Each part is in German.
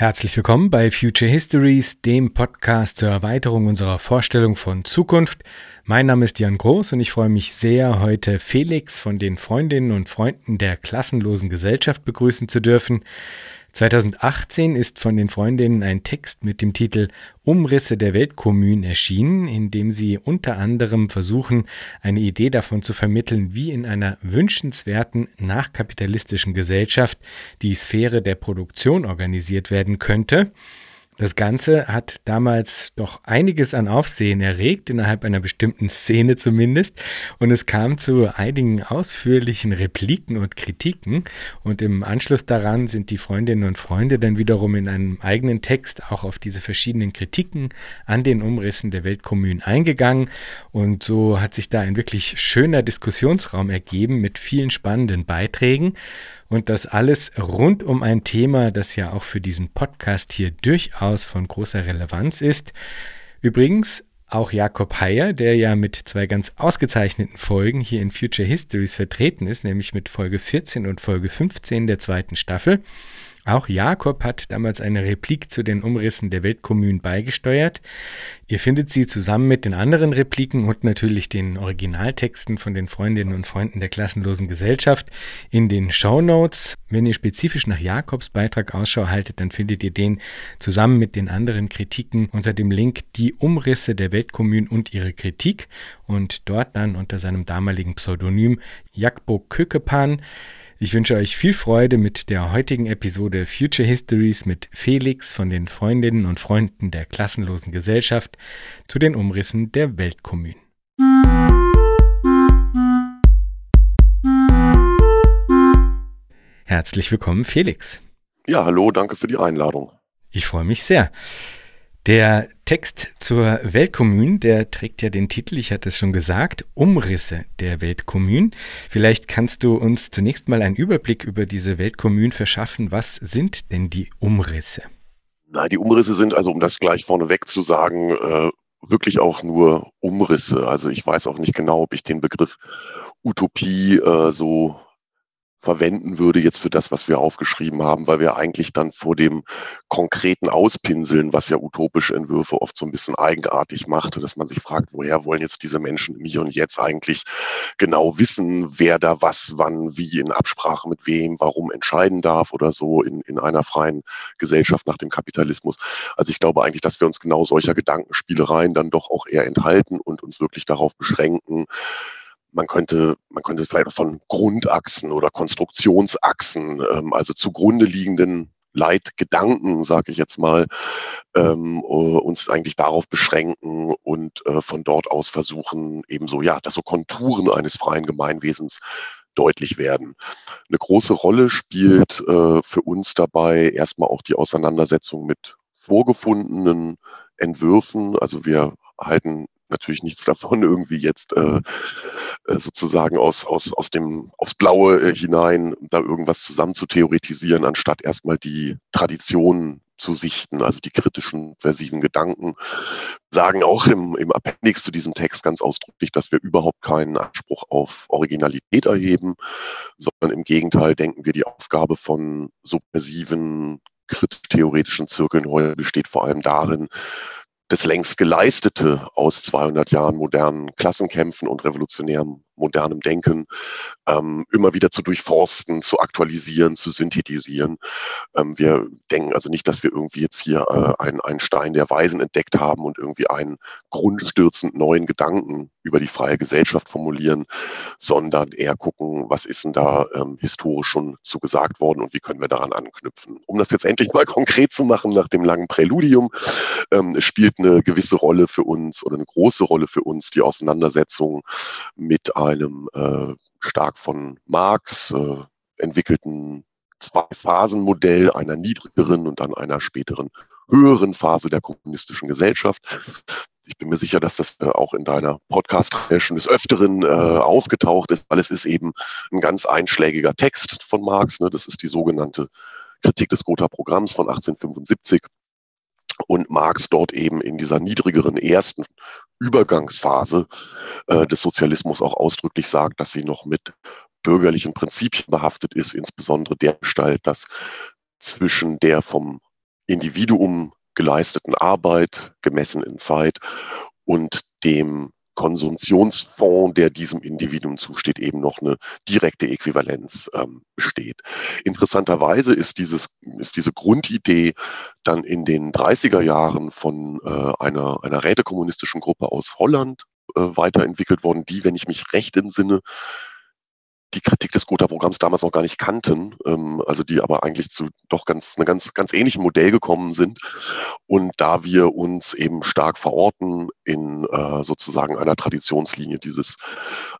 Herzlich willkommen bei Future Histories, dem Podcast zur Erweiterung unserer Vorstellung von Zukunft. Mein Name ist Jan Groß und ich freue mich sehr, heute Felix von den Freundinnen und Freunden der klassenlosen Gesellschaft begrüßen zu dürfen. 2018 ist von den Freundinnen ein Text mit dem Titel Umrisse der Weltkommun erschienen, in dem sie unter anderem versuchen, eine Idee davon zu vermitteln, wie in einer wünschenswerten nachkapitalistischen Gesellschaft die Sphäre der Produktion organisiert werden könnte. Das Ganze hat damals doch einiges an Aufsehen erregt, innerhalb einer bestimmten Szene zumindest, und es kam zu einigen ausführlichen Repliken und Kritiken, und im Anschluss daran sind die Freundinnen und Freunde dann wiederum in einem eigenen Text auch auf diese verschiedenen Kritiken an den Umrissen der Weltkommunen eingegangen, und so hat sich da ein wirklich schöner Diskussionsraum ergeben mit vielen spannenden Beiträgen, und das alles rund um ein Thema, das ja auch für diesen Podcast hier durchaus von großer Relevanz ist. Übrigens, auch Jakob Heyer, der ja mit zwei ganz ausgezeichneten Folgen hier in Future Histories vertreten ist, nämlich mit Folge 14 und Folge 15 der zweiten Staffel, auch Jakob hat damals eine Replik zu den Umrissen der Weltkommunen beigesteuert. Ihr findet sie zusammen mit den anderen Repliken und natürlich den Originaltexten von den Freundinnen und Freunden der klassenlosen Gesellschaft in den Show Notes. Wenn ihr spezifisch nach Jakobs Beitrag Ausschau haltet, dann findet ihr den zusammen mit den anderen Kritiken unter dem Link Die Umrisse der Weltkommunen und ihre Kritik und dort dann unter seinem damaligen Pseudonym Jakbo Kökepan ich wünsche euch viel Freude mit der heutigen Episode Future Histories mit Felix von den Freundinnen und Freunden der klassenlosen Gesellschaft zu den Umrissen der Weltkommunen. Herzlich willkommen, Felix. Ja, hallo, danke für die Einladung. Ich freue mich sehr. Der Text zur Weltkommun, der trägt ja den Titel, ich hatte es schon gesagt, Umrisse der Weltkommun. Vielleicht kannst du uns zunächst mal einen Überblick über diese Weltkommun verschaffen. Was sind denn die Umrisse? Na, die Umrisse sind, also um das gleich vorneweg zu sagen, äh, wirklich auch nur Umrisse. Also ich weiß auch nicht genau, ob ich den Begriff Utopie äh, so verwenden würde jetzt für das, was wir aufgeschrieben haben, weil wir eigentlich dann vor dem konkreten Auspinseln, was ja utopische Entwürfe oft so ein bisschen eigenartig macht, dass man sich fragt, woher wollen jetzt diese Menschen im Hier und Jetzt eigentlich genau wissen, wer da was, wann, wie in Absprache mit wem, warum entscheiden darf oder so in, in einer freien Gesellschaft nach dem Kapitalismus. Also ich glaube eigentlich, dass wir uns genau solcher Gedankenspielereien dann doch auch eher enthalten und uns wirklich darauf beschränken, man könnte, man könnte vielleicht von Grundachsen oder Konstruktionsachsen, ähm, also zugrunde liegenden Leitgedanken, sage ich jetzt mal, ähm, uns eigentlich darauf beschränken und äh, von dort aus versuchen, ebenso, ja, dass so Konturen eines freien Gemeinwesens deutlich werden. Eine große Rolle spielt äh, für uns dabei erstmal auch die Auseinandersetzung mit vorgefundenen Entwürfen. Also wir halten natürlich nichts davon, irgendwie jetzt äh, äh, sozusagen aus, aus, aus dem, aufs Blaue äh, hinein da irgendwas zusammen zu theoretisieren, anstatt erstmal die Traditionen zu sichten, also die kritischen, versiven Gedanken, sagen auch im, im Appendix zu diesem Text ganz ausdrücklich, dass wir überhaupt keinen Anspruch auf Originalität erheben, sondern im Gegenteil denken wir, die Aufgabe von subversiven, kritisch-theoretischen Zirkeln heute besteht vor allem darin, das längst Geleistete aus 200 Jahren modernen Klassenkämpfen und revolutionärem modernem Denken ähm, immer wieder zu durchforsten, zu aktualisieren, zu synthetisieren. Ähm, wir denken also nicht, dass wir irgendwie jetzt hier äh, einen, einen Stein der Weisen entdeckt haben und irgendwie einen grundstürzend neuen Gedanken über die freie Gesellschaft formulieren, sondern eher gucken, was ist denn da ähm, historisch schon zu gesagt worden und wie können wir daran anknüpfen. Um das jetzt endlich mal konkret zu machen nach dem langen Präludium, ähm, spielt eine gewisse Rolle für uns oder eine große Rolle für uns die Auseinandersetzung mit einem einem äh, stark von Marx äh, entwickelten Zwei-Phasen-Modell einer niedrigeren und dann einer späteren höheren Phase der kommunistischen Gesellschaft. Ich bin mir sicher, dass das äh, auch in deiner podcast schon des Öfteren äh, aufgetaucht ist, weil es ist eben ein ganz einschlägiger Text von Marx. Ne? Das ist die sogenannte Kritik des Gotha-Programms von 1875 und Marx dort eben in dieser niedrigeren ersten Übergangsphase äh, des Sozialismus auch ausdrücklich sagt, dass sie noch mit bürgerlichen Prinzipien behaftet ist, insbesondere der Gestalt, dass zwischen der vom Individuum geleisteten Arbeit gemessen in Zeit und dem Konsumtionsfonds, der diesem Individuum zusteht, eben noch eine direkte Äquivalenz ähm, besteht. Interessanterweise ist, dieses, ist diese Grundidee dann in den 30er Jahren von äh, einer, einer rätekommunistischen Gruppe aus Holland äh, weiterentwickelt worden, die, wenn ich mich recht entsinne, die Kritik des Gotha-Programms damals noch gar nicht kannten, ähm, also die aber eigentlich zu doch ganz, einem ganz, ganz ähnlichen Modell gekommen sind. Und da wir uns eben stark verorten in äh, sozusagen einer Traditionslinie dieses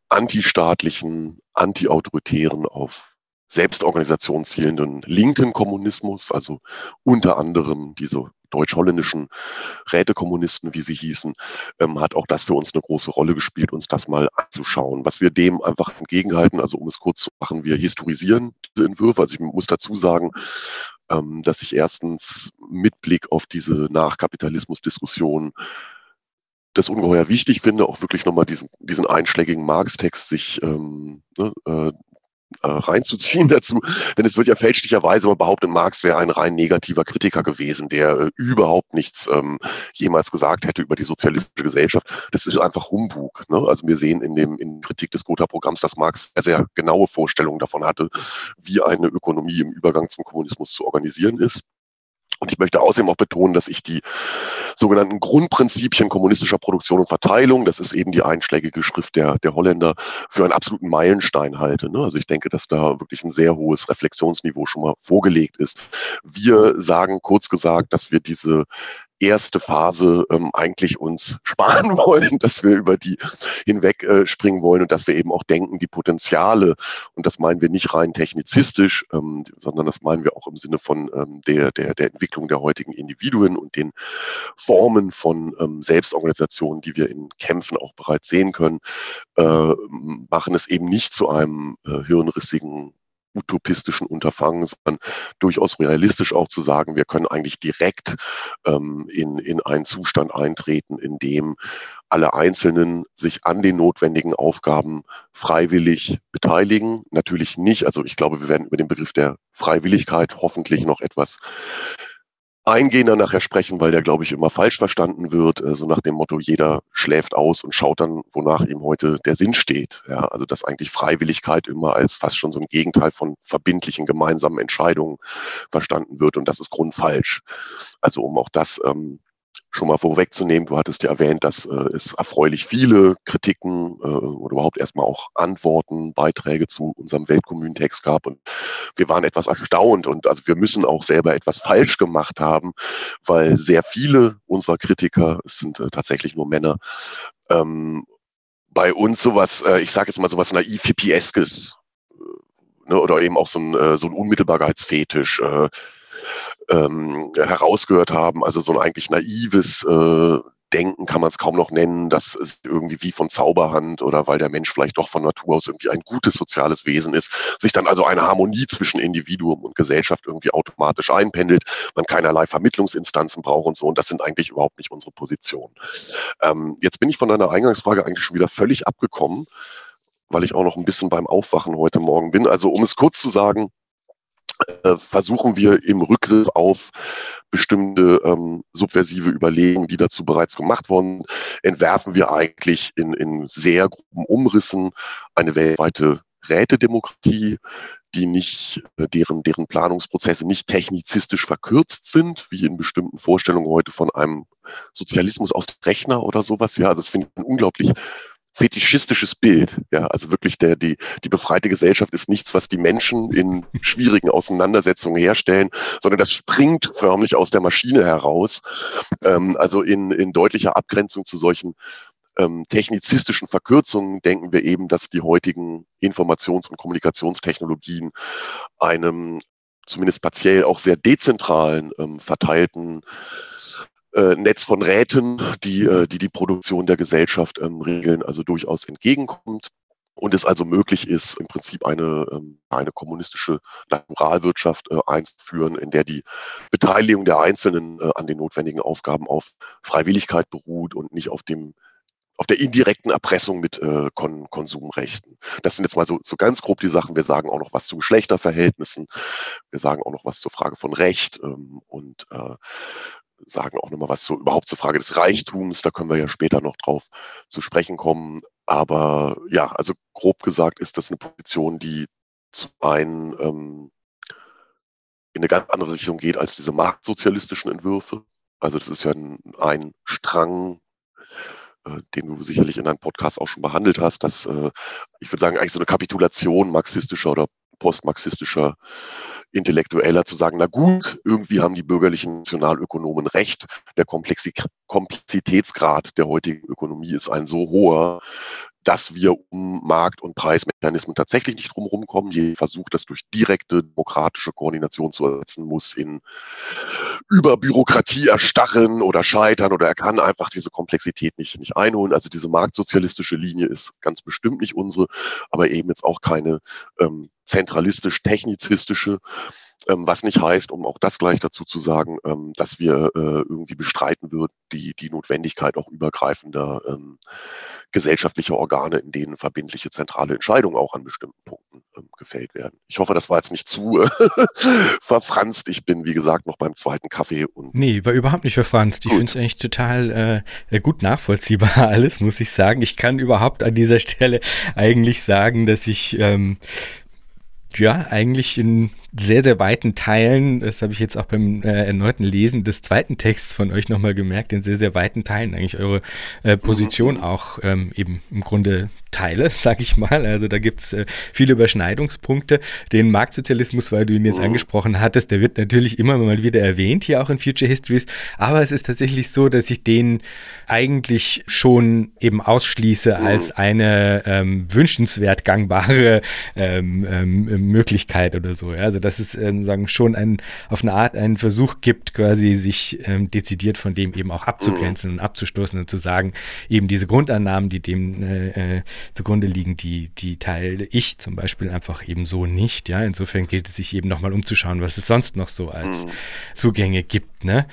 antistaatlichen, antiautoritären, auf Selbstorganisation zielenden linken Kommunismus, also unter anderem diese deutsch-holländischen Rätekommunisten, wie sie hießen, ähm, hat auch das für uns eine große Rolle gespielt, uns das mal anzuschauen. Was wir dem einfach entgegenhalten, also um es kurz zu machen, wir historisieren diese Entwürfe. Also ich muss dazu sagen, ähm, dass ich erstens mit Blick auf diese Nachkapitalismus-Diskussion das ungeheuer wichtig finde, auch wirklich nochmal diesen, diesen einschlägigen Marx-Text sich ähm, ne, äh, äh, reinzuziehen dazu. Denn es wird ja fälschlicherweise immer behauptet, Marx wäre ein rein negativer Kritiker gewesen, der äh, überhaupt nichts ähm, jemals gesagt hätte über die sozialistische Gesellschaft. Das ist einfach Humbug. Ne? Also wir sehen in dem in Kritik des Gotha-Programms, dass Marx sehr, sehr genaue Vorstellungen davon hatte, wie eine Ökonomie im Übergang zum Kommunismus zu organisieren ist. Und ich möchte außerdem auch betonen, dass ich die sogenannten Grundprinzipien kommunistischer Produktion und Verteilung, das ist eben die einschlägige Schrift der, der Holländer, für einen absoluten Meilenstein halte. Ne? Also ich denke, dass da wirklich ein sehr hohes Reflexionsniveau schon mal vorgelegt ist. Wir sagen kurz gesagt, dass wir diese erste Phase ähm, eigentlich uns sparen wollen, dass wir über die hinweg äh, springen wollen und dass wir eben auch denken, die Potenziale, und das meinen wir nicht rein technizistisch, ähm, sondern das meinen wir auch im Sinne von ähm, der, der, der Entwicklung der heutigen Individuen und den Formen von ähm, Selbstorganisation, die wir in Kämpfen auch bereits sehen können, äh, machen es eben nicht zu einem äh, hirnrissigen utopistischen Unterfangen, sondern durchaus realistisch auch zu sagen, wir können eigentlich direkt ähm, in, in einen Zustand eintreten, in dem alle Einzelnen sich an den notwendigen Aufgaben freiwillig beteiligen. Natürlich nicht, also ich glaube, wir werden über den Begriff der Freiwilligkeit hoffentlich noch etwas eingehender nachher sprechen, weil der, glaube ich, immer falsch verstanden wird, äh, so nach dem Motto, jeder schläft aus und schaut dann, wonach ihm heute der Sinn steht. Ja, also dass eigentlich Freiwilligkeit immer als fast schon so ein Gegenteil von verbindlichen gemeinsamen Entscheidungen verstanden wird und das ist grundfalsch. Also um auch das ähm, schon mal vorwegzunehmen, du hattest ja erwähnt, dass äh, es erfreulich viele Kritiken äh, oder überhaupt erstmal auch Antworten, Beiträge zu unserem Weltkommuntext gab. Und wir waren etwas erstaunt und also wir müssen auch selber etwas falsch gemacht haben, weil sehr viele unserer Kritiker, es sind äh, tatsächlich nur Männer, ähm, bei uns sowas, äh, ich sage jetzt mal sowas naiv hippieskes äh, ne, oder eben auch so ein, äh, so ein Unmittelbarkeitsfetisch. Äh, ähm, herausgehört haben. Also so ein eigentlich naives äh, Denken kann man es kaum noch nennen, das ist irgendwie wie von Zauberhand oder weil der Mensch vielleicht doch von Natur aus irgendwie ein gutes soziales Wesen ist, sich dann also eine Harmonie zwischen Individuum und Gesellschaft irgendwie automatisch einpendelt, man keinerlei Vermittlungsinstanzen braucht und so. Und das sind eigentlich überhaupt nicht unsere Positionen. Ähm, jetzt bin ich von deiner Eingangsfrage eigentlich schon wieder völlig abgekommen, weil ich auch noch ein bisschen beim Aufwachen heute Morgen bin. Also um es kurz zu sagen, versuchen wir im Rückgriff auf bestimmte ähm, subversive Überlegungen, die dazu bereits gemacht wurden, entwerfen wir eigentlich in, in sehr groben Umrissen eine weltweite Rätedemokratie, die nicht, äh, deren, deren Planungsprozesse nicht technizistisch verkürzt sind, wie in bestimmten Vorstellungen heute von einem Sozialismus aus Rechner oder sowas. Ja, also das finde ich unglaublich fetischistisches Bild. Ja, also wirklich der, die, die befreite Gesellschaft ist nichts, was die Menschen in schwierigen Auseinandersetzungen herstellen, sondern das springt förmlich aus der Maschine heraus. Ähm, also in, in deutlicher Abgrenzung zu solchen ähm, technizistischen Verkürzungen denken wir eben, dass die heutigen Informations- und Kommunikationstechnologien einem zumindest partiell auch sehr dezentralen, ähm, verteilten äh, Netz von Räten, die, äh, die die Produktion der Gesellschaft ähm, regeln, also durchaus entgegenkommt und es also möglich ist, im Prinzip eine, ähm, eine kommunistische Naturalwirtschaft äh, einzuführen, in der die Beteiligung der Einzelnen an den notwendigen Aufgaben auf Freiwilligkeit beruht und nicht auf dem auf der indirekten Erpressung mit Kon Konsumrechten. Das sind jetzt mal so, so ganz grob die Sachen. Wir sagen auch noch was zu Geschlechterverhältnissen. Wir sagen auch noch was zur Frage von Recht ähm, und sagen auch noch mal was zu, überhaupt zur Frage des Reichtums. Da können wir ja später noch drauf zu sprechen kommen. Aber ja, also grob gesagt ist das eine Position, die zum einen ähm, in eine ganz andere Richtung geht als diese marktsozialistischen Entwürfe. Also das ist ja ein, ein Strang äh, den du sicherlich in deinem Podcast auch schon behandelt hast, dass äh, ich würde sagen, eigentlich so eine Kapitulation marxistischer oder postmarxistischer Intellektueller zu sagen, na gut, irgendwie haben die bürgerlichen Nationalökonomen recht, der Komplexitätsgrad der heutigen Ökonomie ist ein so hoher, dass wir um Markt- und Preismechanismen tatsächlich nicht drumherum kommen. Je versucht, das durch direkte demokratische Koordination zu ersetzen, muss in über Bürokratie erstarren oder scheitern oder er kann einfach diese Komplexität nicht, nicht einholen. Also diese marktsozialistische Linie ist ganz bestimmt nicht unsere, aber eben jetzt auch keine ähm, zentralistisch-technizistische, ähm, was nicht heißt, um auch das gleich dazu zu sagen, ähm, dass wir äh, irgendwie bestreiten würden, die, die Notwendigkeit auch übergreifender ähm, gesellschaftlicher Organe, in denen verbindliche zentrale Entscheidungen auch an bestimmten Punkten ähm, gefällt werden. Ich hoffe, das war jetzt nicht zu verfranst. Ich bin, wie gesagt, noch beim zweiten Kaffee. Und nee, war überhaupt nicht verfranst. Ich finde es eigentlich total äh, gut nachvollziehbar alles, muss ich sagen. Ich kann überhaupt an dieser Stelle eigentlich sagen, dass ich ähm, ja, eigentlich in sehr, sehr weiten Teilen, das habe ich jetzt auch beim äh, erneuten Lesen des zweiten Texts von euch nochmal gemerkt, in sehr, sehr weiten Teilen eigentlich eure äh, Position mhm. auch ähm, eben im Grunde teile, sag ich mal. Also da gibt's äh, viele Überschneidungspunkte. Den Marktsozialismus, weil du ihn jetzt mhm. angesprochen hattest, der wird natürlich immer mal wieder erwähnt, hier auch in Future Histories. Aber es ist tatsächlich so, dass ich den eigentlich schon eben ausschließe mhm. als eine ähm, wünschenswert gangbare ähm, ähm, Möglichkeit oder so. Ja? Also dass es äh, sagen, schon ein, auf eine Art einen Versuch gibt, quasi sich ähm, dezidiert von dem eben auch abzugrenzen mhm. und abzustoßen und zu sagen, eben diese Grundannahmen, die dem äh, äh, zugrunde liegen, die, die teile ich zum Beispiel einfach eben so nicht. Ja, insofern gilt es sich eben nochmal umzuschauen, was es sonst noch so als mhm. Zugänge gibt. Ne?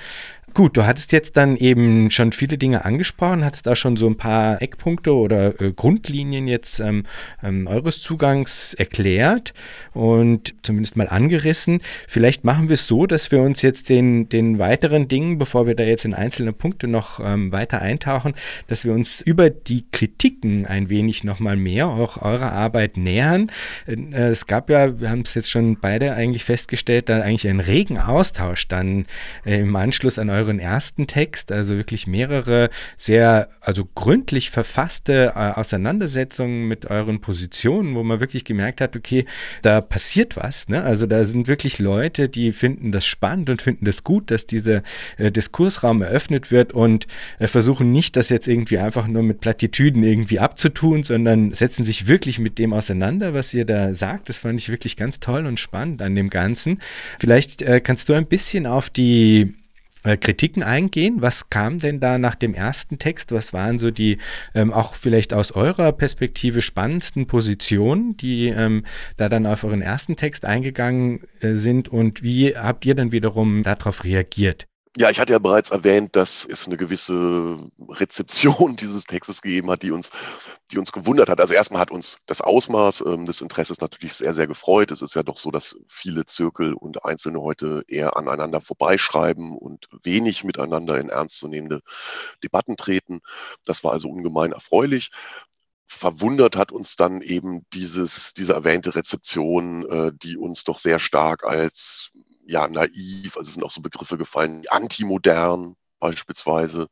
Gut, du hattest jetzt dann eben schon viele Dinge angesprochen, hattest da schon so ein paar Eckpunkte oder äh, Grundlinien jetzt ähm, ähm, eures Zugangs erklärt und zumindest mal angerissen. Vielleicht machen wir es so, dass wir uns jetzt den, den weiteren Dingen, bevor wir da jetzt in einzelne Punkte noch ähm, weiter eintauchen, dass wir uns über die Kritiken ein wenig nochmal mehr auch eurer Arbeit nähern. Äh, es gab ja, wir haben es jetzt schon beide eigentlich festgestellt, da eigentlich einen regen Austausch dann äh, im Anschluss an eure euren ersten Text, also wirklich mehrere sehr, also gründlich verfasste äh, Auseinandersetzungen mit euren Positionen, wo man wirklich gemerkt hat, okay, da passiert was. Ne? Also da sind wirklich Leute, die finden das spannend und finden das gut, dass dieser äh, Diskursraum eröffnet wird und äh, versuchen nicht, das jetzt irgendwie einfach nur mit Plattitüden irgendwie abzutun, sondern setzen sich wirklich mit dem auseinander, was ihr da sagt. Das fand ich wirklich ganz toll und spannend an dem Ganzen. Vielleicht äh, kannst du ein bisschen auf die äh, Kritiken eingehen. Was kam denn da nach dem ersten Text? Was waren so die ähm, auch vielleicht aus eurer Perspektive spannendsten Positionen, die ähm, da dann auf euren ersten Text eingegangen äh, sind und wie habt ihr dann wiederum darauf reagiert? Ja, ich hatte ja bereits erwähnt, dass es eine gewisse Rezeption dieses Textes gegeben hat, die uns, die uns gewundert hat. Also erstmal hat uns das Ausmaß ähm, des Interesses natürlich sehr, sehr gefreut. Es ist ja doch so, dass viele Zirkel und Einzelne heute eher aneinander vorbeischreiben und wenig miteinander in ernstzunehmende Debatten treten. Das war also ungemein erfreulich verwundert hat uns dann eben dieses, diese erwähnte Rezeption, äh, die uns doch sehr stark als ja, naiv, also sind auch so Begriffe gefallen, antimodern beispielsweise,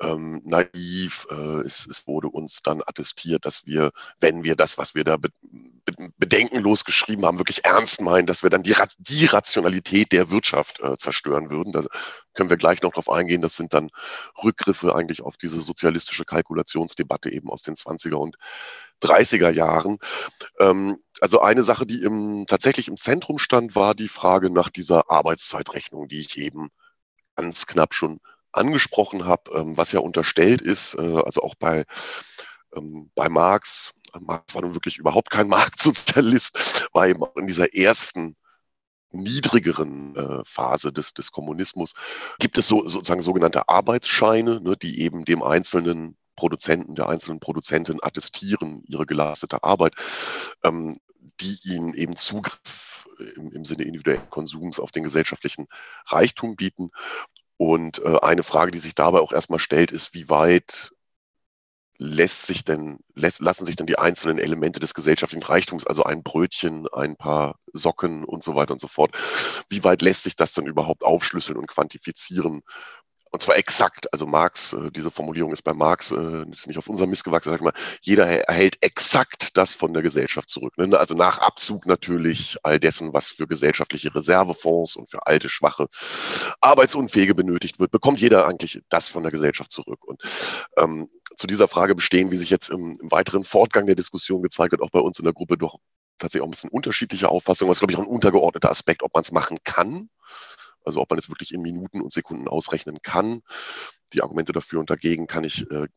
ähm, naiv. Äh, es, es, wurde uns dann attestiert, dass wir, wenn wir das, was wir da be be bedenkenlos geschrieben haben, wirklich ernst meinen, dass wir dann die, Ra die Rationalität der Wirtschaft äh, zerstören würden. Da können wir gleich noch drauf eingehen. Das sind dann Rückgriffe eigentlich auf diese sozialistische Kalkulationsdebatte eben aus den 20er und 30er Jahren. Ähm, also eine Sache, die im, tatsächlich im Zentrum stand, war die Frage nach dieser Arbeitszeitrechnung, die ich eben ganz knapp schon angesprochen habe, ähm, was ja unterstellt ist, äh, also auch bei, ähm, bei Marx, Marx war nun wirklich überhaupt kein Marktsozialist, war eben auch in dieser ersten niedrigeren äh, Phase des, des Kommunismus, gibt es so, sozusagen sogenannte Arbeitsscheine, ne, die eben dem Einzelnen Produzenten, der einzelnen Produzenten attestieren ihre geleistete Arbeit, ähm, die ihnen eben Zugriff im, im Sinne individuellen Konsums auf den gesellschaftlichen Reichtum bieten. Und äh, eine Frage, die sich dabei auch erstmal stellt, ist, wie weit lässt sich denn, lässt, lassen sich denn die einzelnen Elemente des gesellschaftlichen Reichtums, also ein Brötchen, ein paar Socken und so weiter und so fort, wie weit lässt sich das denn überhaupt aufschlüsseln und quantifizieren? Und zwar exakt, also Marx, äh, diese Formulierung ist bei Marx, äh, ist nicht auf unserem Mist gewachsen, sag mal, jeder erhält exakt das von der Gesellschaft zurück. Ne? Also nach Abzug natürlich all dessen, was für gesellschaftliche Reservefonds und für alte, schwache, Arbeitsunfähige benötigt wird, bekommt jeder eigentlich das von der Gesellschaft zurück. Und ähm, zu dieser Frage bestehen, wie sich jetzt im, im weiteren Fortgang der Diskussion gezeigt hat, auch bei uns in der Gruppe doch tatsächlich auch ein bisschen unterschiedliche Auffassungen. Was, glaube ich, auch ein untergeordneter Aspekt, ob man es machen kann also ob man es wirklich in Minuten und Sekunden ausrechnen kann. Die Argumente dafür und dagegen kann ich äh,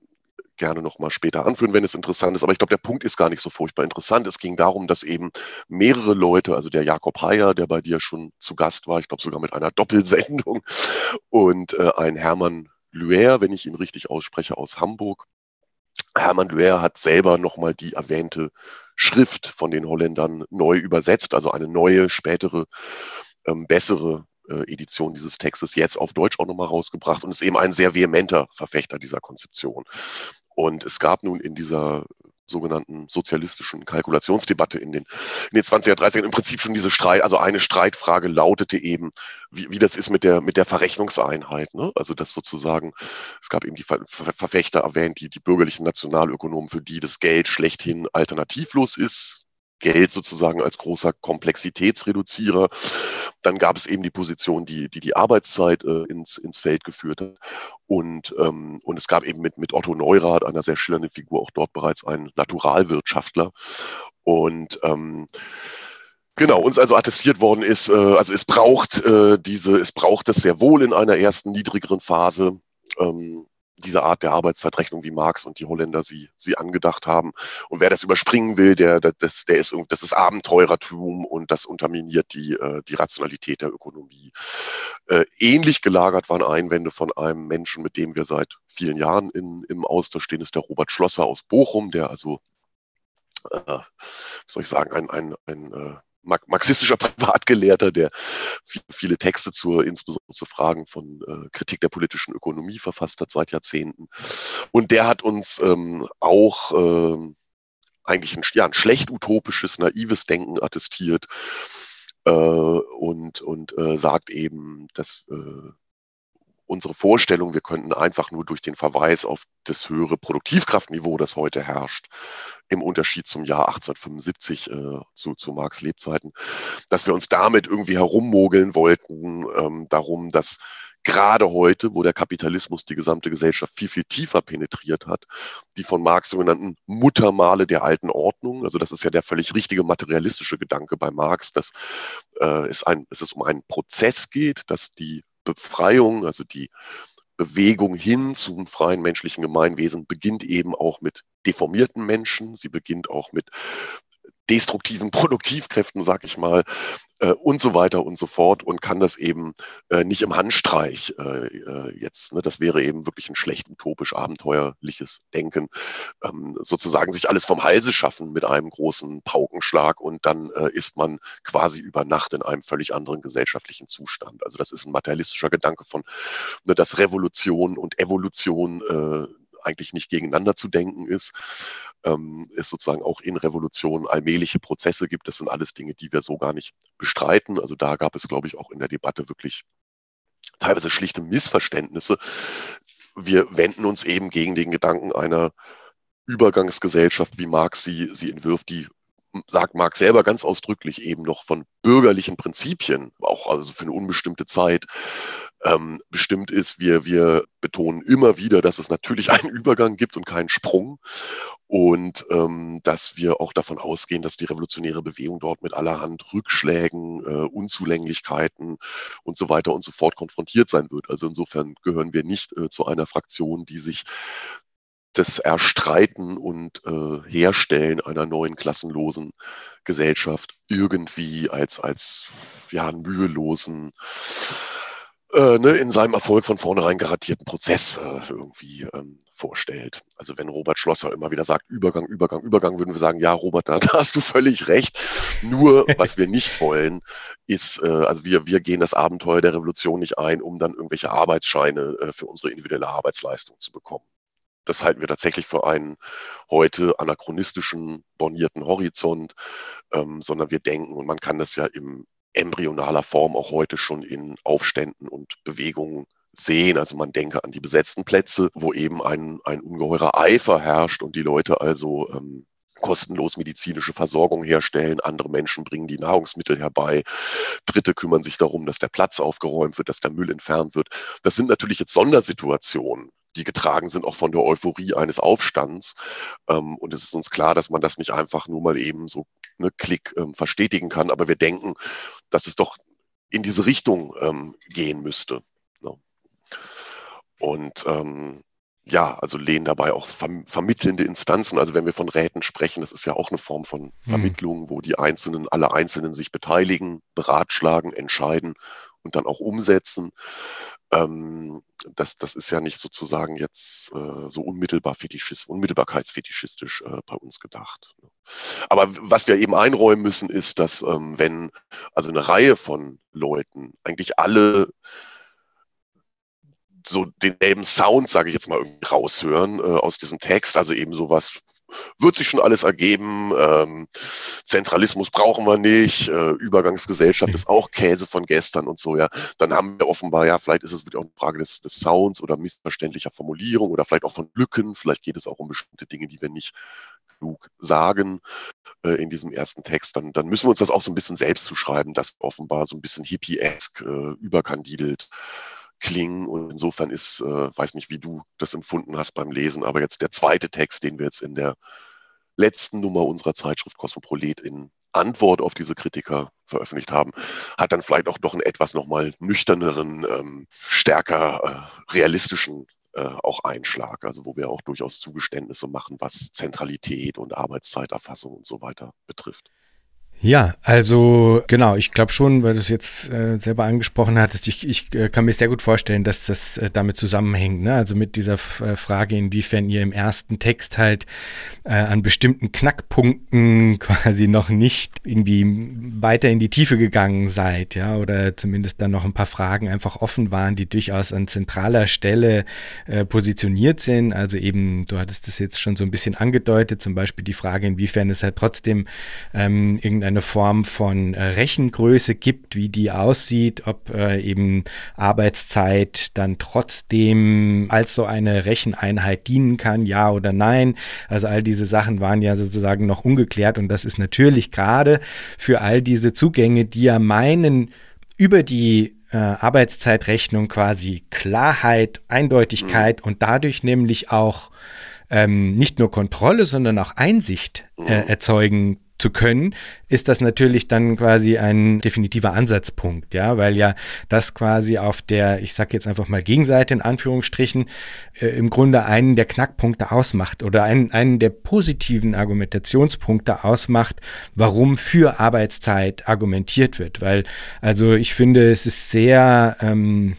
gerne nochmal später anführen, wenn es interessant ist. Aber ich glaube, der Punkt ist gar nicht so furchtbar interessant. Es ging darum, dass eben mehrere Leute, also der Jakob Heyer, der bei dir schon zu Gast war, ich glaube sogar mit einer Doppelsendung, und äh, ein Hermann Luer, wenn ich ihn richtig ausspreche, aus Hamburg. Hermann Luer hat selber nochmal die erwähnte Schrift von den Holländern neu übersetzt, also eine neue, spätere, ähm, bessere Edition dieses Textes jetzt auf Deutsch auch nochmal rausgebracht und ist eben ein sehr vehementer Verfechter dieser Konzeption. Und es gab nun in dieser sogenannten sozialistischen Kalkulationsdebatte in den, in den 20er, 30er im Prinzip schon diese Streit, also eine Streitfrage lautete eben, wie, wie das ist mit der, mit der Verrechnungseinheit. Ne? Also das sozusagen, es gab eben die Ver Ver Verfechter erwähnt, die, die bürgerlichen Nationalökonomen, für die das Geld schlechthin alternativlos ist, Geld sozusagen als großer Komplexitätsreduzierer. Dann gab es eben die Position, die die, die Arbeitszeit äh, ins, ins Feld geführt hat. Und, ähm, und es gab eben mit, mit Otto Neurath, einer sehr schillernden Figur, auch dort bereits einen Naturalwirtschaftler. Und ähm, Genau, uns also attestiert worden ist, äh, also es braucht äh, diese, es braucht es sehr wohl in einer ersten niedrigeren Phase. Ähm, diese Art der Arbeitszeitrechnung, wie Marx und die Holländer sie, sie angedacht haben. Und wer das überspringen will, der, der, das, der ist, das ist Abenteurertum und das unterminiert die, äh, die Rationalität der Ökonomie. Äh, ähnlich gelagert waren Einwände von einem Menschen, mit dem wir seit vielen Jahren in, im Austausch stehen, ist der Robert Schlosser aus Bochum, der also, äh, soll ich sagen, ein, ein, ein äh, marxistischer Privatgelehrter, der viele Texte zur, insbesondere zu Fragen von äh, Kritik der politischen Ökonomie verfasst hat seit Jahrzehnten. Und der hat uns ähm, auch äh, eigentlich ein, ja, ein schlecht utopisches, naives Denken attestiert äh, und, und äh, sagt eben, dass äh, unsere Vorstellung, wir könnten einfach nur durch den Verweis auf das höhere Produktivkraftniveau, das heute herrscht, im Unterschied zum Jahr 1875 äh, zu, zu Marx Lebzeiten, dass wir uns damit irgendwie herummogeln wollten, ähm, darum, dass gerade heute, wo der Kapitalismus die gesamte Gesellschaft viel, viel tiefer penetriert hat, die von Marx sogenannten Muttermale der alten Ordnung, also das ist ja der völlig richtige materialistische Gedanke bei Marx, dass äh, es, ein, es um einen Prozess geht, dass die Befreiung, also die Bewegung hin zum freien menschlichen Gemeinwesen beginnt eben auch mit deformierten Menschen. Sie beginnt auch mit destruktiven Produktivkräften, sag ich mal, äh, und so weiter und so fort und kann das eben äh, nicht im Handstreich äh, äh, jetzt, ne, das wäre eben wirklich ein schlecht utopisch abenteuerliches Denken, ähm, sozusagen sich alles vom Halse schaffen mit einem großen Paukenschlag und dann äh, ist man quasi über Nacht in einem völlig anderen gesellschaftlichen Zustand. Also das ist ein materialistischer Gedanke von, ne, dass Revolution und Evolution äh, eigentlich nicht gegeneinander zu denken ist, ähm, es sozusagen auch in Revolutionen allmähliche Prozesse gibt. Das sind alles Dinge, die wir so gar nicht bestreiten. Also da gab es, glaube ich, auch in der Debatte wirklich teilweise schlichte Missverständnisse. Wir wenden uns eben gegen den Gedanken einer Übergangsgesellschaft, wie Marx sie, sie entwirft, die sagt Marx selber ganz ausdrücklich eben noch von bürgerlichen Prinzipien, auch also für eine unbestimmte Zeit, ähm, bestimmt ist. Wir, wir betonen immer wieder, dass es natürlich einen Übergang gibt und keinen Sprung und ähm, dass wir auch davon ausgehen, dass die revolutionäre Bewegung dort mit allerhand Rückschlägen, äh, Unzulänglichkeiten und so weiter und so fort konfrontiert sein wird. Also insofern gehören wir nicht äh, zu einer Fraktion, die sich das Erstreiten und äh, Herstellen einer neuen klassenlosen Gesellschaft irgendwie als, als ja, mühelosen äh, ne, in seinem Erfolg von vornherein garantierten Prozess äh, irgendwie ähm, vorstellt. Also wenn Robert Schlosser immer wieder sagt, Übergang, Übergang, Übergang, würden wir sagen, ja, Robert, da, da hast du völlig recht. Nur, was wir nicht wollen, ist, äh, also wir, wir gehen das Abenteuer der Revolution nicht ein, um dann irgendwelche Arbeitsscheine äh, für unsere individuelle Arbeitsleistung zu bekommen. Das halten wir tatsächlich für einen heute anachronistischen, bornierten Horizont, ähm, sondern wir denken, und man kann das ja im embryonaler Form auch heute schon in Aufständen und Bewegungen sehen. Also man denke an die besetzten Plätze, wo eben ein, ein ungeheurer Eifer herrscht und die Leute also ähm, kostenlos medizinische Versorgung herstellen. Andere Menschen bringen die Nahrungsmittel herbei. Dritte kümmern sich darum, dass der Platz aufgeräumt wird, dass der Müll entfernt wird. Das sind natürlich jetzt Sondersituationen die getragen sind auch von der Euphorie eines Aufstands. Ähm, und es ist uns klar, dass man das nicht einfach nur mal eben so ne, Klick ähm, verstetigen kann. Aber wir denken, dass es doch in diese Richtung ähm, gehen müsste. Ne? Und ähm, ja, also lehnen dabei auch verm vermittelnde Instanzen. Also wenn wir von Räten sprechen, das ist ja auch eine Form von hm. Vermittlung, mhm. wo die Einzelnen, alle Einzelnen sich beteiligen, beratschlagen, entscheiden und dann auch umsetzen. Ähm, das, das ist ja nicht sozusagen jetzt äh, so unmittelbar fetischist, unmittelbarkeitsfetischistisch äh, bei uns gedacht. Ne? Aber was wir eben einräumen müssen, ist, dass ähm, wenn also eine Reihe von Leuten eigentlich alle so denselben Sound, sage ich jetzt mal, irgendwie raushören äh, aus diesem Text, also eben sowas wird sich schon alles ergeben. Ähm, Zentralismus brauchen wir nicht. Äh, Übergangsgesellschaft ist auch Käse von gestern und so, ja. Dann haben wir offenbar, ja, vielleicht ist es wirklich auch eine Frage des, des Sounds oder missverständlicher Formulierung oder vielleicht auch von Lücken. Vielleicht geht es auch um bestimmte Dinge, die wir nicht genug sagen äh, in diesem ersten Text. Dann, dann müssen wir uns das auch so ein bisschen selbst zuschreiben, dass offenbar so ein bisschen hippie-esk äh, überkandidelt klingen. Und insofern ist, äh, weiß nicht, wie du das empfunden hast beim Lesen, aber jetzt der zweite Text, den wir jetzt in der letzten Nummer unserer Zeitschrift Kosmopolit in Antwort auf diese Kritiker veröffentlicht haben, hat dann vielleicht auch doch einen etwas nochmal nüchterneren, ähm, stärker äh, realistischen äh, auch Einschlag, also wo wir auch durchaus Zugeständnisse machen, was Zentralität und Arbeitszeiterfassung und so weiter betrifft. Ja, also genau, ich glaube schon, weil du es jetzt äh, selber angesprochen hattest, ich, ich äh, kann mir sehr gut vorstellen, dass das äh, damit zusammenhängt. Ne? Also mit dieser F äh, Frage, inwiefern ihr im ersten Text halt äh, an bestimmten Knackpunkten quasi noch nicht irgendwie weiter in die Tiefe gegangen seid, ja, oder zumindest dann noch ein paar Fragen einfach offen waren, die durchaus an zentraler Stelle äh, positioniert sind. Also eben, du hattest das jetzt schon so ein bisschen angedeutet, zum Beispiel die Frage, inwiefern es halt trotzdem ähm, irgendein eine Form von äh, Rechengröße gibt, wie die aussieht, ob äh, eben Arbeitszeit dann trotzdem als so eine Recheneinheit dienen kann, ja oder nein. Also all diese Sachen waren ja sozusagen noch ungeklärt und das ist natürlich gerade für all diese Zugänge, die ja meinen, über die äh, Arbeitszeitrechnung quasi Klarheit, Eindeutigkeit mhm. und dadurch nämlich auch ähm, nicht nur Kontrolle, sondern auch Einsicht äh, mhm. erzeugen zu können, ist das natürlich dann quasi ein definitiver Ansatzpunkt, ja, weil ja das quasi auf der, ich sage jetzt einfach mal Gegenseite in Anführungsstrichen, äh, im Grunde einen der Knackpunkte ausmacht oder einen, einen der positiven Argumentationspunkte ausmacht, warum für Arbeitszeit argumentiert wird. Weil, also ich finde, es ist sehr ähm,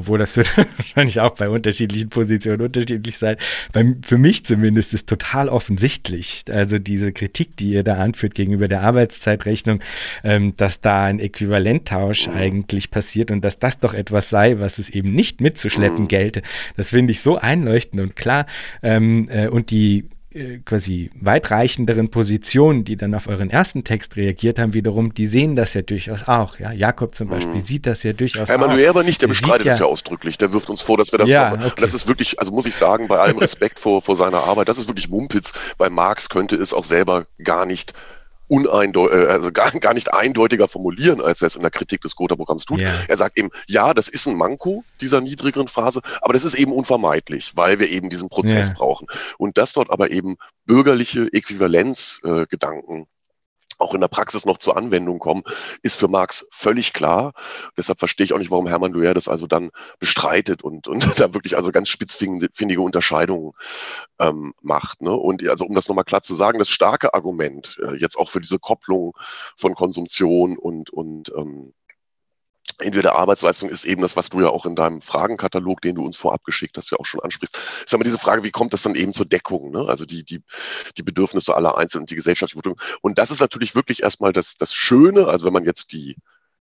obwohl das wird wahrscheinlich auch bei unterschiedlichen Positionen unterschiedlich sein. Bei, für mich zumindest ist total offensichtlich, also diese Kritik, die ihr da anführt gegenüber der Arbeitszeitrechnung, ähm, dass da ein Äquivalenttausch mhm. eigentlich passiert und dass das doch etwas sei, was es eben nicht mitzuschleppen mhm. gelte. Das finde ich so einleuchtend und klar. Ähm, äh, und die quasi weitreichenderen Positionen, die dann auf euren ersten Text reagiert haben, wiederum, die sehen das ja durchaus auch. Ja? Jakob zum Beispiel mhm. sieht das ja durchaus Herr Manuel aber nicht, der er bestreitet es ja, ja ausdrücklich. Der wirft uns vor, dass wir das ja, okay. Das ist wirklich, also muss ich sagen, bei allem Respekt vor, vor seiner Arbeit, das ist wirklich Mumpitz. Bei Marx könnte es auch selber gar nicht uneindeutig, äh, also gar, gar nicht eindeutiger formulieren, als er es in der Kritik des Gotha-Programms tut. Yeah. Er sagt eben, ja, das ist ein Manko dieser niedrigeren Phase, aber das ist eben unvermeidlich, weil wir eben diesen Prozess yeah. brauchen. Und dass dort aber eben bürgerliche Äquivalenzgedanken äh, auch in der Praxis noch zur Anwendung kommen, ist für Marx völlig klar. Deshalb verstehe ich auch nicht, warum Hermann Duer das also dann bestreitet und, und da wirklich also ganz spitzfindige Unterscheidungen ähm, macht. Ne? Und also um das nochmal klar zu sagen, das starke Argument äh, jetzt auch für diese Kopplung von Konsumtion und, und ähm, Entweder Arbeitsleistung ist eben das, was du ja auch in deinem Fragenkatalog, den du uns vorab geschickt hast, ja auch schon ansprichst. Ist aber diese Frage, wie kommt das dann eben zur Deckung? Ne? Also die, die, die Bedürfnisse aller Einzelnen und die gesellschaftliche. Und das ist natürlich wirklich erstmal das, das Schöne. Also wenn man jetzt die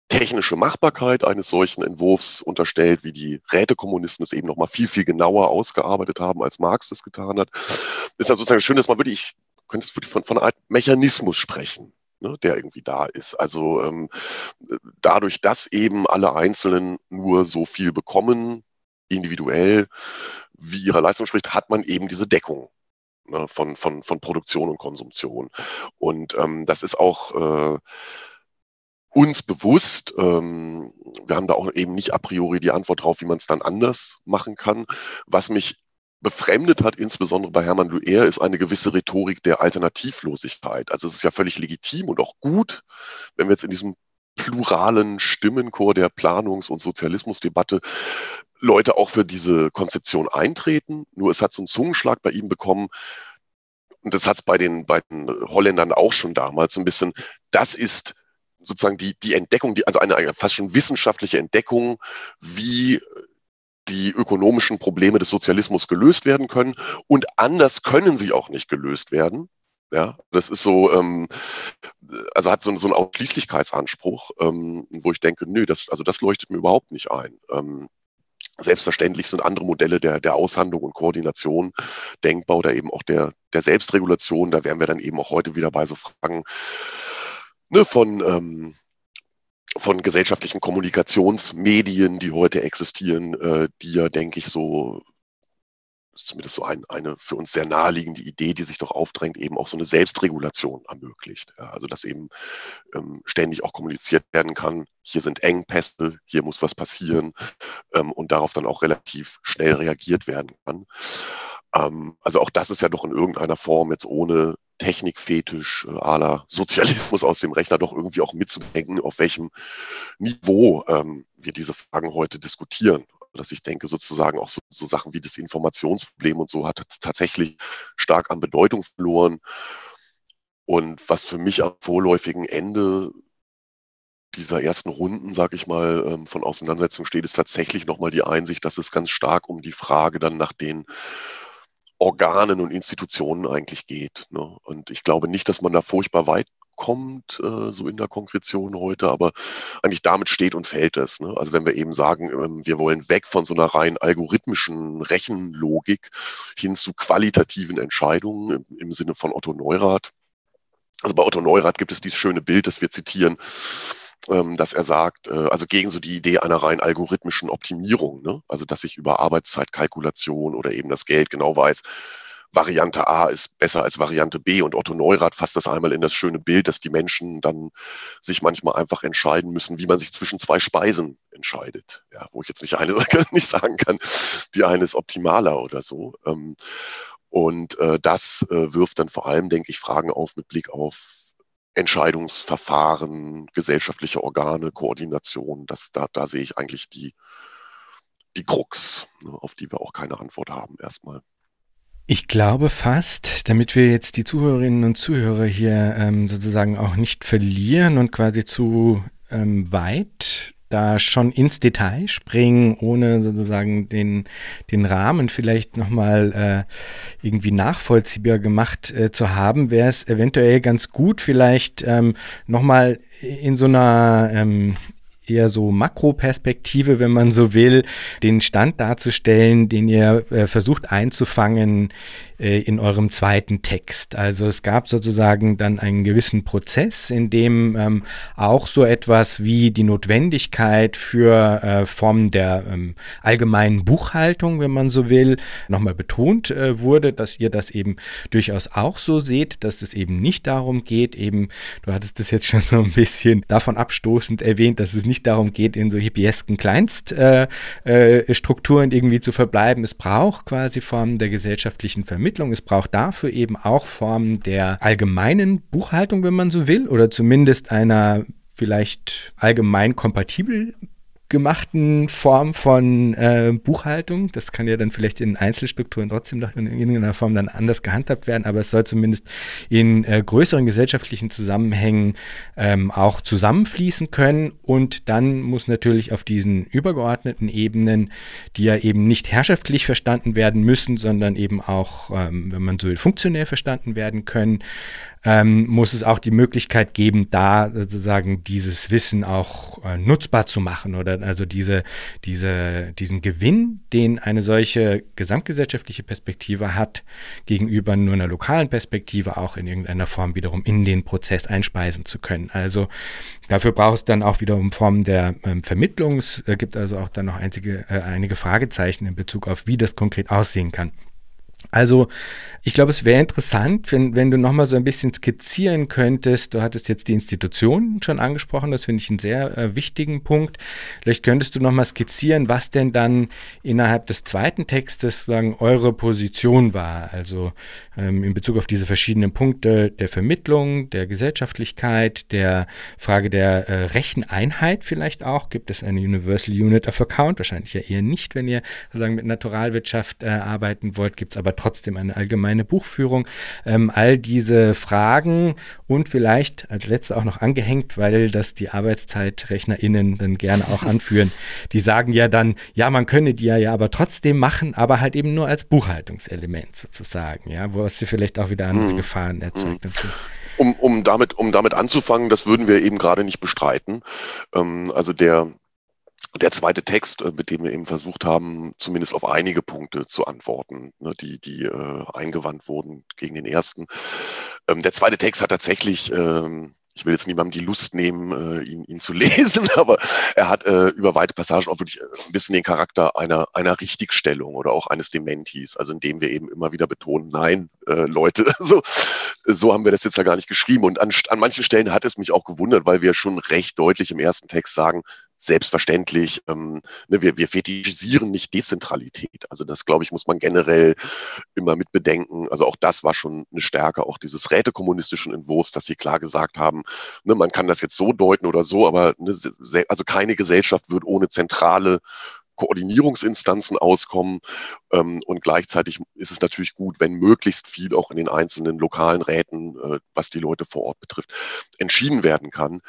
technische Machbarkeit eines solchen Entwurfs unterstellt, wie die Rätekommunisten es eben nochmal viel, viel genauer ausgearbeitet haben, als Marx das getan hat, ist dann sozusagen schön, dass man wirklich, könnte es von, von einer Art Mechanismus sprechen ne, der irgendwie da ist. Also ähm, dadurch, dass eben alle Einzelnen nur so viel bekommen, individuell, wie ihre Leistung spricht, hat man eben diese Deckung ne, von, von, von Produktion und Konsumtion. Und ähm, das ist auch äh, uns bewusst. Ähm, wir haben da auch eben nicht a priori die Antwort drauf, wie man es dann anders machen kann. Was mich befremdet hat, insbesondere bei Hermann Luer, ist eine gewisse Rhetorik der Alternativlosigkeit. Also es ist ja völlig legitim und auch gut, wenn wir jetzt in diesem pluralen Stimmenchor der Planungs- und Sozialismusdebatte Leute auch für diese Konzeption eintreten. Nur es hat so einen Zungenschlag bei ihm bekommen, und das hat es bei den, bei den Holländern auch schon damals ein bisschen, das ist sozusagen die, die Entdeckung, die, also eine, eine fast schon wissenschaftliche Entdeckung, wie die ökonomischen Probleme des Sozialismus gelöst werden können. Und anders können sie auch nicht gelöst werden. Ja, das ist so, ähm, also hat so, so einen Ausschließlichkeitsanspruch, ähm, wo ich denke, nö, das, also das leuchtet mir überhaupt nicht ein. Ähm, selbstverständlich sind andere Modelle der, der Aushandlung und Koordination denkbar oder eben auch der, der Selbstregulation. Da wären wir dann eben auch heute wieder bei so Fragen ne, von ähm, von gesellschaftlichen Kommunikationsmedien, die heute existieren, äh, die ja, denke ich, so zumindest so ein, eine für uns sehr naheliegende Idee, die sich doch aufdrängt, eben auch so eine Selbstregulation ermöglicht. Ja, also dass eben ähm, ständig auch kommuniziert werden kann, hier sind Engpässe, hier muss was passieren ähm, und darauf dann auch relativ schnell reagiert werden kann. Ähm, also auch das ist ja doch in irgendeiner Form jetzt ohne Technikfetisch äh, aller Sozialismus aus dem Rechner doch irgendwie auch mitzudenken, auf welchem Niveau ähm, wir diese Fragen heute diskutieren. Dass ich denke, sozusagen auch so, so Sachen wie das Informationsproblem und so hat tatsächlich stark an Bedeutung verloren. Und was für mich am vorläufigen Ende dieser ersten Runden, sage ich mal, ähm, von Auseinandersetzung steht, ist tatsächlich nochmal die Einsicht, dass es ganz stark um die Frage dann nach den Organen und Institutionen eigentlich geht. Ne? Und ich glaube nicht, dass man da furchtbar weit kommt, äh, so in der Konkretion heute, aber eigentlich damit steht und fällt es. Ne? Also wenn wir eben sagen, ähm, wir wollen weg von so einer rein algorithmischen Rechenlogik hin zu qualitativen Entscheidungen im, im Sinne von Otto Neurath. Also bei Otto Neurath gibt es dieses schöne Bild, das wir zitieren, dass er sagt, äh, also gegen so die Idee einer rein algorithmischen Optimierung, ne? also dass ich über Arbeitszeitkalkulation oder eben das Geld genau weiß, Variante A ist besser als Variante B. Und Otto Neurath fasst das einmal in das schöne Bild, dass die Menschen dann sich manchmal einfach entscheiden müssen, wie man sich zwischen zwei Speisen entscheidet. Ja, wo ich jetzt nicht eine nicht sagen kann, die eine ist optimaler oder so. Ähm, und äh, das äh, wirft dann vor allem, denke ich, Fragen auf mit Blick auf Entscheidungsverfahren, gesellschaftliche Organe, Koordination, das, da, da sehe ich eigentlich die, die Krux, ne, auf die wir auch keine Antwort haben erstmal. Ich glaube fast, damit wir jetzt die Zuhörerinnen und Zuhörer hier ähm, sozusagen auch nicht verlieren und quasi zu ähm, weit da schon ins Detail springen, ohne sozusagen den, den Rahmen vielleicht nochmal äh, irgendwie nachvollziehbar gemacht äh, zu haben, wäre es eventuell ganz gut, vielleicht ähm, nochmal in so einer ähm, eher so Makroperspektive, wenn man so will, den Stand darzustellen, den ihr äh, versucht einzufangen äh, in eurem zweiten Text. Also es gab sozusagen dann einen gewissen Prozess, in dem ähm, auch so etwas wie die Notwendigkeit für äh, Formen der ähm, allgemeinen Buchhaltung, wenn man so will, nochmal betont äh, wurde, dass ihr das eben durchaus auch so seht, dass es eben nicht darum geht, eben, du hattest das jetzt schon so ein bisschen davon abstoßend erwähnt, dass es nicht darum geht, in so hippiesken Kleinststrukturen äh, äh, irgendwie zu verbleiben. Es braucht quasi Formen der gesellschaftlichen Vermittlung. Es braucht dafür eben auch Formen der allgemeinen Buchhaltung, wenn man so will, oder zumindest einer vielleicht allgemein kompatibel gemachten Form von äh, Buchhaltung. Das kann ja dann vielleicht in Einzelstrukturen trotzdem noch in irgendeiner Form dann anders gehandhabt werden, aber es soll zumindest in äh, größeren gesellschaftlichen Zusammenhängen ähm, auch zusammenfließen können. Und dann muss natürlich auf diesen übergeordneten Ebenen, die ja eben nicht herrschaftlich verstanden werden müssen, sondern eben auch, ähm, wenn man so will, funktionell verstanden werden können, ähm, muss es auch die Möglichkeit geben, da sozusagen dieses Wissen auch äh, nutzbar zu machen oder also diese, diese, diesen Gewinn, den eine solche gesamtgesellschaftliche Perspektive hat, gegenüber nur einer lokalen Perspektive auch in irgendeiner Form wiederum in den Prozess einspeisen zu können. Also dafür braucht es dann auch wiederum Formen der ähm, Vermittlung. Es äh, gibt also auch dann noch einzige, äh, einige Fragezeichen in Bezug auf, wie das konkret aussehen kann. Also, ich glaube, es wäre interessant, wenn, wenn du nochmal so ein bisschen skizzieren könntest. Du hattest jetzt die Institution schon angesprochen, das finde ich einen sehr äh, wichtigen Punkt. Vielleicht könntest du nochmal skizzieren, was denn dann innerhalb des zweiten Textes sagen, eure Position war. Also ähm, in Bezug auf diese verschiedenen Punkte der Vermittlung, der Gesellschaftlichkeit, der Frage der äh, Recheneinheit vielleicht auch. Gibt es eine Universal Unit of Account? Wahrscheinlich ja eher nicht, wenn ihr sozusagen mit Naturalwirtschaft äh, arbeiten wollt. Gibt es aber trotzdem eine allgemeine Buchführung. Ähm, all diese Fragen und vielleicht als letzte auch noch angehängt, weil das die ArbeitszeitRechnerInnen dann gerne auch anführen. Die sagen ja dann, ja, man könne die ja, ja aber trotzdem machen, aber halt eben nur als Buchhaltungselement sozusagen, ja, wo es dir vielleicht auch wieder andere mhm. Gefahren erzeugt. Mhm. Um, um, damit, um damit anzufangen, das würden wir eben gerade nicht bestreiten. Ähm, also der, der zweite Text, äh, mit dem wir eben versucht haben, zumindest auf einige Punkte zu antworten, ne, die, die äh, eingewandt wurden gegen den ersten. Ähm, der zweite Text hat tatsächlich, ähm, ich will jetzt niemandem die Lust nehmen, äh, ihn, ihn zu lesen, aber er hat äh, über weite Passagen auch wirklich äh, ein bisschen den Charakter einer, einer Richtigstellung oder auch eines Dementis, also indem wir eben immer wieder betonen, nein, äh, Leute, so, so haben wir das jetzt ja gar nicht geschrieben. Und an, an manchen Stellen hat es mich auch gewundert, weil wir schon recht deutlich im ersten Text sagen, selbstverständlich, ähm, ne, wir, wir fetischisieren nicht Dezentralität. Also das, glaube ich, muss man generell immer mit bedenken. Also auch das war schon eine Stärke auch dieses rätekommunistischen Entwurfs, dass sie klar gesagt haben, ne, man kann das jetzt so deuten oder so, aber ne, also keine Gesellschaft wird ohne zentrale Koordinierungsinstanzen auskommen. Ähm, und gleichzeitig ist es natürlich gut, wenn möglichst viel auch in den einzelnen lokalen Räten, äh, was die Leute vor Ort betrifft, entschieden werden kann.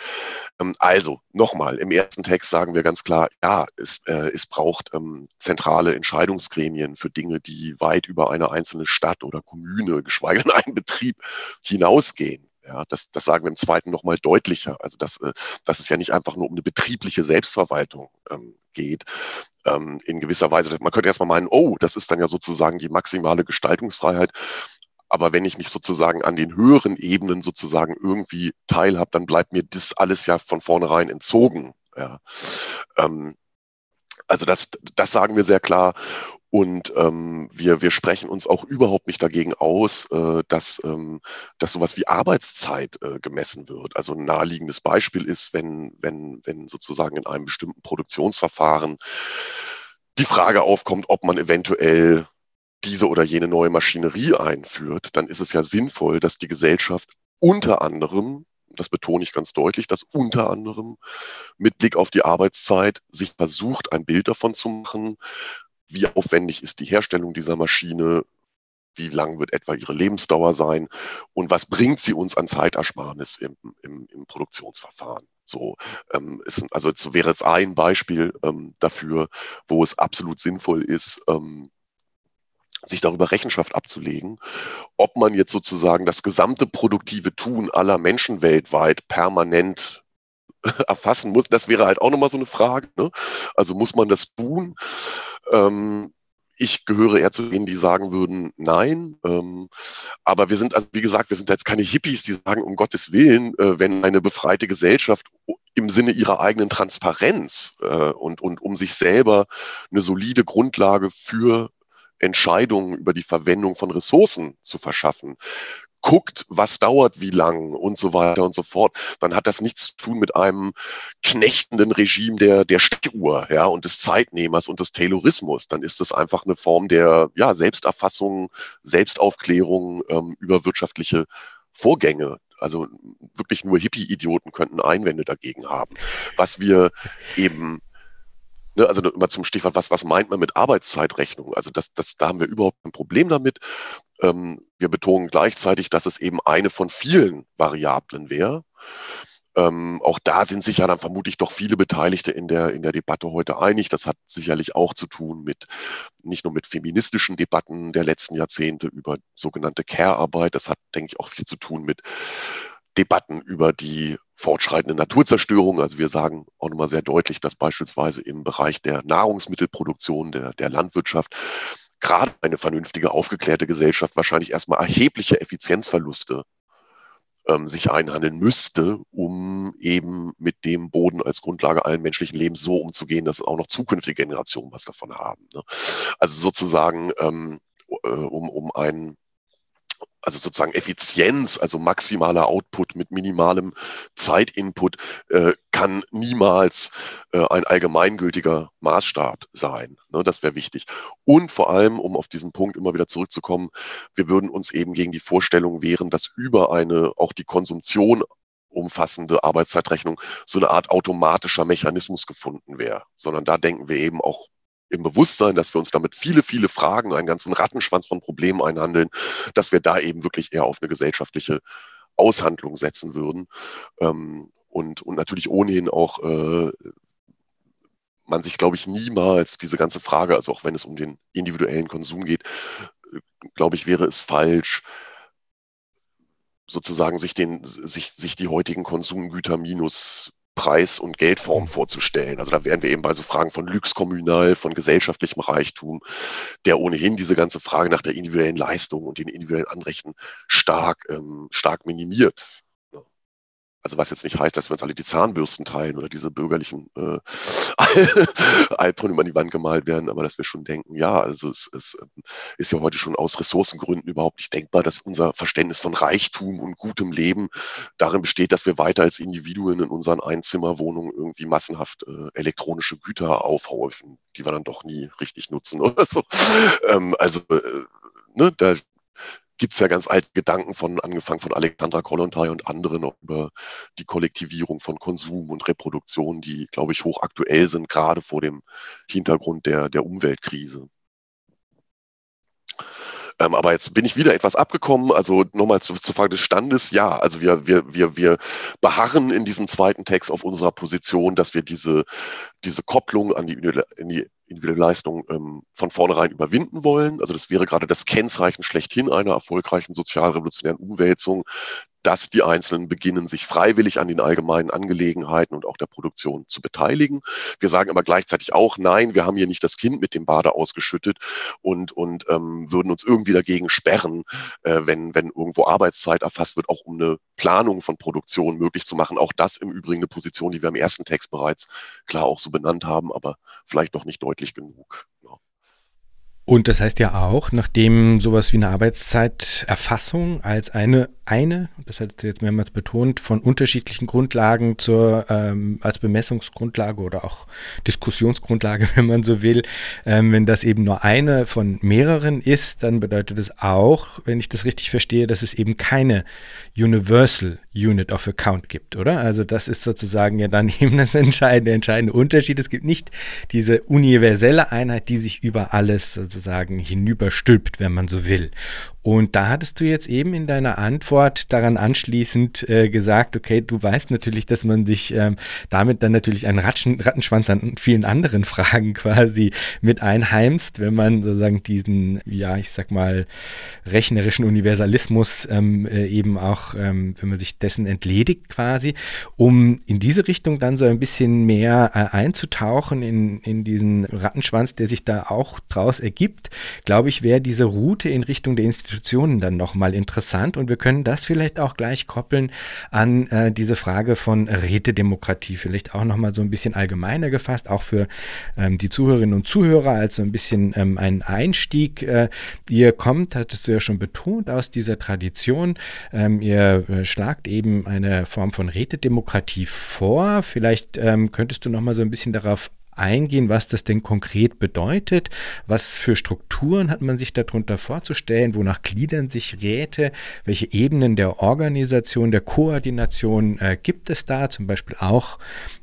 Ähm, also nochmal, im ersten Text sagen wir ganz klar, ja, es, äh, es braucht ähm, zentrale Entscheidungsgremien für Dinge, die weit über eine einzelne Stadt oder Kommune, geschweige denn einen Betrieb hinausgehen. Ja, das, das sagen wir im zweiten nochmal deutlicher. Also, dass, äh, dass es ja nicht einfach nur um eine betriebliche Selbstverwaltung ähm, geht. Ähm, in gewisser Weise, man könnte erstmal meinen, oh, das ist dann ja sozusagen die maximale Gestaltungsfreiheit. Aber wenn ich nicht sozusagen an den höheren Ebenen sozusagen irgendwie teilhabe, dann bleibt mir das alles ja von vornherein entzogen. Ja. Ähm, also das, das sagen wir sehr klar. Und ähm, wir, wir sprechen uns auch überhaupt nicht dagegen aus, äh, dass, ähm, dass sowas wie Arbeitszeit äh, gemessen wird. Also ein naheliegendes Beispiel ist, wenn, wenn, wenn sozusagen in einem bestimmten Produktionsverfahren die Frage aufkommt, ob man eventuell diese oder jene neue Maschinerie einführt, dann ist es ja sinnvoll, dass die Gesellschaft unter anderem, das betone ich ganz deutlich, dass unter anderem mit Blick auf die Arbeitszeit sich versucht, ein Bild davon zu machen, wie aufwendig ist die Herstellung dieser Maschine, wie lang wird etwa ihre Lebensdauer sein und was bringt sie uns an Zeitersparnis im, im, im Produktionsverfahren. So, ähm, ist, also jetzt wäre jetzt ein Beispiel ähm, dafür, wo es absolut sinnvoll ist, ähm, sich darüber Rechenschaft abzulegen, ob man jetzt sozusagen das gesamte produktive Tun aller Menschen weltweit permanent erfassen muss. Das wäre halt auch nochmal so eine Frage. Ne? Also muss man das tun? Ähm, ich gehöre eher zu denen, die sagen würden, nein. Ähm, aber wir sind, also wie gesagt, wir sind jetzt keine Hippies, die sagen, um Gottes Willen, äh, wenn eine befreite Gesellschaft im Sinne ihrer eigenen Transparenz äh, und, und um sich selber eine solide Grundlage für Entscheidungen über die Verwendung von Ressourcen zu verschaffen, guckt, was dauert wie lang und so weiter und so fort, dann hat das nichts zu tun mit einem knechtenden Regime der, der Steckuhr, ja, und des Zeitnehmers und des Taylorismus. Dann ist es einfach eine Form der, ja, Selbsterfassung, Selbstaufklärung ähm, über wirtschaftliche Vorgänge. Also wirklich nur Hippie-Idioten könnten Einwände dagegen haben. Was wir eben Ne, also immer zum Stichwort, was, was meint man mit Arbeitszeitrechnung? Also das, das, da haben wir überhaupt ein Problem damit. Ähm, wir betonen gleichzeitig, dass es eben eine von vielen Variablen wäre. Ähm, auch da sind sich ja dann vermutlich doch viele Beteiligte in der, in der Debatte heute einig. Das hat sicherlich auch zu tun mit, nicht nur mit feministischen Debatten der letzten Jahrzehnte über sogenannte Care-Arbeit. Das hat, denke ich, auch viel zu tun mit Debatten über die fortschreitende Naturzerstörung. Also wir sagen auch nochmal sehr deutlich, dass beispielsweise im Bereich der Nahrungsmittelproduktion, der, der Landwirtschaft, gerade eine vernünftige, aufgeklärte Gesellschaft wahrscheinlich erstmal erhebliche Effizienzverluste ähm, sich einhandeln müsste, um eben mit dem Boden als Grundlage allen menschlichen Lebens so umzugehen, dass auch noch zukünftige Generationen was davon haben. Ne? Also sozusagen, ähm, äh, um, um einen also sozusagen Effizienz, also maximaler Output mit minimalem Zeitinput, äh, kann niemals äh, ein allgemeingültiger Maßstab sein. Ne, das wäre wichtig. Und vor allem, um auf diesen Punkt immer wieder zurückzukommen, wir würden uns eben gegen die Vorstellung wehren, dass über eine auch die Konsumtion umfassende Arbeitszeitrechnung so eine Art automatischer Mechanismus gefunden wäre, sondern da denken wir eben auch im Bewusstsein, dass wir uns damit viele, viele Fragen, einen ganzen Rattenschwanz von Problemen einhandeln, dass wir da eben wirklich eher auf eine gesellschaftliche Aushandlung setzen würden. Ähm, und, und natürlich ohnehin auch äh, man sich, glaube ich, niemals diese ganze Frage, also auch wenn es um den individuellen Konsum geht, äh, glaube ich, wäre es falsch, sozusagen sich, den, sich, sich die heutigen Konsumgüter minus Preis- und Geldform mhm. vorzustellen. Also da wären wir eben bei so Fragen von Lux kommunal, von gesellschaftlichem Reichtum, der ohnehin diese ganze Frage nach der individuellen Leistung und den individuellen Anrechten stark, ähm, stark minimiert. Also was jetzt nicht heißt, dass wir uns alle die Zahnbürsten teilen oder diese bürgerlichen äh, Albträume an die Wand gemalt werden, aber dass wir schon denken, ja, also es, es ähm, ist ja heute schon aus Ressourcengründen überhaupt nicht denkbar, dass unser Verständnis von Reichtum und gutem Leben darin besteht, dass wir weiter als Individuen in unseren Einzimmerwohnungen irgendwie massenhaft äh, elektronische Güter aufhäufen, die wir dann doch nie richtig nutzen oder so. Ähm, also äh, ne, da gibt es ja ganz alte Gedanken von, angefangen von Alexandra Kollontai und anderen über die Kollektivierung von Konsum und Reproduktion, die, glaube ich, hochaktuell sind, gerade vor dem Hintergrund der, der Umweltkrise. Ähm, aber jetzt bin ich wieder etwas abgekommen. Also nochmal zu, zur Frage des Standes. Ja, also wir, wir, wir, wir beharren in diesem zweiten Text auf unserer Position, dass wir diese, diese Kopplung an die, in die individuelle Leistung ähm, von vornherein überwinden wollen. Also das wäre gerade das Kennzeichen schlechthin einer erfolgreichen sozialrevolutionären Umwälzung, dass die Einzelnen beginnen, sich freiwillig an den allgemeinen Angelegenheiten und auch der Produktion zu beteiligen. Wir sagen aber gleichzeitig auch, nein, wir haben hier nicht das Kind mit dem Bade ausgeschüttet und, und ähm, würden uns irgendwie dagegen sperren, äh, wenn, wenn irgendwo Arbeitszeit erfasst wird, auch um eine Planung von Produktion möglich zu machen. Auch das im Übrigen eine Position, die wir im ersten Text bereits klar auch so benannt haben, aber vielleicht noch nicht deutlich genug. Und das heißt ja auch, nachdem sowas wie eine Arbeitszeiterfassung als eine, eine, das hat jetzt mehrmals betont, von unterschiedlichen Grundlagen zur, ähm, als Bemessungsgrundlage oder auch Diskussionsgrundlage, wenn man so will, ähm, wenn das eben nur eine von mehreren ist, dann bedeutet es auch, wenn ich das richtig verstehe, dass es eben keine Universal Unit of Account gibt, oder? Also das ist sozusagen ja dann eben das entscheidende, entscheidende Unterschied. Es gibt nicht diese universelle Einheit, die sich über alles sozusagen hinüberstülpt, wenn man so will. Und da hattest du jetzt eben in deiner Antwort daran anschließend äh, gesagt, okay, du weißt natürlich, dass man sich ähm, damit dann natürlich einen Ratschen, Rattenschwanz an vielen anderen Fragen quasi mit einheimst, wenn man sozusagen diesen, ja, ich sag mal, rechnerischen Universalismus ähm, äh, eben auch, ähm, wenn man sich dessen entledigt quasi, um in diese Richtung dann so ein bisschen mehr äh, einzutauchen in, in diesen Rattenschwanz, der sich da auch draus ergibt, glaube ich, wäre diese Route in Richtung der Institution Institutionen dann nochmal interessant und wir können das vielleicht auch gleich koppeln an äh, diese Frage von Rätedemokratie, vielleicht auch nochmal so ein bisschen allgemeiner gefasst, auch für ähm, die Zuhörerinnen und Zuhörer als so ein bisschen ähm, ein Einstieg. Äh, ihr kommt, hattest du ja schon betont, aus dieser Tradition. Ähm, ihr äh, schlagt eben eine Form von Rätedemokratie vor. Vielleicht ähm, könntest du nochmal so ein bisschen darauf eingehen, was das denn konkret bedeutet, was für Strukturen hat man sich darunter vorzustellen, wonach gliedern sich Räte, welche Ebenen der Organisation, der Koordination äh, gibt es da, zum Beispiel auch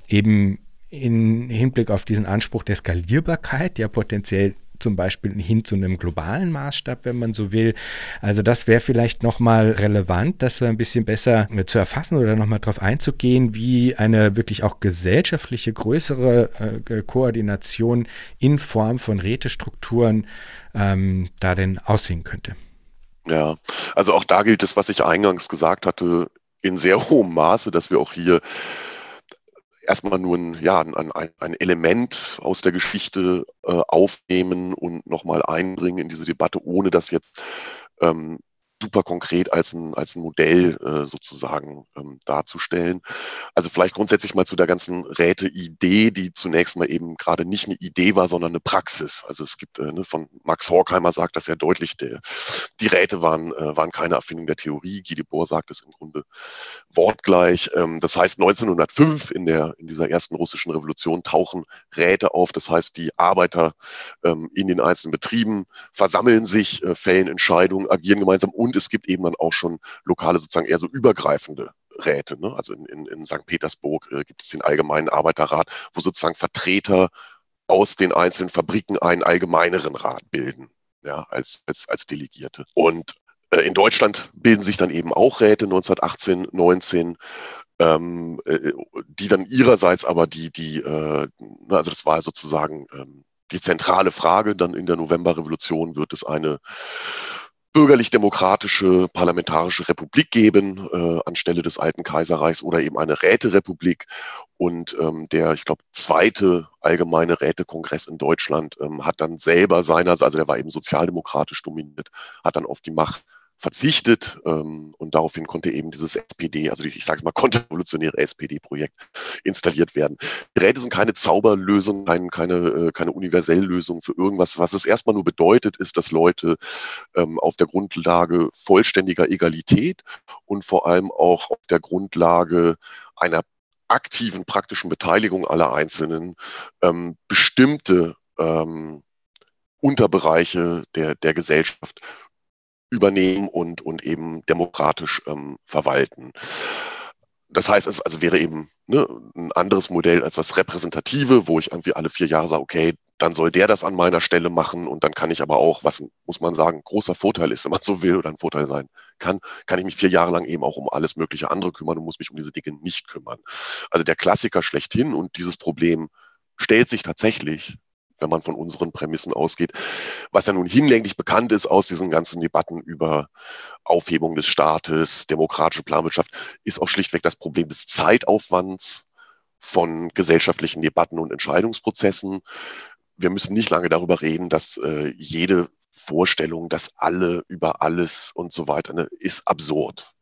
eben in Hinblick auf diesen Anspruch der Skalierbarkeit ja potenziell zum Beispiel hin zu einem globalen Maßstab, wenn man so will. Also das wäre vielleicht nochmal relevant, das ein bisschen besser zu erfassen oder nochmal darauf einzugehen, wie eine wirklich auch gesellschaftliche größere äh, Koordination in Form von Rätestrukturen ähm, da denn aussehen könnte. Ja, also auch da gilt es, was ich eingangs gesagt hatte, in sehr hohem Maße, dass wir auch hier erstmal nur ein, ja, ein, ein Element aus der Geschichte äh, aufnehmen und nochmal einbringen in diese Debatte, ohne das jetzt ähm, super konkret als ein, als ein Modell äh, sozusagen ähm, darzustellen. Also vielleicht grundsätzlich mal zu der ganzen Räte-Idee, die zunächst mal eben gerade nicht eine Idee war, sondern eine Praxis. Also es gibt äh, ne, von Max Horkheimer sagt das ja deutlich, der, die Räte waren, äh, waren keine Erfindung der Theorie. Guy Debord sagt es im Grunde wortgleich. Ähm, das heißt 1905 in, der, in dieser ersten russischen Revolution tauchen Räte auf. Das heißt, die Arbeiter ähm, in den einzelnen Betrieben versammeln sich, äh, fällen Entscheidungen, agieren gemeinsam und es gibt eben dann auch schon lokale, sozusagen eher so übergreifende Räte. Ne? Also in, in, in St. Petersburg äh, gibt es den Allgemeinen Arbeiterrat, wo sozusagen Vertreter aus den einzelnen Fabriken einen allgemeineren Rat bilden, ja, als, als, als Delegierte. Und äh, in Deutschland bilden sich dann eben auch Räte 1918, 19, ähm, äh, die dann ihrerseits aber die, die, äh, also das war sozusagen ähm, die zentrale Frage dann in der Novemberrevolution, wird es eine bürgerlich-demokratische parlamentarische Republik geben, äh, anstelle des alten Kaiserreichs oder eben eine Räterepublik. Und ähm, der, ich glaube, zweite allgemeine Rätekongress in Deutschland ähm, hat dann selber seiner, also der war eben sozialdemokratisch dominiert, hat dann auf die Macht verzichtet ähm, und daraufhin konnte eben dieses SPD, also ich sage es mal konterrevolutionäre SPD-Projekt installiert werden. Die Räte sind keine Zauberlösung, kein, keine, äh, keine Universellösung für irgendwas. Was es erstmal nur bedeutet, ist, dass Leute ähm, auf der Grundlage vollständiger Egalität und vor allem auch auf der Grundlage einer aktiven praktischen Beteiligung aller Einzelnen ähm, bestimmte ähm, Unterbereiche der, der Gesellschaft übernehmen und, und eben demokratisch ähm, verwalten. Das heißt, es also wäre eben ne, ein anderes Modell als das repräsentative, wo ich irgendwie alle vier Jahre sage, okay, dann soll der das an meiner Stelle machen und dann kann ich aber auch, was muss man sagen, großer Vorteil ist, wenn man so will oder ein Vorteil sein kann, kann ich mich vier Jahre lang eben auch um alles mögliche andere kümmern und muss mich um diese Dinge nicht kümmern. Also der Klassiker schlechthin und dieses Problem stellt sich tatsächlich wenn man von unseren Prämissen ausgeht, was ja nun hinlänglich bekannt ist aus diesen ganzen Debatten über Aufhebung des Staates, demokratische Planwirtschaft, ist auch schlichtweg das Problem des Zeitaufwands von gesellschaftlichen Debatten und Entscheidungsprozessen. Wir müssen nicht lange darüber reden, dass äh, jede Vorstellung, dass alle über alles und so weiter, ne, ist absurd.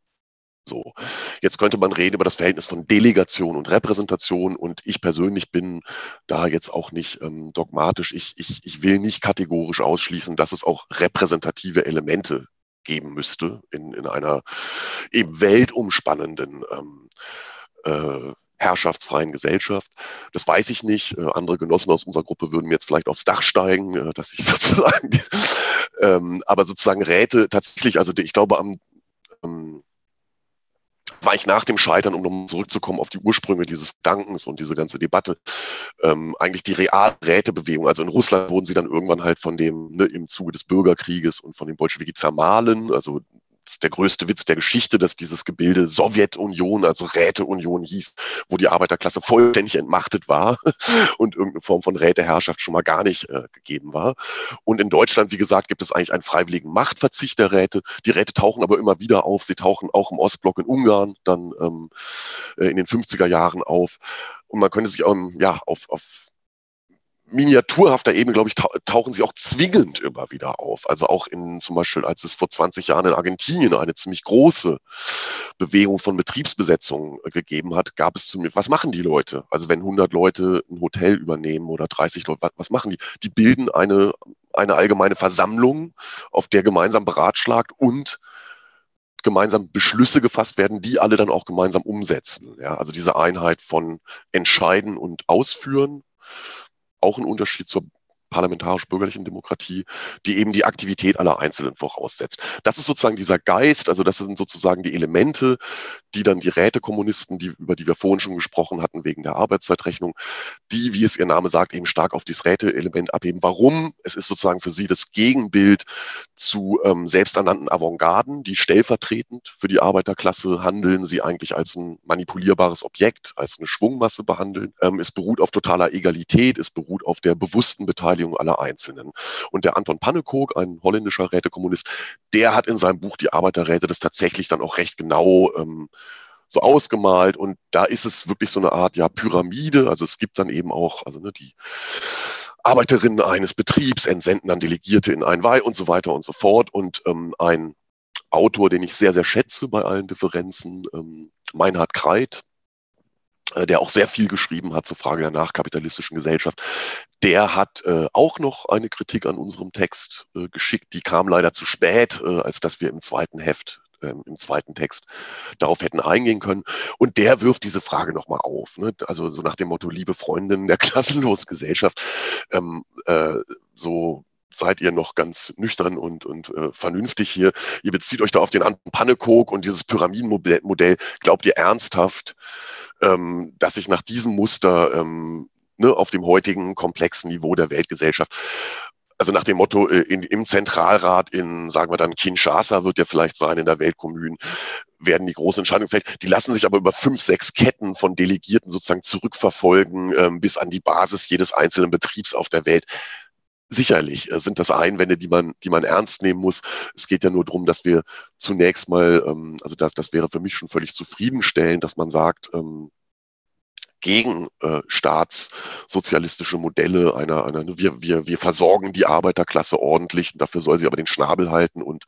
So. Jetzt könnte man reden über das Verhältnis von Delegation und Repräsentation und ich persönlich bin da jetzt auch nicht ähm, dogmatisch. Ich, ich, ich will nicht kategorisch ausschließen, dass es auch repräsentative Elemente geben müsste in, in einer eben weltumspannenden ähm, äh, herrschaftsfreien Gesellschaft. Das weiß ich nicht. Äh, andere Genossen aus unserer Gruppe würden mir jetzt vielleicht aufs Dach steigen, äh, dass ich sozusagen, ähm, aber sozusagen Räte tatsächlich, also ich glaube am ähm, war ich nach dem Scheitern, um nochmal zurückzukommen auf die Ursprünge dieses Gedankens und diese ganze Debatte, ähm, eigentlich die Realrätebewegung. Also in Russland wurden sie dann irgendwann halt von dem, ne, im Zuge des Bürgerkrieges und von den Bolschewiki zermahlen, also der größte Witz der Geschichte, dass dieses Gebilde Sowjetunion, also Räteunion hieß, wo die Arbeiterklasse vollständig entmachtet war und irgendeine Form von Räteherrschaft schon mal gar nicht äh, gegeben war. Und in Deutschland, wie gesagt, gibt es eigentlich einen freiwilligen Machtverzicht der Räte. Die Räte tauchen aber immer wieder auf. Sie tauchen auch im Ostblock in Ungarn dann ähm, äh, in den 50er Jahren auf. Und man könnte sich ähm, ja, auf, auf miniaturhafter Ebene, glaube ich, tauchen sie auch zwingend immer wieder auf. Also auch in zum Beispiel, als es vor 20 Jahren in Argentinien eine ziemlich große Bewegung von Betriebsbesetzungen äh, gegeben hat, gab es zu mir, was machen die Leute? Also wenn 100 Leute ein Hotel übernehmen oder 30 Leute, was machen die? Die bilden eine, eine allgemeine Versammlung, auf der gemeinsam beratschlagt und gemeinsam Beschlüsse gefasst werden, die alle dann auch gemeinsam umsetzen. Ja, also diese Einheit von entscheiden und ausführen auch ein Unterschied zur parlamentarisch-bürgerlichen Demokratie, die eben die Aktivität aller Einzelnen voraussetzt. Das ist sozusagen dieser Geist, also das sind sozusagen die Elemente, die dann die Rätekommunisten, die, über die wir vorhin schon gesprochen hatten, wegen der Arbeitszeitrechnung, die, wie es ihr Name sagt, eben stark auf dieses Räteelement abheben. Warum? Es ist sozusagen für sie das Gegenbild zu ähm, selbsternannten Avantgarden, die stellvertretend für die Arbeiterklasse handeln, sie eigentlich als ein manipulierbares Objekt, als eine Schwungmasse behandeln. Ähm, es beruht auf totaler Egalität, es beruht auf der bewussten Beteiligung aller Einzelnen. Und der Anton Pannekow, ein holländischer Rätekommunist, der hat in seinem Buch Die Arbeiterräte das tatsächlich dann auch recht genau ähm, so ausgemalt und da ist es wirklich so eine Art ja Pyramide. Also es gibt dann eben auch, also ne, die Arbeiterinnen eines Betriebs entsenden dann Delegierte in ein Weih und so weiter und so fort. Und ähm, ein Autor, den ich sehr, sehr schätze bei allen Differenzen, ähm, Meinhard Kreit, der auch sehr viel geschrieben hat zur Frage der nachkapitalistischen Gesellschaft, der hat äh, auch noch eine Kritik an unserem Text äh, geschickt. Die kam leider zu spät, äh, als dass wir im zweiten Heft ähm, im zweiten Text darauf hätten eingehen können. Und der wirft diese Frage nochmal auf. Ne? Also so nach dem Motto, liebe Freundinnen der klassenlosen Gesellschaft, ähm, äh, so seid ihr noch ganz nüchtern und, und äh, vernünftig hier. Ihr bezieht euch da auf den Anton Pannekog und dieses Pyramidenmodell. Glaubt ihr ernsthaft, ähm, dass sich nach diesem Muster ähm, ne, auf dem heutigen komplexen Niveau der Weltgesellschaft also nach dem Motto, äh, in, im Zentralrat in, sagen wir dann, Kinshasa wird ja vielleicht sein, in der Weltkommun, werden die großen Entscheidungen gefällt. Die lassen sich aber über fünf, sechs Ketten von Delegierten sozusagen zurückverfolgen ähm, bis an die Basis jedes einzelnen Betriebs auf der Welt. Sicherlich äh, sind das Einwände, die man, die man ernst nehmen muss. Es geht ja nur darum, dass wir zunächst mal, ähm, also das, das wäre für mich schon völlig zufriedenstellend, dass man sagt, ähm, gegen äh, staatssozialistische Modelle einer, einer wir, wir, wir versorgen die Arbeiterklasse ordentlich, dafür soll sie aber den Schnabel halten und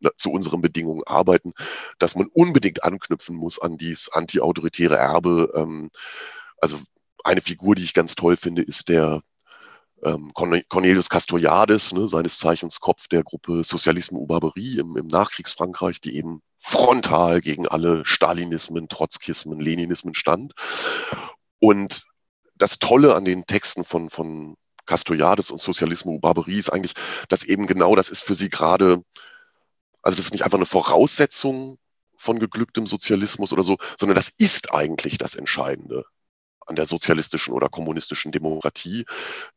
na, zu unseren Bedingungen arbeiten, dass man unbedingt anknüpfen muss an dieses antiautoritäre Erbe. Ähm, also eine Figur, die ich ganz toll finde, ist der ähm, Cornelius Castoriadis, ne, seines Zeichens Kopf der Gruppe Sozialisme ou Barbarie im, im Nachkriegsfrankreich, die eben frontal gegen alle Stalinismen, Trotzkismen, Leninismen stand. Und das Tolle an den Texten von, von Castoriadis und Sozialisme ou Barbarie ist eigentlich, dass eben genau das ist für sie gerade, also das ist nicht einfach eine Voraussetzung von geglücktem Sozialismus oder so, sondern das ist eigentlich das Entscheidende an der sozialistischen oder kommunistischen Demokratie,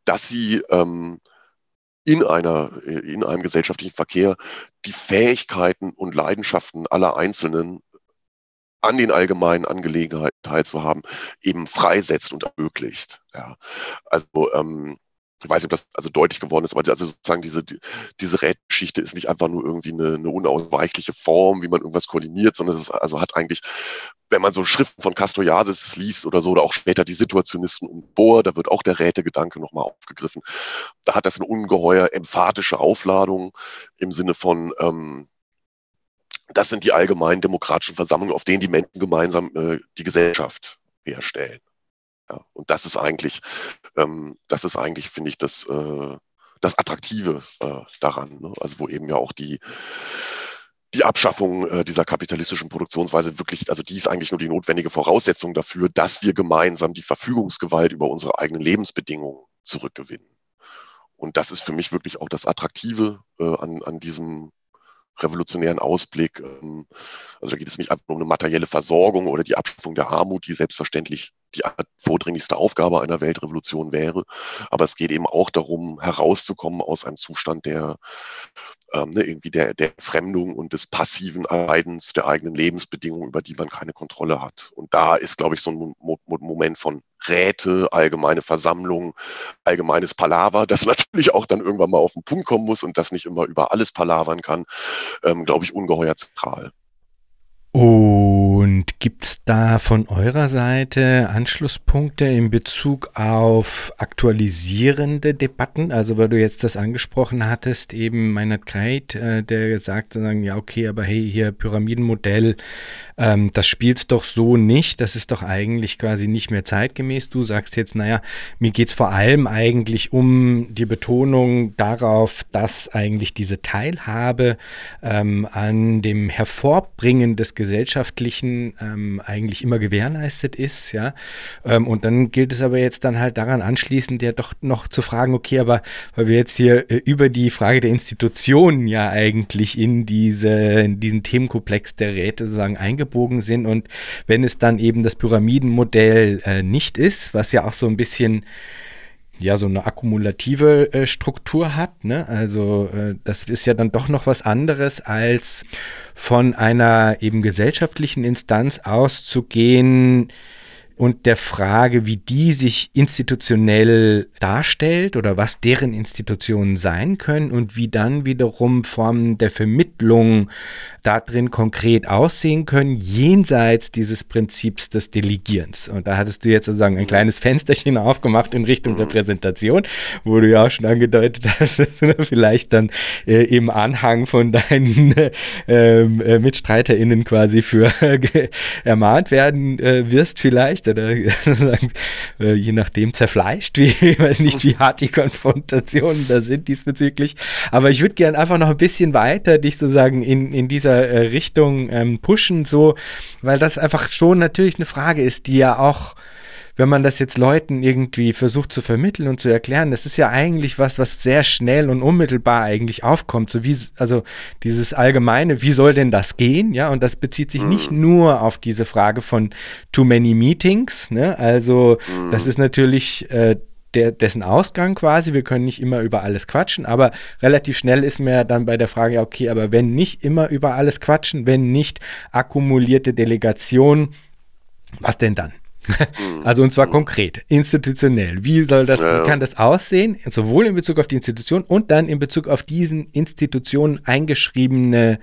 dass sie ähm, in, einer, in einem gesellschaftlichen Verkehr die Fähigkeiten und Leidenschaften aller Einzelnen an den allgemeinen Angelegenheiten teilzuhaben, eben freisetzt und ermöglicht. Ja. Also ähm, ich weiß nicht, ob das also deutlich geworden ist, aber also sozusagen diese, diese Rätgeschichte ist nicht einfach nur irgendwie eine, eine unausweichliche Form, wie man irgendwas koordiniert, sondern es also hat eigentlich, wenn man so Schriften von Castoriadis liest oder so, oder auch später die Situationisten um Bohr, da wird auch der Rätegedanke nochmal aufgegriffen. Da hat das eine ungeheuer emphatische Aufladung im Sinne von, ähm, das sind die allgemeinen demokratischen Versammlungen, auf denen die Menschen gemeinsam äh, die Gesellschaft herstellen. Ja, und das ist eigentlich, ähm, das ist eigentlich, finde ich, das, äh, das Attraktive äh, daran. Ne? Also wo eben ja auch die, die Abschaffung äh, dieser kapitalistischen Produktionsweise wirklich, also die ist eigentlich nur die notwendige Voraussetzung dafür, dass wir gemeinsam die Verfügungsgewalt über unsere eigenen Lebensbedingungen zurückgewinnen. Und das ist für mich wirklich auch das Attraktive äh, an, an diesem revolutionären Ausblick. Ähm, also da geht es nicht einfach um eine materielle Versorgung oder die Abschaffung der Armut, die selbstverständlich die vordringlichste Aufgabe einer Weltrevolution wäre. Aber es geht eben auch darum, herauszukommen aus einem Zustand der ähm, ne, irgendwie der, der Fremdung und des passiven Leidens der eigenen Lebensbedingungen, über die man keine Kontrolle hat. Und da ist, glaube ich, so ein Mo Moment von Räte, allgemeine Versammlung, allgemeines Palaver, das natürlich auch dann irgendwann mal auf den Punkt kommen muss und das nicht immer über alles palavern kann, ähm, glaube ich, ungeheuer zentral. Und gibt es da von eurer Seite Anschlusspunkte in Bezug auf aktualisierende Debatten? Also weil du jetzt das angesprochen hattest, eben Meinert Kreit, äh, der sagt dann, ja okay, aber hey, hier Pyramidenmodell, ähm, das spielst doch so nicht, das ist doch eigentlich quasi nicht mehr zeitgemäß. Du sagst jetzt, naja, mir geht es vor allem eigentlich um die Betonung darauf, dass eigentlich diese Teilhabe ähm, an dem Hervorbringen des Gesellschaftlichen ähm, eigentlich immer gewährleistet ist, ja. Ähm, und dann gilt es aber jetzt dann halt daran anschließend ja doch noch zu fragen, okay, aber weil wir jetzt hier äh, über die Frage der Institutionen ja eigentlich in diese, in diesen Themenkomplex der Räte sozusagen eingebogen sind und wenn es dann eben das Pyramidenmodell äh, nicht ist, was ja auch so ein bisschen ja so eine akkumulative äh, Struktur hat. Ne? Also äh, das ist ja dann doch noch was anderes, als von einer eben gesellschaftlichen Instanz auszugehen, und der Frage, wie die sich institutionell darstellt oder was deren Institutionen sein können und wie dann wiederum Formen der Vermittlung darin konkret aussehen können, jenseits dieses Prinzips des Delegierens. Und da hattest du jetzt sozusagen ein kleines Fensterchen aufgemacht in Richtung Repräsentation, wo du ja auch schon angedeutet hast, dass du vielleicht dann äh, im Anhang von deinen ähm, äh, MitstreiterInnen quasi für ermahnt werden äh, wirst vielleicht vielleicht oder äh, je nachdem zerfleischt, wie, ich weiß nicht, wie hart die Konfrontationen da sind diesbezüglich. Aber ich würde gerne einfach noch ein bisschen weiter dich sozusagen in, in dieser äh, Richtung ähm, pushen, so, weil das einfach schon natürlich eine Frage ist, die ja auch wenn man das jetzt Leuten irgendwie versucht zu vermitteln und zu erklären, das ist ja eigentlich was, was sehr schnell und unmittelbar eigentlich aufkommt. So wie, also dieses allgemeine, wie soll denn das gehen? Ja, und das bezieht sich nicht mhm. nur auf diese Frage von too many meetings. Ne? Also, das mhm. ist natürlich äh, der, dessen Ausgang quasi. Wir können nicht immer über alles quatschen, aber relativ schnell ist mir dann bei der Frage, okay, aber wenn nicht immer über alles quatschen, wenn nicht akkumulierte Delegation, was denn dann? Also und zwar konkret, institutionell. Wie soll das, ja. wie kann das aussehen? Sowohl in Bezug auf die Institution und dann in Bezug auf diesen Institutionen eingeschriebene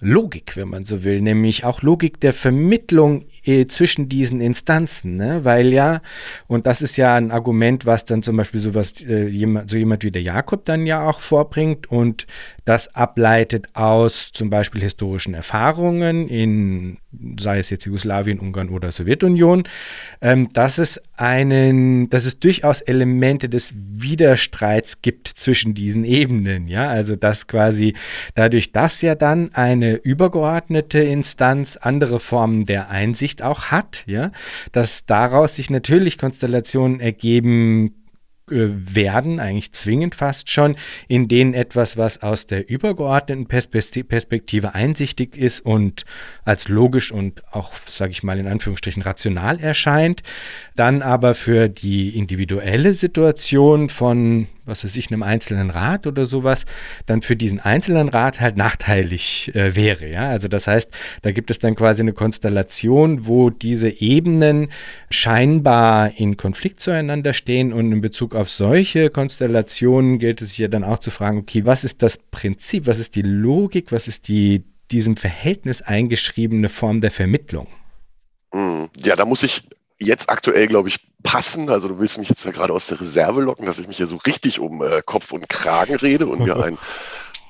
Logik, wenn man so will, nämlich auch Logik der Vermittlung äh, zwischen diesen Instanzen, ne? weil ja, und das ist ja ein Argument, was dann zum Beispiel sowas, äh, jemand, so jemand wie der Jakob dann ja auch vorbringt und das ableitet aus zum Beispiel historischen Erfahrungen in, sei es jetzt Jugoslawien, Ungarn oder Sowjetunion, ähm, dass es einen, dass es durchaus Elemente des Widerstreits gibt zwischen diesen Ebenen, ja, also dass quasi dadurch, dass ja dann eine übergeordnete Instanz andere Formen der Einsicht auch hat, ja, dass daraus sich natürlich Konstellationen ergeben werden, eigentlich zwingend fast schon, in denen etwas, was aus der übergeordneten Perspektive einsichtig ist und als logisch und auch, sage ich mal in Anführungsstrichen, rational erscheint, dann aber für die individuelle Situation von was weiß ich, einem einzelnen Rat oder sowas, dann für diesen einzelnen Rat halt nachteilig äh, wäre. Ja? Also das heißt, da gibt es dann quasi eine Konstellation, wo diese Ebenen scheinbar in Konflikt zueinander stehen und in Bezug auf solche Konstellationen gilt es hier dann auch zu fragen, okay, was ist das Prinzip, was ist die Logik, was ist die diesem Verhältnis eingeschriebene Form der Vermittlung? Hm, ja, da muss ich jetzt aktuell, glaube ich, passen. Also du willst mich jetzt ja gerade aus der Reserve locken, dass ich mich hier so richtig um äh, Kopf und Kragen rede und mir ein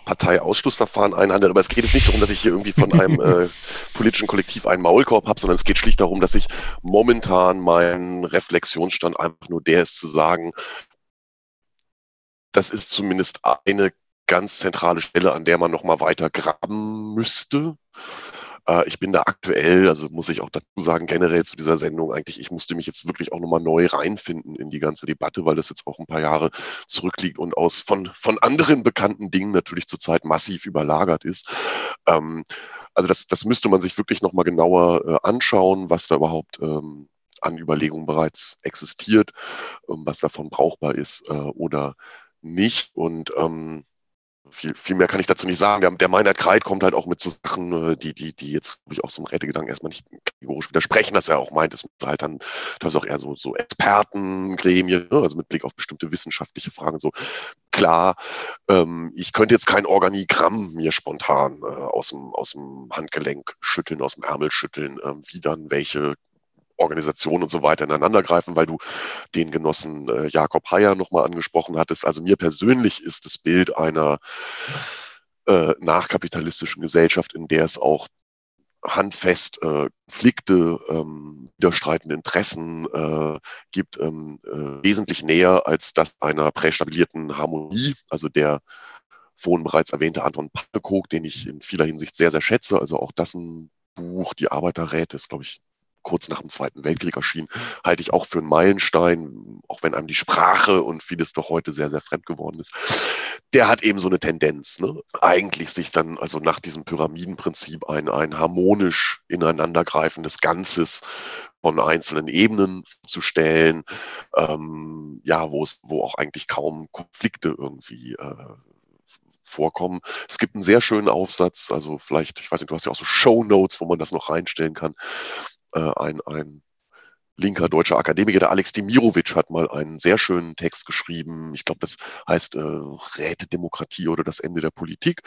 Parteiausschlussverfahren einhandelt. Aber es geht jetzt nicht darum, dass ich hier irgendwie von einem äh, politischen Kollektiv einen Maulkorb habe, sondern es geht schlicht darum, dass ich momentan mein Reflexionsstand einfach nur der ist zu sagen, das ist zumindest eine ganz zentrale Stelle, an der man nochmal weiter graben müsste. Äh, ich bin da aktuell, also muss ich auch dazu sagen, generell zu dieser Sendung eigentlich, ich musste mich jetzt wirklich auch nochmal neu reinfinden in die ganze Debatte, weil das jetzt auch ein paar Jahre zurückliegt und aus von, von anderen bekannten Dingen natürlich zurzeit massiv überlagert ist. Ähm, also das, das müsste man sich wirklich nochmal genauer äh, anschauen, was da überhaupt ähm, an Überlegungen bereits existiert, ähm, was davon brauchbar ist äh, oder nicht. Und ähm, viel, viel mehr kann ich dazu nicht sagen. Der, Meinert Kreit kommt halt auch mit so Sachen, äh, die, die, die jetzt, glaube ich, auch so im Rätegedanken erstmal nicht kategorisch widersprechen, dass er auch meint, es muss halt dann, ist auch eher so, so Expertengremien, ne? also mit Blick auf bestimmte wissenschaftliche Fragen. So klar, ähm, ich könnte jetzt kein Organigramm mir spontan äh, aus, dem, aus dem Handgelenk schütteln, aus dem Ärmel schütteln, äh, wie dann welche Organisationen und so weiter ineinander greifen, weil du den Genossen äh, Jakob Heyer nochmal angesprochen hattest. Also mir persönlich ist das Bild einer äh, nachkapitalistischen Gesellschaft, in der es auch handfest äh, Konflikte, ähm, widerstreitende Interessen äh, gibt, ähm, äh, wesentlich näher als das einer prästabilierten Harmonie, also der vorhin bereits erwähnte Anton Packekog, den ich in vieler Hinsicht sehr, sehr schätze, also auch das ein Buch, Die Arbeiterräte, ist, glaube ich, kurz nach dem Zweiten Weltkrieg erschien, halte ich auch für einen Meilenstein, auch wenn einem die Sprache und vieles doch heute sehr, sehr fremd geworden ist. Der hat eben so eine Tendenz, ne? eigentlich sich dann also nach diesem Pyramidenprinzip ein, ein harmonisch ineinandergreifendes Ganzes von einzelnen Ebenen zu stellen, ähm, ja, wo es, wo auch eigentlich kaum Konflikte irgendwie äh, vorkommen. Es gibt einen sehr schönen Aufsatz, also vielleicht, ich weiß nicht, du hast ja auch so Show Notes, wo man das noch reinstellen kann. Äh, ein, ein linker deutscher Akademiker, der Alex Demirovic, hat mal einen sehr schönen Text geschrieben. Ich glaube, das heißt äh, Rätedemokratie oder das Ende der Politik,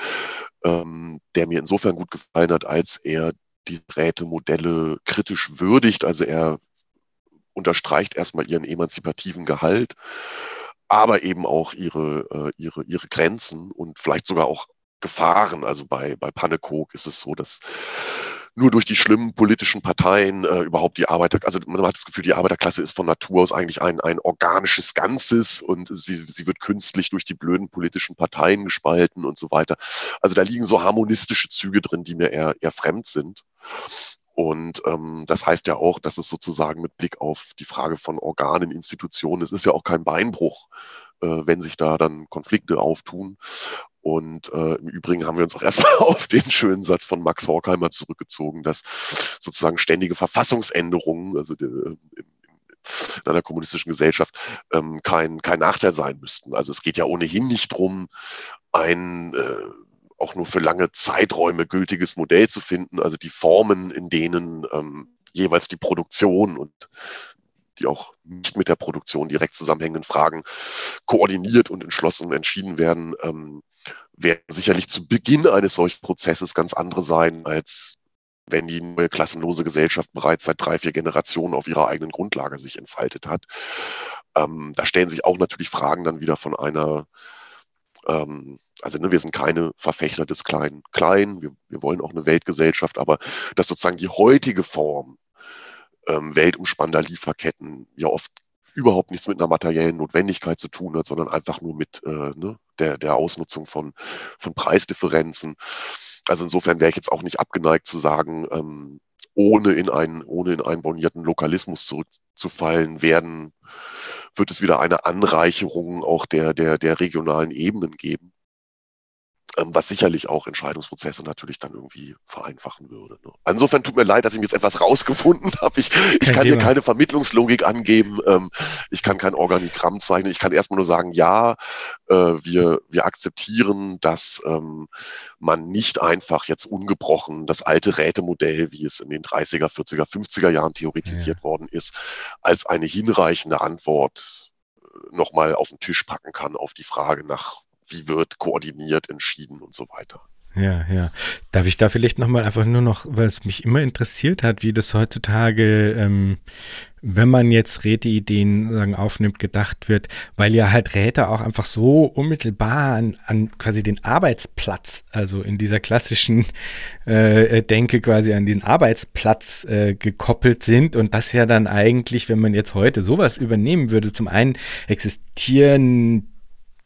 ähm, der mir insofern gut gefallen hat, als er diese Rätemodelle kritisch würdigt. Also er unterstreicht erstmal ihren emanzipativen Gehalt, aber eben auch ihre, äh, ihre, ihre Grenzen und vielleicht sogar auch Gefahren. Also bei, bei Pannekog ist es so, dass nur durch die schlimmen politischen Parteien äh, überhaupt die Arbeiter, also man hat das Gefühl, die Arbeiterklasse ist von Natur aus eigentlich ein, ein organisches Ganzes und sie, sie wird künstlich durch die blöden politischen Parteien gespalten und so weiter. Also da liegen so harmonistische Züge drin, die mir eher, eher fremd sind. Und ähm, das heißt ja auch, dass es sozusagen mit Blick auf die Frage von Organen, Institutionen, es ist ja auch kein Beinbruch, wenn sich da dann Konflikte auftun. Und äh, im Übrigen haben wir uns auch erstmal auf den schönen Satz von Max Horkheimer zurückgezogen, dass sozusagen ständige Verfassungsänderungen, also die, in einer kommunistischen Gesellschaft, ähm, kein, kein Nachteil sein müssten. Also es geht ja ohnehin nicht drum, ein äh, auch nur für lange Zeiträume gültiges Modell zu finden, also die Formen, in denen ähm, jeweils die Produktion und die auch nicht mit der Produktion direkt zusammenhängenden Fragen koordiniert und entschlossen entschieden werden, ähm, werden sicherlich zu Beginn eines solchen Prozesses ganz andere sein, als wenn die neue klassenlose Gesellschaft bereits seit drei, vier Generationen auf ihrer eigenen Grundlage sich entfaltet hat. Ähm, da stellen sich auch natürlich Fragen dann wieder von einer, ähm, also ne, wir sind keine Verfechter des Kleinen. Klein, wir, wir wollen auch eine Weltgesellschaft, aber dass sozusagen die heutige Form ähm, weltumspannender Lieferketten ja oft überhaupt nichts mit einer materiellen Notwendigkeit zu tun hat, sondern einfach nur mit äh, ne, der, der Ausnutzung von, von Preisdifferenzen. Also insofern wäre ich jetzt auch nicht abgeneigt zu sagen, ähm, ohne in einen, ohne in einen bornierten Lokalismus zurückzufallen, werden, wird es wieder eine Anreicherung auch der, der, der regionalen Ebenen geben. Ähm, was sicherlich auch Entscheidungsprozesse natürlich dann irgendwie vereinfachen würde. Ne? Insofern tut mir leid, dass ich mir jetzt etwas rausgefunden habe. Ich, ich kann dir keine Vermittlungslogik angeben, ähm, ich kann kein Organigramm zeichnen. Ich kann erstmal nur sagen, ja, äh, wir, wir akzeptieren, dass ähm, man nicht einfach jetzt ungebrochen das alte Rätemodell, wie es in den 30er, 40er, 50er Jahren theoretisiert ja. worden ist, als eine hinreichende Antwort äh, nochmal auf den Tisch packen kann auf die Frage nach wie wird koordiniert, entschieden und so weiter. Ja, ja. Darf ich da vielleicht nochmal einfach nur noch, weil es mich immer interessiert hat, wie das heutzutage, ähm, wenn man jetzt Räteideen sagen, aufnimmt, gedacht wird, weil ja halt Räte auch einfach so unmittelbar an, an quasi den Arbeitsplatz, also in dieser klassischen äh, Denke quasi an den Arbeitsplatz äh, gekoppelt sind und das ja dann eigentlich, wenn man jetzt heute sowas übernehmen würde, zum einen existieren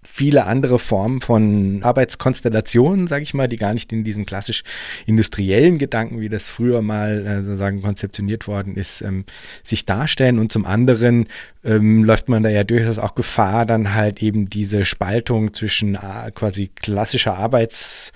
viele andere Formen von Arbeitskonstellationen, sage ich mal, die gar nicht in diesem klassisch industriellen Gedanken, wie das früher mal äh, sozusagen konzeptioniert worden ist, ähm, sich darstellen. Und zum anderen ähm, läuft man da ja durchaus auch Gefahr, dann halt eben diese Spaltung zwischen äh, quasi klassischer Arbeits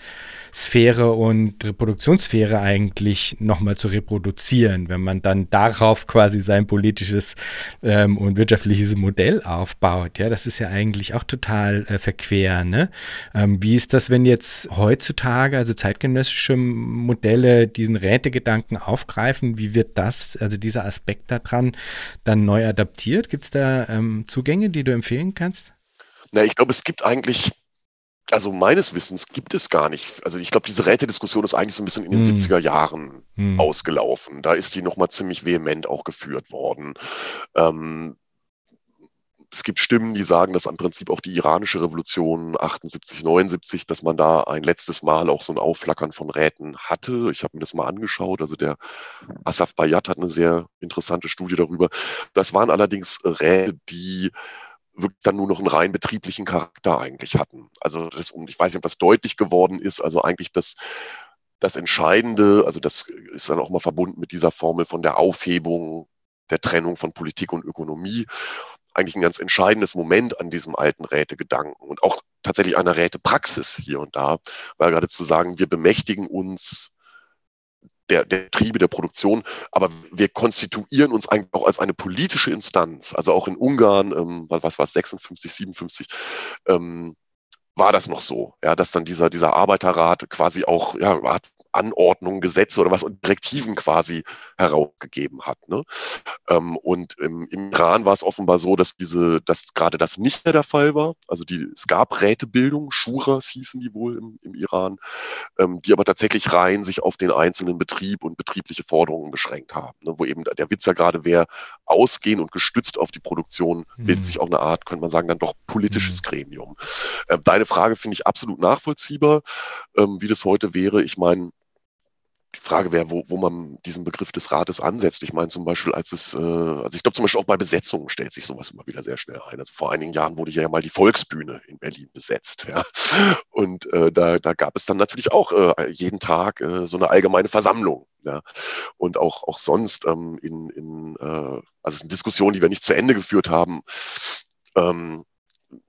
Sphäre und Reproduktionssphäre eigentlich nochmal zu reproduzieren, wenn man dann darauf quasi sein politisches ähm, und wirtschaftliches Modell aufbaut. Ja, das ist ja eigentlich auch total äh, verquer. Ne? Ähm, wie ist das, wenn jetzt heutzutage, also zeitgenössische Modelle, diesen Rätegedanken aufgreifen? Wie wird das, also dieser Aspekt daran, dann neu adaptiert? Gibt es da ähm, Zugänge, die du empfehlen kannst? Na, ich glaube, es gibt eigentlich also meines Wissens gibt es gar nicht. Also ich glaube, diese Rätediskussion ist eigentlich so ein bisschen in den hm. 70er Jahren hm. ausgelaufen. Da ist die nochmal ziemlich vehement auch geführt worden. Ähm, es gibt Stimmen, die sagen, dass im Prinzip auch die iranische Revolution 78, 79, dass man da ein letztes Mal auch so ein Aufflackern von Räten hatte. Ich habe mir das mal angeschaut. Also der Asaf Bayat hat eine sehr interessante Studie darüber. Das waren allerdings Räte, die wirklich dann nur noch einen rein betrieblichen Charakter eigentlich hatten. Also das, ich weiß nicht, ob das deutlich geworden ist, also eigentlich das das Entscheidende, also das ist dann auch mal verbunden mit dieser Formel von der Aufhebung der Trennung von Politik und Ökonomie, eigentlich ein ganz entscheidendes Moment an diesem alten Rätegedanken und auch tatsächlich einer Rätepraxis hier und da, weil gerade zu sagen, wir bemächtigen uns der, der Triebe der Produktion, aber wir konstituieren uns eigentlich auch als eine politische Instanz. Also auch in Ungarn, ähm, was war es, 56, 57, ähm, war das noch so, ja, dass dann dieser, dieser Arbeiterrat quasi auch ja, Anordnungen, Gesetze oder was und Direktiven quasi herausgegeben hat. Ne? Ähm, und im, im, Iran war es offenbar so, dass diese, dass gerade das nicht mehr der Fall war. Also die, es gab Rätebildung, Schuras hießen die wohl im, im Iran, ähm, die aber tatsächlich rein sich auf den einzelnen Betrieb und betriebliche Forderungen beschränkt haben. Ne? Wo eben der Witz ja gerade wäre, ausgehen und gestützt auf die Produktion mhm. bildet sich auch eine Art, könnte man sagen, dann doch politisches mhm. Gremium. Äh, deine Frage finde ich absolut nachvollziehbar, ähm, wie das heute wäre. Ich meine, die Frage wäre, wo, wo man diesen Begriff des Rates ansetzt. Ich meine zum Beispiel, als es, äh, also ich glaube zum Beispiel auch bei Besetzungen stellt sich sowas immer wieder sehr schnell ein. Also vor einigen Jahren wurde ja mal die Volksbühne in Berlin besetzt. Ja. Und äh, da, da gab es dann natürlich auch äh, jeden Tag äh, so eine allgemeine Versammlung. Ja. Und auch, auch sonst ähm, in, in äh, also es sind Diskussionen, die wir nicht zu Ende geführt haben. Ähm,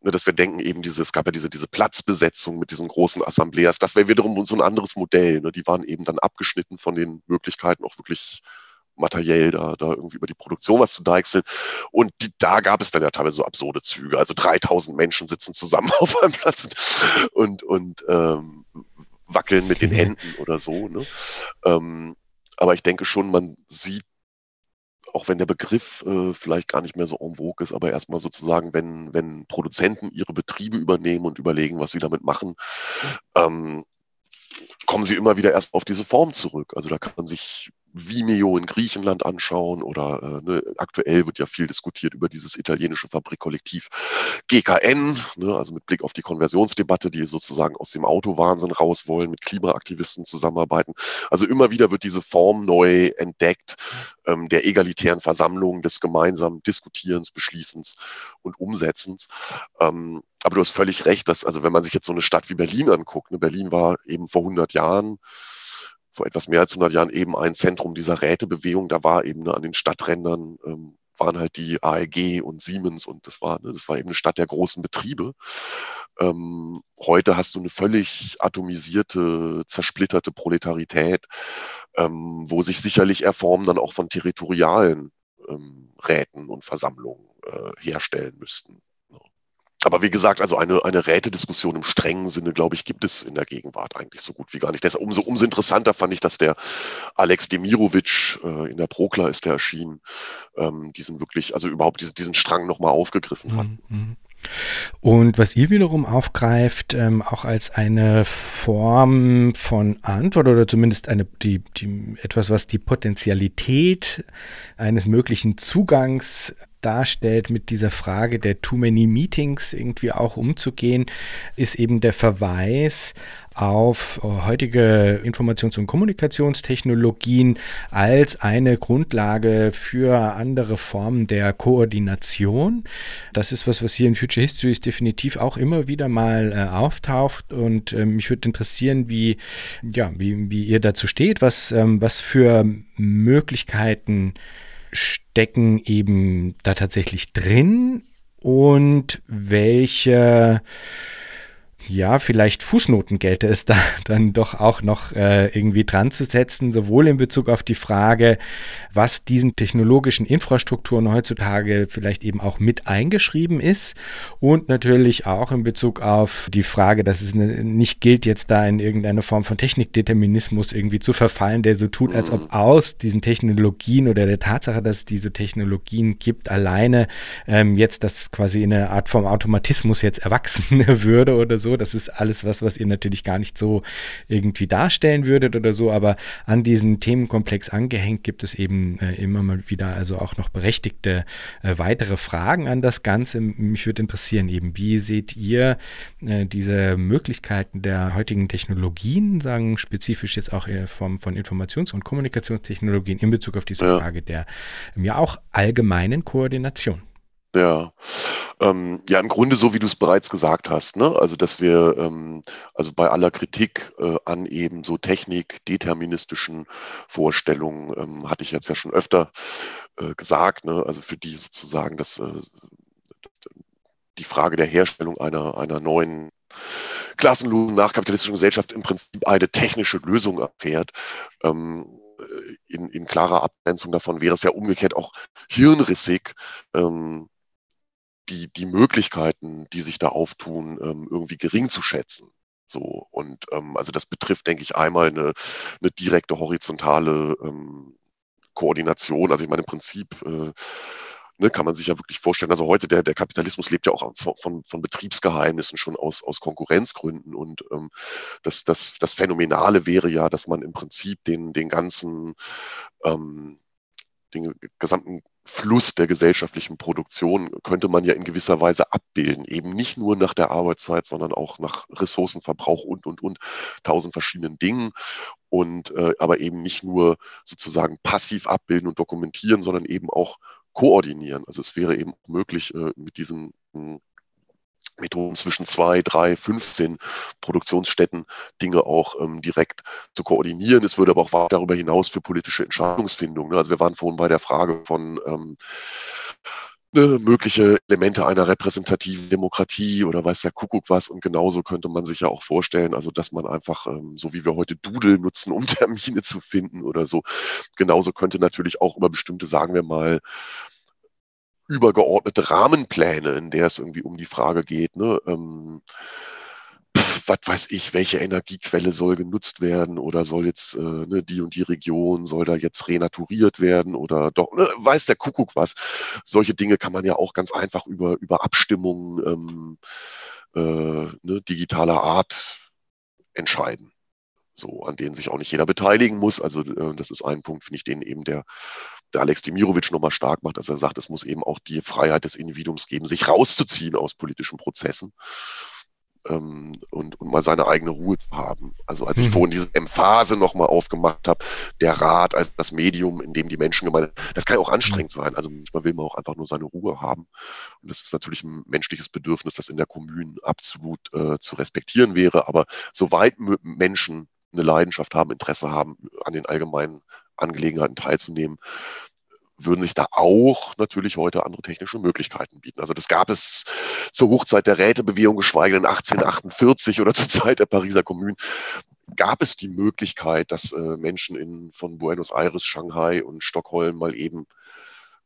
dass wir denken eben diese, es gab ja diese, diese Platzbesetzung mit diesen großen Assembleas, das wäre wiederum so ein anderes Modell. Ne? Die waren eben dann abgeschnitten von den Möglichkeiten, auch wirklich materiell da, da irgendwie über die Produktion was zu deichseln. Und die, da gab es dann ja teilweise so absurde Züge. Also 3000 Menschen sitzen zusammen auf einem Platz und, und ähm, wackeln mit den Händen oder so. Ne? Ähm, aber ich denke schon, man sieht auch wenn der Begriff äh, vielleicht gar nicht mehr so en vogue ist, aber erstmal sozusagen, wenn, wenn Produzenten ihre Betriebe übernehmen und überlegen, was sie damit machen, ähm, kommen sie immer wieder erst auf diese Form zurück. Also da kann man sich Vimeo in Griechenland anschauen oder äh, ne, aktuell wird ja viel diskutiert über dieses italienische Fabrikkollektiv GKN, ne, also mit Blick auf die Konversionsdebatte, die sozusagen aus dem Autowahnsinn raus wollen, mit Klimaaktivisten zusammenarbeiten. Also immer wieder wird diese Form neu entdeckt ähm, der egalitären Versammlung, des gemeinsamen Diskutierens, Beschließens und Umsetzens. Ähm, aber du hast völlig recht, dass, also wenn man sich jetzt so eine Stadt wie Berlin anguckt, ne, Berlin war eben vor 100 Jahren vor etwas mehr als 100 Jahren eben ein Zentrum dieser Rätebewegung. Da war eben ne, an den Stadträndern ähm, waren halt die AEG und Siemens und das war, ne, das war eben eine Stadt der großen Betriebe. Ähm, heute hast du eine völlig atomisierte, zersplitterte Proletarität, ähm, wo sich sicherlich Erformen dann auch von territorialen ähm, Räten und Versammlungen äh, herstellen müssten. Aber wie gesagt, also eine, eine Rätediskussion im strengen Sinne, glaube ich, gibt es in der Gegenwart eigentlich so gut wie gar nicht. Deshalb umso, umso interessanter fand ich, dass der Alex Demirovic äh, in der Prokla ist der erschienen, ähm, diesen wirklich, also überhaupt diesen, diesen Strang nochmal aufgegriffen hat. Mhm. Und was ihr wiederum aufgreift, ähm, auch als eine Form von Antwort oder zumindest eine, die, die, etwas, was die Potentialität eines möglichen Zugangs darstellt, mit dieser Frage der Too Many Meetings irgendwie auch umzugehen, ist eben der Verweis auf heutige Informations- und Kommunikationstechnologien als eine Grundlage für andere Formen der Koordination. Das ist was, was hier in Future Histories definitiv auch immer wieder mal äh, auftaucht und äh, mich würde interessieren, wie, ja, wie, wie ihr dazu steht, was, ähm, was für Möglichkeiten stecken eben da tatsächlich drin? Und welche ja, vielleicht Fußnoten gelte es da dann doch auch noch äh, irgendwie dran zu setzen, sowohl in Bezug auf die Frage, was diesen technologischen Infrastrukturen heutzutage vielleicht eben auch mit eingeschrieben ist und natürlich auch in Bezug auf die Frage, dass es nicht gilt, jetzt da in irgendeine Form von Technikdeterminismus irgendwie zu verfallen, der so tut, als ob aus diesen Technologien oder der Tatsache, dass es diese Technologien gibt, alleine ähm, jetzt das quasi in eine Art von Automatismus jetzt erwachsen würde oder so das ist alles was, was ihr natürlich gar nicht so irgendwie darstellen würdet oder so, aber an diesen Themenkomplex angehängt gibt es eben äh, immer mal wieder also auch noch berechtigte äh, weitere Fragen an das Ganze. Mich würde interessieren eben, wie seht ihr äh, diese Möglichkeiten der heutigen Technologien, sagen spezifisch jetzt auch in Form von Informations- und Kommunikationstechnologien in Bezug auf diese ja. Frage der ja auch allgemeinen Koordination? Ja. Ähm, ja, im Grunde so, wie du es bereits gesagt hast, ne? Also, dass wir, ähm, also bei aller Kritik äh, an eben so technikdeterministischen Vorstellungen, ähm, hatte ich jetzt ja schon öfter äh, gesagt, ne? Also für die sozusagen das, äh, die Frage der Herstellung einer, einer neuen klassenlosen nachkapitalistischen Gesellschaft im Prinzip eine technische Lösung erfährt. Ähm, in, in klarer Abgrenzung davon wäre es ja umgekehrt auch hirnrissig, ähm, die, die Möglichkeiten, die sich da auftun, ähm, irgendwie gering zu schätzen. So, und ähm, also das betrifft, denke ich, einmal eine, eine direkte horizontale ähm, Koordination. Also ich meine, im Prinzip äh, ne, kann man sich ja wirklich vorstellen, also heute der, der Kapitalismus lebt ja auch von, von, von Betriebsgeheimnissen schon aus, aus Konkurrenzgründen. Und ähm, das, das, das Phänomenale wäre ja, dass man im Prinzip den, den ganzen ähm, den gesamten Fluss der gesellschaftlichen Produktion könnte man ja in gewisser Weise abbilden, eben nicht nur nach der Arbeitszeit, sondern auch nach Ressourcenverbrauch und, und, und, tausend verschiedenen Dingen. Und äh, aber eben nicht nur sozusagen passiv abbilden und dokumentieren, sondern eben auch koordinieren. Also es wäre eben möglich, äh, mit diesen hm, Methoden zwischen zwei, drei, 15 Produktionsstätten Dinge auch ähm, direkt zu koordinieren. Es würde aber auch weit darüber hinaus für politische Entscheidungsfindung. Ne? Also wir waren vorhin bei der Frage von ähm, ne, mögliche Elemente einer repräsentativen Demokratie oder weiß der Kuckuck was. Und genauso könnte man sich ja auch vorstellen, also dass man einfach, ähm, so wie wir heute Doodle nutzen, um Termine zu finden oder so, genauso könnte natürlich auch über bestimmte, sagen wir mal, übergeordnete Rahmenpläne, in der es irgendwie um die Frage geht, ne, ähm, was weiß ich, welche Energiequelle soll genutzt werden oder soll jetzt äh, ne, die und die Region, soll da jetzt renaturiert werden oder doch, ne, weiß der Kuckuck was. Solche Dinge kann man ja auch ganz einfach über, über Abstimmungen ähm, äh, ne, digitaler Art entscheiden. So, an denen sich auch nicht jeder beteiligen muss. Also äh, das ist ein Punkt, finde ich, den eben der der Alex Demirovic nochmal stark macht, dass er sagt, es muss eben auch die Freiheit des Individuums geben, sich rauszuziehen aus politischen Prozessen ähm, und, und mal seine eigene Ruhe zu haben. Also als ich mhm. vorhin diese Emphase nochmal aufgemacht habe, der Rat als das Medium, in dem die Menschen gemeint das kann ja auch anstrengend sein. Also manchmal will man auch einfach nur seine Ruhe haben. Und das ist natürlich ein menschliches Bedürfnis, das in der Kommune absolut äh, zu respektieren wäre. Aber soweit Menschen eine Leidenschaft haben, Interesse haben, an den allgemeinen Angelegenheiten teilzunehmen, würden sich da auch natürlich heute andere technische Möglichkeiten bieten. Also das gab es zur Hochzeit der Rätebewegung, geschweige denn 1848 oder zur Zeit der Pariser Kommune, gab es die Möglichkeit, dass äh, Menschen in, von Buenos Aires, Shanghai und Stockholm mal eben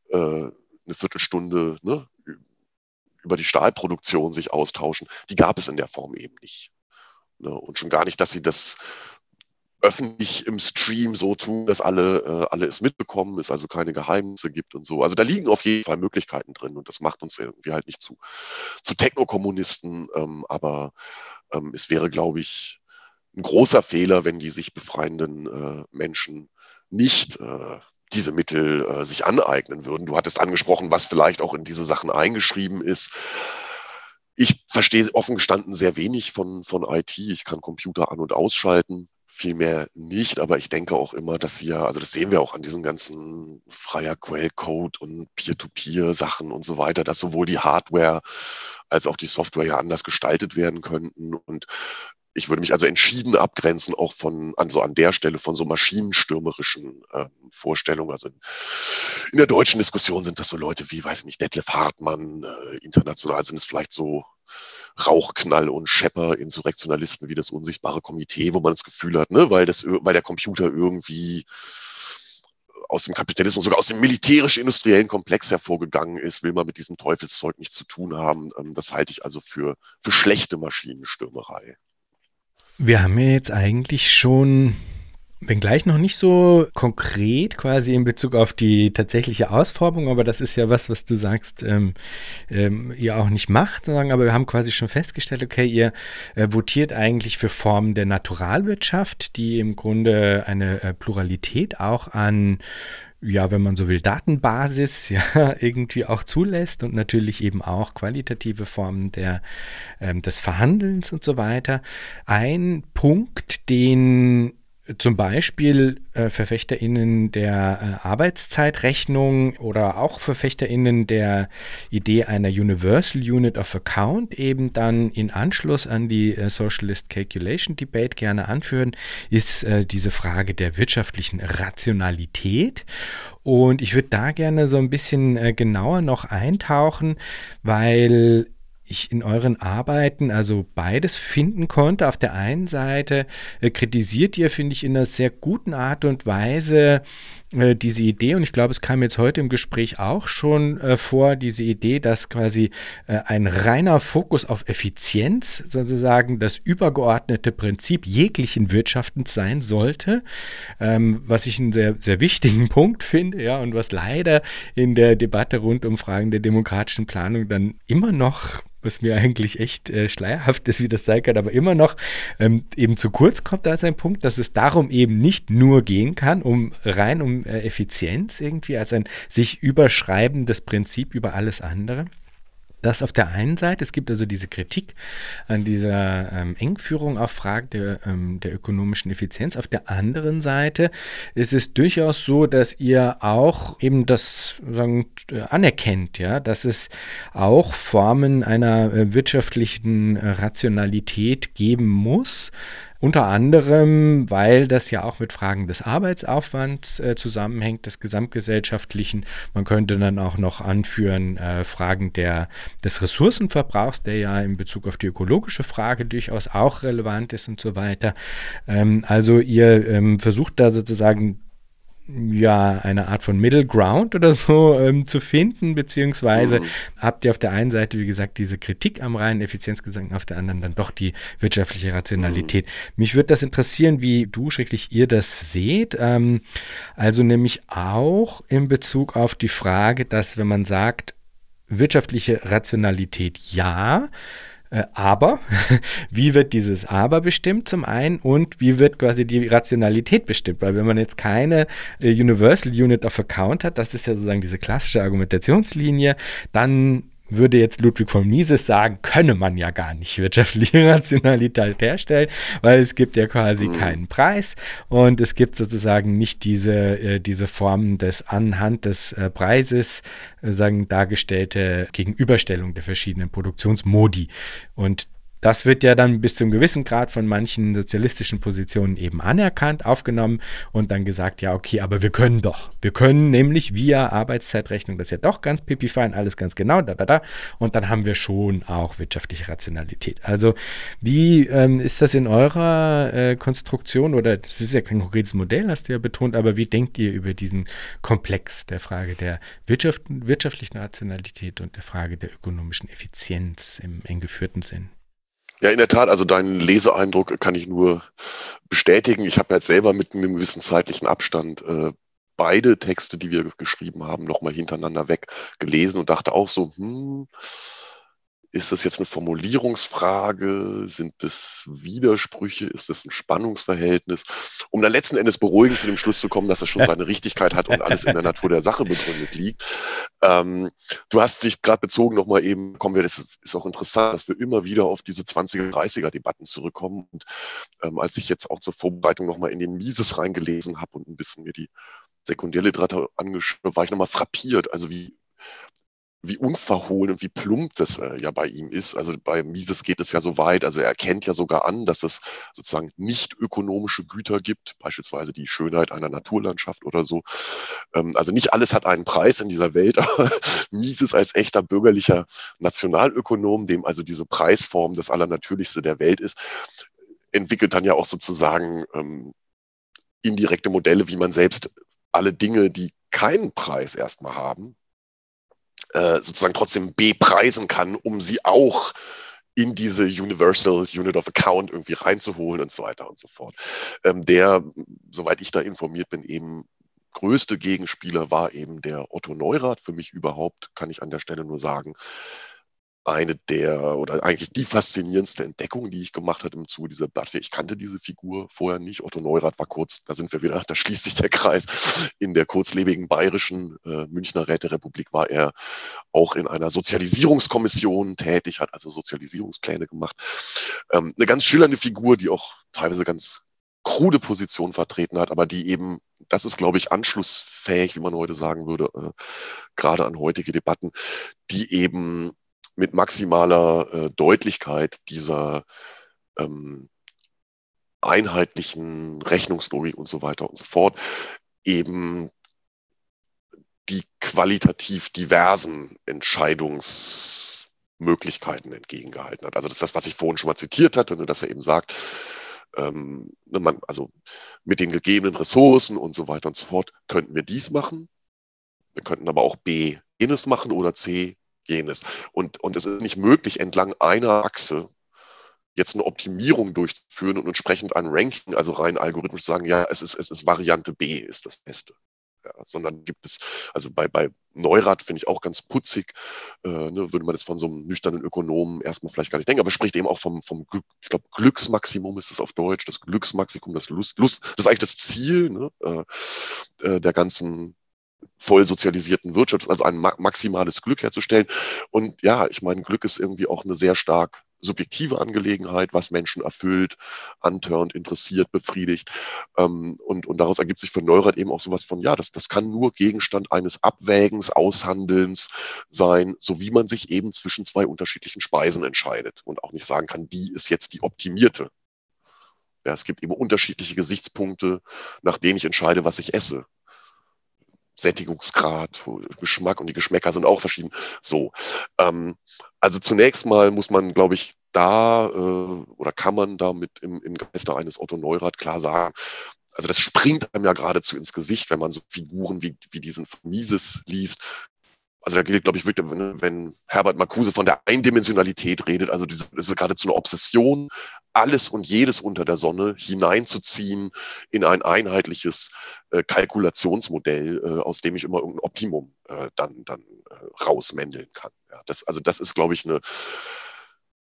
äh, eine Viertelstunde ne, über die Stahlproduktion sich austauschen. Die gab es in der Form eben nicht. Ne? Und schon gar nicht, dass sie das öffentlich im Stream so tun, dass alle, äh, alle es mitbekommen, es also keine Geheimnisse gibt und so. Also da liegen auf jeden Fall Möglichkeiten drin und das macht uns irgendwie halt nicht zu, zu Technokommunisten, ähm, aber ähm, es wäre, glaube ich, ein großer Fehler, wenn die sich befreienden äh, Menschen nicht äh, diese Mittel äh, sich aneignen würden. Du hattest angesprochen, was vielleicht auch in diese Sachen eingeschrieben ist. Ich verstehe offen gestanden sehr wenig von, von IT. Ich kann Computer an- und ausschalten vielmehr nicht, aber ich denke auch immer, dass sie ja, also das sehen wir auch an diesem ganzen freier Quellcode und Peer-to-Peer-Sachen und so weiter, dass sowohl die Hardware als auch die Software ja anders gestaltet werden könnten. Und ich würde mich also entschieden abgrenzen, auch von, also an der Stelle von so maschinenstürmerischen äh, Vorstellungen. Also in, in, der deutschen Diskussion sind das so Leute wie, weiß ich nicht, Detlef Hartmann, äh, international sind es vielleicht so Rauchknall und Schepper, Insurrektionalisten wie das unsichtbare Komitee, wo man das Gefühl hat, ne, weil, das, weil der Computer irgendwie aus dem Kapitalismus, sogar aus dem militärisch-industriellen Komplex hervorgegangen ist, will man mit diesem Teufelszeug nichts zu tun haben. Ähm, das halte ich also für, für schlechte Maschinenstürmerei. Wir haben ja jetzt eigentlich schon Wenngleich noch nicht so konkret quasi in Bezug auf die tatsächliche Ausformung, aber das ist ja was, was du sagst, ähm, ähm, ihr auch nicht macht, sagen, aber wir haben quasi schon festgestellt, okay, ihr äh, votiert eigentlich für Formen der Naturalwirtschaft, die im Grunde eine äh, Pluralität auch an ja, wenn man so will, Datenbasis ja irgendwie auch zulässt und natürlich eben auch qualitative Formen der, ähm, des Verhandelns und so weiter. Ein Punkt, den zum Beispiel äh, VerfechterInnen der äh, Arbeitszeitrechnung oder auch VerfechterInnen der Idee einer Universal Unit of Account eben dann in Anschluss an die äh, Socialist Calculation Debate gerne anführen, ist äh, diese Frage der wirtschaftlichen Rationalität. Und ich würde da gerne so ein bisschen äh, genauer noch eintauchen, weil ich in euren Arbeiten also beides finden konnte. Auf der einen Seite äh, kritisiert ihr, finde ich, in einer sehr guten Art und Weise äh, diese Idee, und ich glaube, es kam jetzt heute im Gespräch auch schon äh, vor, diese Idee, dass quasi äh, ein reiner Fokus auf Effizienz sozusagen das übergeordnete Prinzip jeglichen Wirtschaftens sein sollte, ähm, was ich einen sehr, sehr wichtigen Punkt finde, ja, und was leider in der Debatte rund um Fragen der demokratischen Planung dann immer noch was mir eigentlich echt äh, schleierhaft ist, wie das sein kann, aber immer noch ähm, eben zu kurz kommt da ein Punkt, dass es darum eben nicht nur gehen kann, um rein um äh, Effizienz irgendwie als ein sich überschreibendes Prinzip über alles andere. Das auf der einen Seite, es gibt also diese Kritik an dieser ähm, Engführung auf Fragen der, ähm, der ökonomischen Effizienz. Auf der anderen Seite ist es durchaus so, dass ihr auch eben das sagen, anerkennt, ja, dass es auch Formen einer äh, wirtschaftlichen äh, Rationalität geben muss, unter anderem, weil das ja auch mit Fragen des Arbeitsaufwands äh, zusammenhängt, des gesamtgesellschaftlichen. Man könnte dann auch noch anführen äh, Fragen der, des Ressourcenverbrauchs, der ja in Bezug auf die ökologische Frage durchaus auch relevant ist und so weiter. Ähm, also ihr ähm, versucht da sozusagen ja, eine Art von Middle Ground oder so ähm, zu finden, beziehungsweise mhm. habt ihr auf der einen Seite, wie gesagt, diese Kritik am reinen Effizienzgesang, auf der anderen dann doch die wirtschaftliche Rationalität. Mhm. Mich würde das interessieren, wie du, schrecklich, ihr das seht. Ähm, also nämlich auch in Bezug auf die Frage, dass wenn man sagt, wirtschaftliche Rationalität ja, aber, wie wird dieses Aber bestimmt zum einen und wie wird quasi die Rationalität bestimmt? Weil wenn man jetzt keine äh, Universal Unit of Account hat, das ist ja sozusagen diese klassische Argumentationslinie, dann würde jetzt Ludwig von Mises sagen, könne man ja gar nicht wirtschaftliche Rationalität herstellen, weil es gibt ja quasi mhm. keinen Preis und es gibt sozusagen nicht diese, äh, diese Form des anhand des äh, Preises äh, sagen dargestellte Gegenüberstellung der verschiedenen Produktionsmodi. Und das wird ja dann bis zum gewissen Grad von manchen sozialistischen Positionen eben anerkannt, aufgenommen und dann gesagt, ja, okay, aber wir können doch. Wir können nämlich via Arbeitszeitrechnung, das ja doch ganz pipifein, alles ganz genau, da, da, da. Und dann haben wir schon auch wirtschaftliche Rationalität. Also, wie ähm, ist das in eurer äh, Konstruktion oder das ist ja kein konkretes Modell, hast du ja betont, aber wie denkt ihr über diesen Komplex der Frage der Wirtschaft, wirtschaftlichen Rationalität und der Frage der ökonomischen Effizienz im eng geführten Sinn? Ja, in der Tat, also deinen Leseeindruck kann ich nur bestätigen. Ich habe jetzt selber mit einem gewissen zeitlichen Abstand äh, beide Texte, die wir geschrieben haben, nochmal hintereinander weg gelesen und dachte auch so, hm, ist das jetzt eine Formulierungsfrage? Sind das Widersprüche? Ist das ein Spannungsverhältnis? Um dann letzten Endes beruhigend zu dem Schluss zu kommen, dass es schon seine Richtigkeit hat und alles in der Natur der Sache begründet liegt. Ähm, du hast dich gerade bezogen nochmal eben, kommen wir, das ist auch interessant, dass wir immer wieder auf diese 20er, 30er Debatten zurückkommen. Und ähm, als ich jetzt auch zur Vorbereitung nochmal in den Mises reingelesen habe und ein bisschen mir die Sekundärliteratur angeschaut, war ich nochmal frappiert, also wie wie unverhohlen und wie plump das äh, ja bei ihm ist. Also bei Mises geht es ja so weit, also er erkennt ja sogar an, dass es sozusagen nicht ökonomische Güter gibt, beispielsweise die Schönheit einer Naturlandschaft oder so. Ähm, also nicht alles hat einen Preis in dieser Welt, aber Mises als echter bürgerlicher Nationalökonom, dem also diese Preisform das Allernatürlichste der Welt ist, entwickelt dann ja auch sozusagen ähm, indirekte Modelle, wie man selbst alle Dinge, die keinen Preis erstmal haben, äh, sozusagen trotzdem bepreisen kann, um sie auch in diese Universal Unit of Account irgendwie reinzuholen und so weiter und so fort. Ähm, der, soweit ich da informiert bin, eben größte Gegenspieler war eben der Otto Neurath. Für mich überhaupt kann ich an der Stelle nur sagen, eine der oder eigentlich die faszinierendste Entdeckung, die ich gemacht habe im Zuge dieser Debatte. Ich kannte diese Figur vorher nicht. Otto Neurath war kurz, da sind wir wieder, da schließt sich der Kreis. In der kurzlebigen bayerischen äh, Münchner Räterepublik war er auch in einer Sozialisierungskommission tätig, hat also Sozialisierungspläne gemacht. Ähm, eine ganz schillernde Figur, die auch teilweise ganz krude Position vertreten hat, aber die eben, das ist, glaube ich, anschlussfähig, wie man heute sagen würde, äh, gerade an heutige Debatten, die eben mit maximaler äh, Deutlichkeit dieser ähm, einheitlichen Rechnungslogik und so weiter und so fort eben die qualitativ diversen Entscheidungsmöglichkeiten entgegengehalten hat. Also das ist das, was ich vorhin schon mal zitiert hatte, ne, dass er eben sagt, ähm, ne, man, also mit den gegebenen Ressourcen und so weiter und so fort könnten wir dies machen. Wir könnten aber auch B jenes machen oder C jenes. Und, und es ist nicht möglich, entlang einer Achse jetzt eine Optimierung durchzuführen und entsprechend ein Ranking, also rein algorithmisch zu sagen, ja, es ist, es ist Variante B, ist das Beste. Ja, sondern gibt es, also bei, bei Neurath finde ich auch ganz putzig, äh, ne, würde man jetzt von so einem nüchternen Ökonomen erstmal vielleicht gar nicht denken, aber spricht eben auch vom, vom Glück, ich glaube, Glücksmaximum ist das auf Deutsch, das Glücksmaximum, das Lust, Lust, das ist eigentlich das Ziel ne, äh, äh der ganzen voll sozialisierten Wirtschaft, also ein maximales Glück herzustellen. Und ja, ich meine, Glück ist irgendwie auch eine sehr stark subjektive Angelegenheit, was Menschen erfüllt, antörnt, interessiert, befriedigt. Ähm, und, und daraus ergibt sich für Neurath eben auch sowas von, ja, das, das kann nur Gegenstand eines Abwägens, Aushandelns sein, so wie man sich eben zwischen zwei unterschiedlichen Speisen entscheidet und auch nicht sagen kann, die ist jetzt die optimierte. Ja, es gibt eben unterschiedliche Gesichtspunkte, nach denen ich entscheide, was ich esse. Sättigungsgrad, Geschmack und die Geschmäcker sind auch verschieden. So. Ähm, also zunächst mal muss man, glaube ich, da äh, oder kann man da mit im, im Geiste eines Otto Neurath klar sagen, also das springt einem ja geradezu ins Gesicht, wenn man so Figuren wie, wie diesen Mises liest, also da gilt, glaube ich, wirklich, wenn Herbert Marcuse von der Eindimensionalität redet, also das ist geradezu eine Obsession, alles und jedes unter der Sonne hineinzuziehen in ein einheitliches äh, Kalkulationsmodell, äh, aus dem ich immer irgendein Optimum äh, dann, dann äh, rausmändeln kann. Ja, das, also das ist, glaube ich, eine,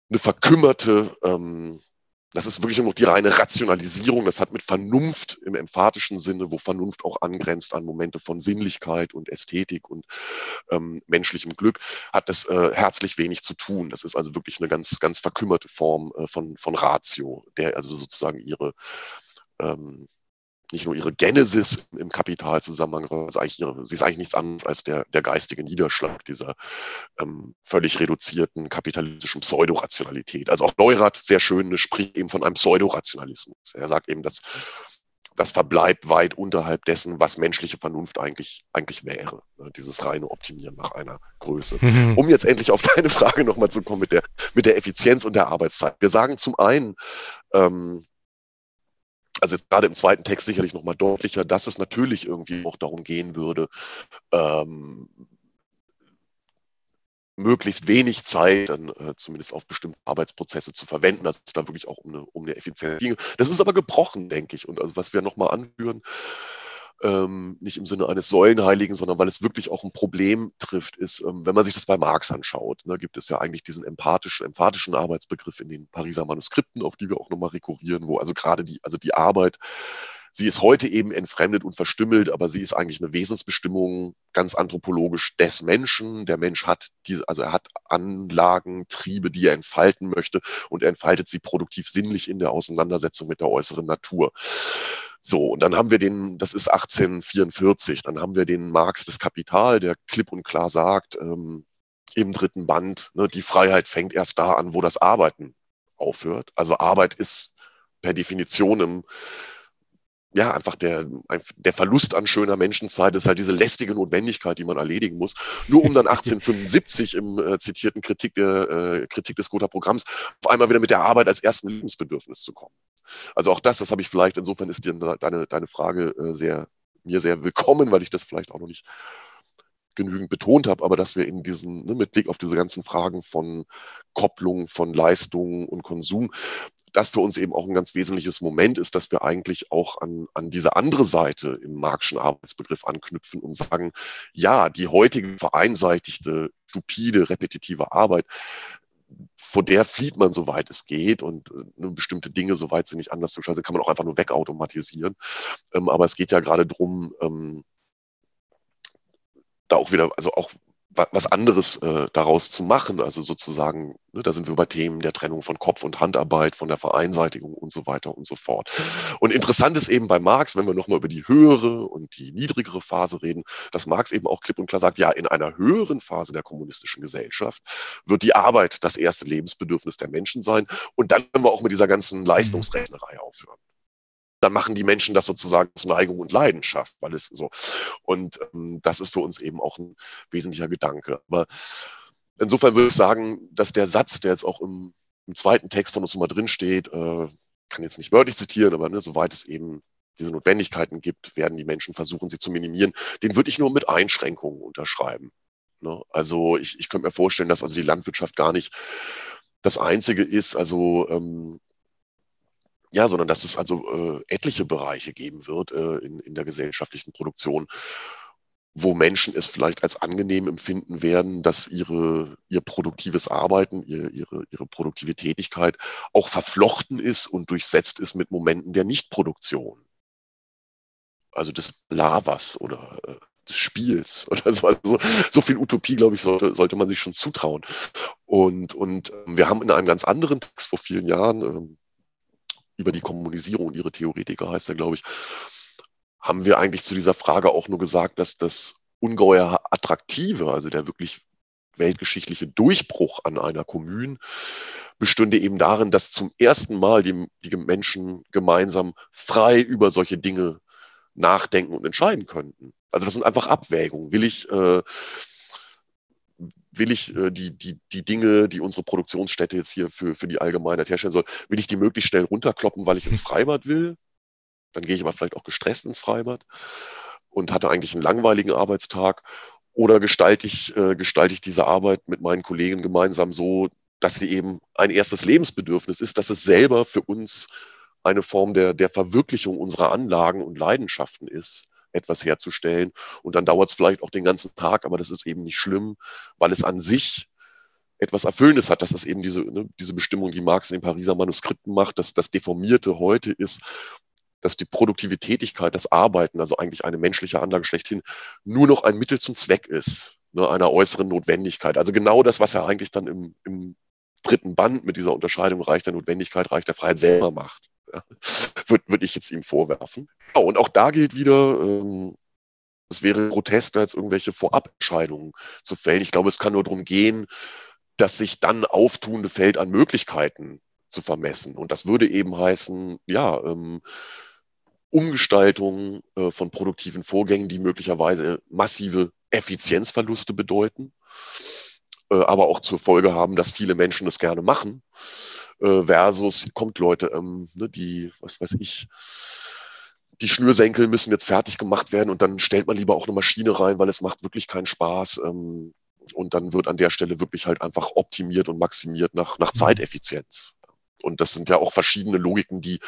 eine verkümmerte ähm, das ist wirklich nur noch die reine Rationalisierung. Das hat mit Vernunft im emphatischen Sinne, wo Vernunft auch angrenzt an Momente von Sinnlichkeit und Ästhetik und ähm, menschlichem Glück, hat das äh, herzlich wenig zu tun. Das ist also wirklich eine ganz, ganz verkümmerte Form äh, von, von Ratio, der also sozusagen ihre ähm, nicht nur ihre Genesis im Kapitalzusammenhang, eigentlich ihre, sie ist eigentlich nichts anderes als der, der geistige Niederschlag dieser ähm, völlig reduzierten kapitalistischen Pseudorationalität. Also auch Neurath, sehr schön, spricht eben von einem Pseudorationalismus. Er sagt eben, dass das verbleibt weit unterhalb dessen, was menschliche Vernunft eigentlich, eigentlich wäre. Ne? Dieses reine Optimieren nach einer Größe. Mhm. Um jetzt endlich auf deine Frage nochmal zu kommen mit der, mit der Effizienz und der Arbeitszeit. Wir sagen zum einen, ähm, also gerade im zweiten Text sicherlich nochmal deutlicher, dass es natürlich irgendwie auch darum gehen würde, ähm, möglichst wenig Zeit dann äh, zumindest auf bestimmte Arbeitsprozesse zu verwenden, dass es da wirklich auch um eine, um eine Effizienz ging. Das ist aber gebrochen, denke ich. Und also was wir nochmal anführen, ähm, nicht im Sinne eines Säulenheiligen, sondern weil es wirklich auch ein Problem trifft, ist, ähm, wenn man sich das bei Marx anschaut, ne, gibt es ja eigentlich diesen empathischen, emphatischen Arbeitsbegriff in den Pariser Manuskripten, auf die wir auch nochmal rekurrieren, wo also gerade die, also die Arbeit, sie ist heute eben entfremdet und verstümmelt, aber sie ist eigentlich eine Wesensbestimmung ganz anthropologisch des Menschen. Der Mensch hat diese, also er hat Anlagen, Triebe, die er entfalten möchte und er entfaltet sie produktiv sinnlich in der Auseinandersetzung mit der äußeren Natur. So, und dann haben wir den, das ist 1844, dann haben wir den Marx des Kapital, der klipp und klar sagt, ähm, im dritten Band, ne, die Freiheit fängt erst da an, wo das Arbeiten aufhört. Also Arbeit ist per Definition im, ja, einfach der, der Verlust an schöner Menschenzeit ist halt diese lästige Notwendigkeit, die man erledigen muss. Nur um dann 1875 im äh, zitierten Kritik, der, äh, Kritik des Gotha-Programms auf einmal wieder mit der Arbeit als erstem Lebensbedürfnis zu kommen. Also auch das, das habe ich vielleicht, insofern ist dir deine, deine Frage äh, sehr, mir sehr willkommen, weil ich das vielleicht auch noch nicht genügend betont habe, aber dass wir in diesen, ne, mit Blick auf diese ganzen Fragen von Kopplung, von Leistung und Konsum, das für uns eben auch ein ganz wesentliches Moment ist, dass wir eigentlich auch an, an diese andere Seite im Marxischen Arbeitsbegriff anknüpfen und sagen, ja, die heutige vereinseitigte, stupide, repetitive Arbeit, vor der flieht man, soweit es geht und äh, bestimmte Dinge, soweit sie nicht anders zu gestalten, kann man auch einfach nur wegautomatisieren. Ähm, aber es geht ja gerade darum, ähm, da auch wieder, also auch was anderes äh, daraus zu machen. Also sozusagen, ne, da sind wir bei Themen der Trennung von Kopf- und Handarbeit, von der Vereinseitigung und so weiter und so fort. Und interessant ist eben bei Marx, wenn wir nochmal über die höhere und die niedrigere Phase reden, dass Marx eben auch klipp und klar sagt, ja, in einer höheren Phase der kommunistischen Gesellschaft wird die Arbeit das erste Lebensbedürfnis der Menschen sein. Und dann können wir auch mit dieser ganzen Leistungsrechnerei aufhören dann machen die Menschen das sozusagen aus Neigung und Leidenschaft, weil es so. Und ähm, das ist für uns eben auch ein wesentlicher Gedanke. Aber insofern würde ich sagen, dass der Satz, der jetzt auch im, im zweiten Text von uns nochmal drin steht, äh, kann jetzt nicht wörtlich zitieren, aber ne, soweit es eben diese Notwendigkeiten gibt, werden die Menschen versuchen, sie zu minimieren. Den würde ich nur mit Einschränkungen unterschreiben. Ne? Also ich, ich könnte mir vorstellen, dass also die Landwirtschaft gar nicht das Einzige ist. Also ähm, ja, sondern dass es also äh, etliche Bereiche geben wird äh, in, in der gesellschaftlichen Produktion, wo Menschen es vielleicht als angenehm empfinden werden, dass ihre, ihr produktives Arbeiten, ihr, ihre, ihre produktive Tätigkeit auch verflochten ist und durchsetzt ist mit Momenten der Nichtproduktion. Also des Lavas oder äh, des Spiels oder so. Also so viel Utopie, glaube ich, sollte, sollte man sich schon zutrauen. Und, und ähm, wir haben in einem ganz anderen Text vor vielen Jahren, ähm, über die Kommunisierung und ihre Theoretiker heißt er, glaube ich, haben wir eigentlich zu dieser Frage auch nur gesagt, dass das ungeheuer attraktive, also der wirklich weltgeschichtliche Durchbruch an einer Kommune bestünde eben darin, dass zum ersten Mal die, die Menschen gemeinsam frei über solche Dinge nachdenken und entscheiden könnten. Also das sind einfach Abwägungen. Will ich äh, will ich äh, die, die, die Dinge, die unsere Produktionsstätte jetzt hier für, für die Allgemeinheit herstellen soll, will ich die möglichst schnell runterkloppen, weil ich ins. Freibad will? Dann gehe ich aber vielleicht auch gestresst ins Freibad und hatte eigentlich einen langweiligen Arbeitstag. Oder gestalte ich, äh, gestalte ich diese Arbeit mit meinen Kollegen gemeinsam so, dass sie eben ein erstes Lebensbedürfnis ist, dass es selber für uns eine Form der, der Verwirklichung unserer Anlagen und Leidenschaften ist etwas herzustellen. Und dann dauert es vielleicht auch den ganzen Tag, aber das ist eben nicht schlimm, weil es an sich etwas Erfüllendes hat. Das ist eben diese, ne, diese Bestimmung, die Marx in den Pariser Manuskripten macht, dass das Deformierte heute ist, dass die Produktivitätigkeit, das Arbeiten, also eigentlich eine menschliche Anlage schlechthin, nur noch ein Mittel zum Zweck ist, ne, einer äußeren Notwendigkeit. Also genau das, was er eigentlich dann im, im dritten Band mit dieser Unterscheidung Reich der Notwendigkeit, Reich der Freiheit selber macht. Würde würd ich jetzt ihm vorwerfen. Ja, und auch da gilt wieder, ähm, es wäre grotesk, jetzt irgendwelche Vorabentscheidungen zu fällen. Ich glaube, es kann nur darum gehen, das sich dann auftuende Feld an Möglichkeiten zu vermessen. Und das würde eben heißen, ja, ähm, Umgestaltung äh, von produktiven Vorgängen, die möglicherweise massive Effizienzverluste bedeuten, äh, aber auch zur Folge haben, dass viele Menschen es gerne machen äh, versus kommt Leute, ähm, ne, die, was weiß ich, die Schnürsenkel müssen jetzt fertig gemacht werden und dann stellt man lieber auch eine Maschine rein, weil es macht wirklich keinen Spaß. Ähm, und dann wird an der Stelle wirklich halt einfach optimiert und maximiert nach, nach mhm. Zeiteffizienz. Und das sind ja auch verschiedene Logiken, die,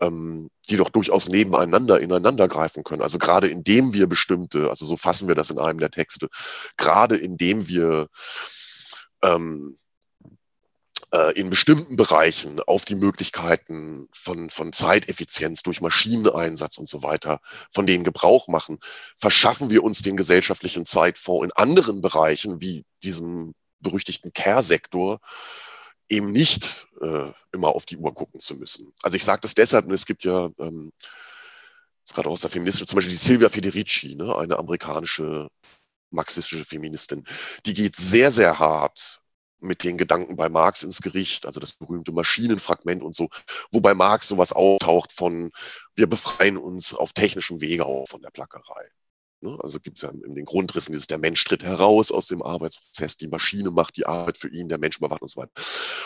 ähm, die doch durchaus nebeneinander ineinander greifen können. Also gerade indem wir bestimmte, also so fassen wir das in einem der Texte, gerade indem wir ähm, äh, in bestimmten Bereichen auf die Möglichkeiten von, von Zeiteffizienz durch Maschineneinsatz und so weiter, von denen Gebrauch machen, verschaffen wir uns den gesellschaftlichen Zeitfonds in anderen Bereichen, wie diesem berüchtigten Care-Sektor, eben nicht äh, immer auf die Uhr gucken zu müssen. Also ich sage das deshalb, es gibt ja ähm, gerade aus der Feministin, zum Beispiel die Silvia Federici, ne, eine amerikanische marxistische Feministin, die geht sehr, sehr hart mit den Gedanken bei Marx ins Gericht, also das berühmte Maschinenfragment und so, wobei Marx sowas auftaucht von, wir befreien uns auf technischem Wege auch von der Plackerei. Ne? Also gibt es ja in den Grundrissen dieses, der Mensch tritt heraus aus dem Arbeitsprozess, die Maschine macht die Arbeit für ihn, der Mensch überwacht und so weiter.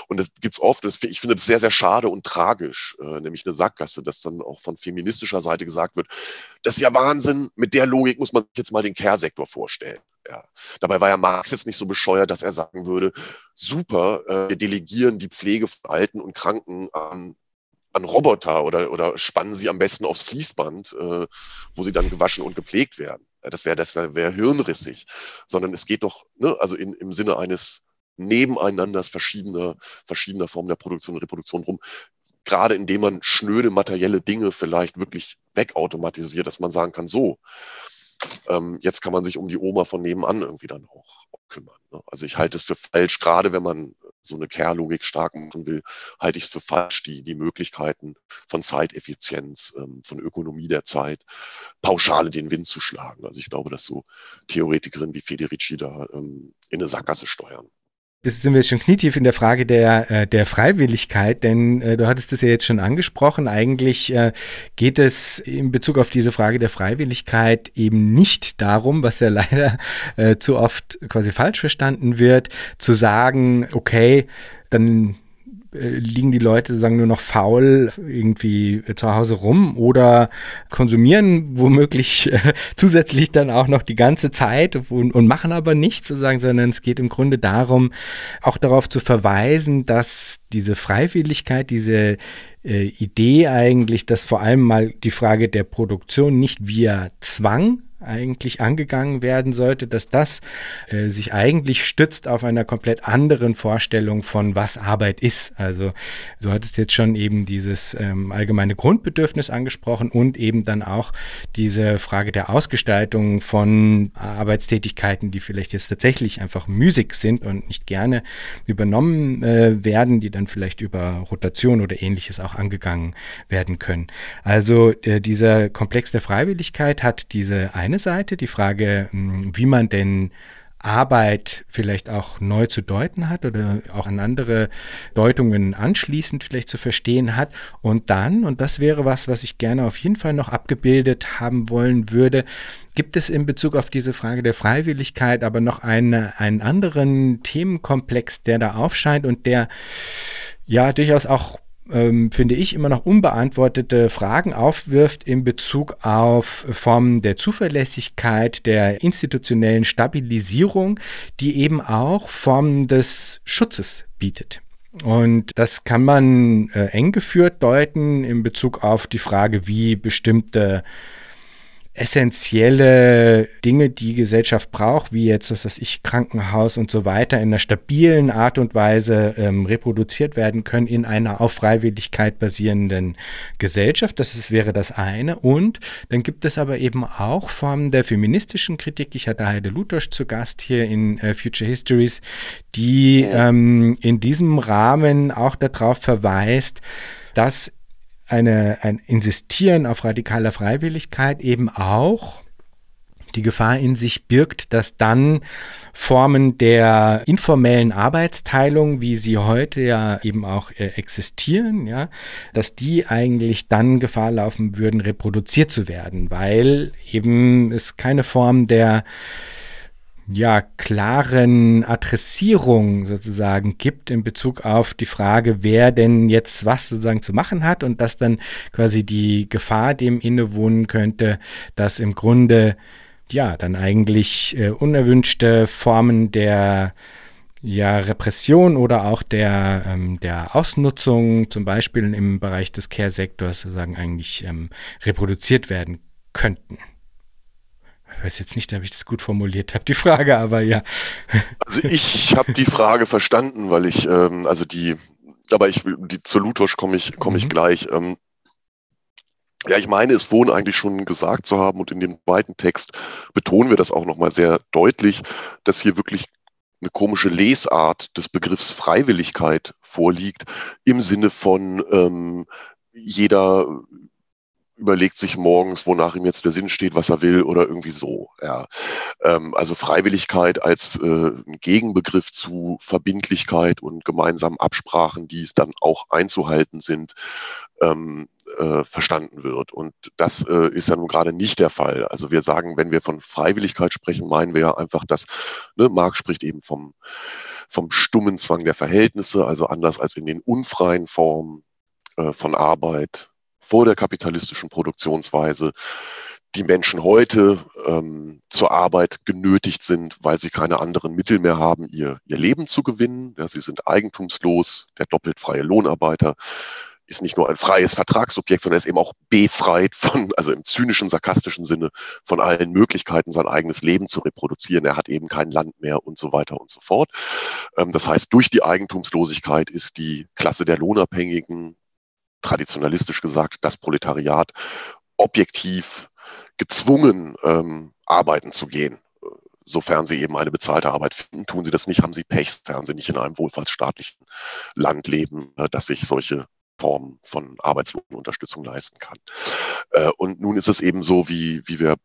Und das gibt es oft, das, ich finde das sehr, sehr schade und tragisch, äh, nämlich eine Sackgasse, dass dann auch von feministischer Seite gesagt wird, das ist ja Wahnsinn, mit der Logik muss man sich jetzt mal den Care-Sektor vorstellen. Ja. Dabei war ja Marx jetzt nicht so bescheuert, dass er sagen würde, super, äh, wir delegieren die Pflege von Alten und Kranken an, an Roboter oder, oder spannen sie am besten aufs Fließband, äh, wo sie dann gewaschen und gepflegt werden. Das wäre das wär, wär hirnrissig. Sondern es geht doch, ne, also in, im Sinne eines Nebeneinanders verschiedener, verschiedener Formen der Produktion und Reproduktion rum, gerade indem man schnöde materielle Dinge vielleicht wirklich wegautomatisiert, dass man sagen kann, so, ähm, jetzt kann man sich um die Oma von nebenan irgendwie dann auch, kümmern. Ne? Also ich halte es für falsch, gerade wenn man so eine Care-Logik stark machen will, halte ich es für falsch, die, die Möglichkeiten von Zeiteffizienz, ähm, von Ökonomie der Zeit, pauschal den Wind zu schlagen. Also ich glaube, dass so Theoretikerinnen wie Federici da ähm, in eine Sackgasse steuern. Jetzt sind wir schon knietief in der Frage der, äh, der Freiwilligkeit, denn äh, du hattest es ja jetzt schon angesprochen. Eigentlich äh, geht es in Bezug auf diese Frage der Freiwilligkeit eben nicht darum, was ja leider zu oft quasi falsch verstanden wird, zu sagen, okay, dann liegen die Leute sozusagen nur noch faul irgendwie zu Hause rum oder konsumieren womöglich äh, zusätzlich dann auch noch die ganze Zeit und, und, machen aber nichts sozusagen, sondern es geht im Grunde darum, auch darauf zu verweisen, dass diese Freiwilligkeit, diese äh, Idee eigentlich, dass vor allem mal die Frage der Produktion nicht via Zwang eigentlich angegangen werden sollte, dass das äh, sich eigentlich stützt auf einer komplett anderen Vorstellung von was Arbeit ist. Also du hattest jetzt schon eben dieses ähm, allgemeine Grundbedürfnis angesprochen und eben dann auch diese Frage der Ausgestaltung von Arbeitstätigkeiten, die vielleicht jetzt tatsächlich einfach Musik sind und nicht gerne übernommen äh, werden, die dann vielleicht über Rotation oder ähnliches auch angegangen werden können. Also äh, dieser Komplex der Freiwilligkeit hat diese eine Seite, die Frage, hm, wie man denn Arbeit vielleicht auch neu zu deuten hat oder auch an andere Deutungen anschließend vielleicht zu verstehen hat. Und dann, und das wäre was, was ich gerne auf jeden Fall noch abgebildet haben wollen würde, gibt es in Bezug auf diese Frage der Freiwilligkeit aber noch eine, einen anderen Themenkomplex, der da aufscheint und der ja durchaus auch ähm, finde ich, immer noch unbeantwortete Fragen aufwirft in Bezug auf Formen der Zuverlässigkeit, der institutionellen Stabilisierung, die eben auch Formen des Schutzes bietet. Und das kann man äh, eng geführt deuten in Bezug auf die Frage, wie bestimmte essentielle Dinge, die Gesellschaft braucht, wie jetzt, was weiß ich, Krankenhaus und so weiter, in einer stabilen Art und Weise ähm, reproduziert werden können in einer auf Freiwilligkeit basierenden Gesellschaft. Das ist, wäre das eine. Und dann gibt es aber eben auch Formen der feministischen Kritik. Ich hatte Heide Lutosch zu Gast hier in äh, Future Histories, die ähm, in diesem Rahmen auch darauf verweist, dass eine, ein Insistieren auf radikaler Freiwilligkeit eben auch die Gefahr in sich birgt, dass dann Formen der informellen Arbeitsteilung, wie sie heute ja eben auch äh, existieren, ja, dass die eigentlich dann Gefahr laufen würden, reproduziert zu werden, weil eben es keine Form der ja, klaren Adressierung sozusagen gibt in Bezug auf die Frage, wer denn jetzt was sozusagen zu machen hat und dass dann quasi die Gefahr dem innewohnen könnte, dass im Grunde ja dann eigentlich äh, unerwünschte Formen der ja, Repression oder auch der, ähm, der Ausnutzung, zum Beispiel im Bereich des Care-Sektors, sozusagen eigentlich ähm, reproduziert werden könnten ich weiß jetzt nicht, ob ich das gut formuliert habe, die Frage, aber ja. Also ich habe die Frage verstanden, weil ich, ähm, also die, aber ich, die, zu Lutosch komme ich, komme mhm. ich gleich. Ähm, ja, ich meine, es wohnen eigentlich schon gesagt zu haben und in dem zweiten Text betonen wir das auch nochmal sehr deutlich, dass hier wirklich eine komische Lesart des Begriffs Freiwilligkeit vorliegt, im Sinne von ähm, jeder überlegt sich morgens, wonach ihm jetzt der Sinn steht, was er will oder irgendwie so. Ja. Ähm, also Freiwilligkeit als äh, Gegenbegriff zu Verbindlichkeit und gemeinsamen Absprachen, die es dann auch einzuhalten sind, ähm, äh, verstanden wird. Und das äh, ist ja nun gerade nicht der Fall. Also wir sagen, wenn wir von Freiwilligkeit sprechen, meinen wir ja einfach, dass ne, Marx spricht eben vom, vom stummen Zwang der Verhältnisse, also anders als in den unfreien Formen äh, von Arbeit, vor der kapitalistischen Produktionsweise die Menschen heute ähm, zur Arbeit genötigt sind, weil sie keine anderen Mittel mehr haben, ihr, ihr Leben zu gewinnen. Ja, sie sind eigentumslos. Der doppelt freie Lohnarbeiter ist nicht nur ein freies Vertragsobjekt, sondern ist eben auch befreit von, also im zynischen, sarkastischen Sinne, von allen Möglichkeiten, sein eigenes Leben zu reproduzieren. Er hat eben kein Land mehr und so weiter und so fort. Ähm, das heißt, durch die Eigentumslosigkeit ist die Klasse der Lohnabhängigen traditionalistisch gesagt, das Proletariat objektiv gezwungen, ähm, arbeiten zu gehen. Sofern sie eben eine bezahlte Arbeit finden, tun sie das nicht, haben sie Pech, sofern sie nicht in einem wohlfahrtsstaatlichen Land leben, äh, das sich solche Formen von Arbeitslosenunterstützung leisten kann. Äh, und nun ist es eben so, wie, wie wir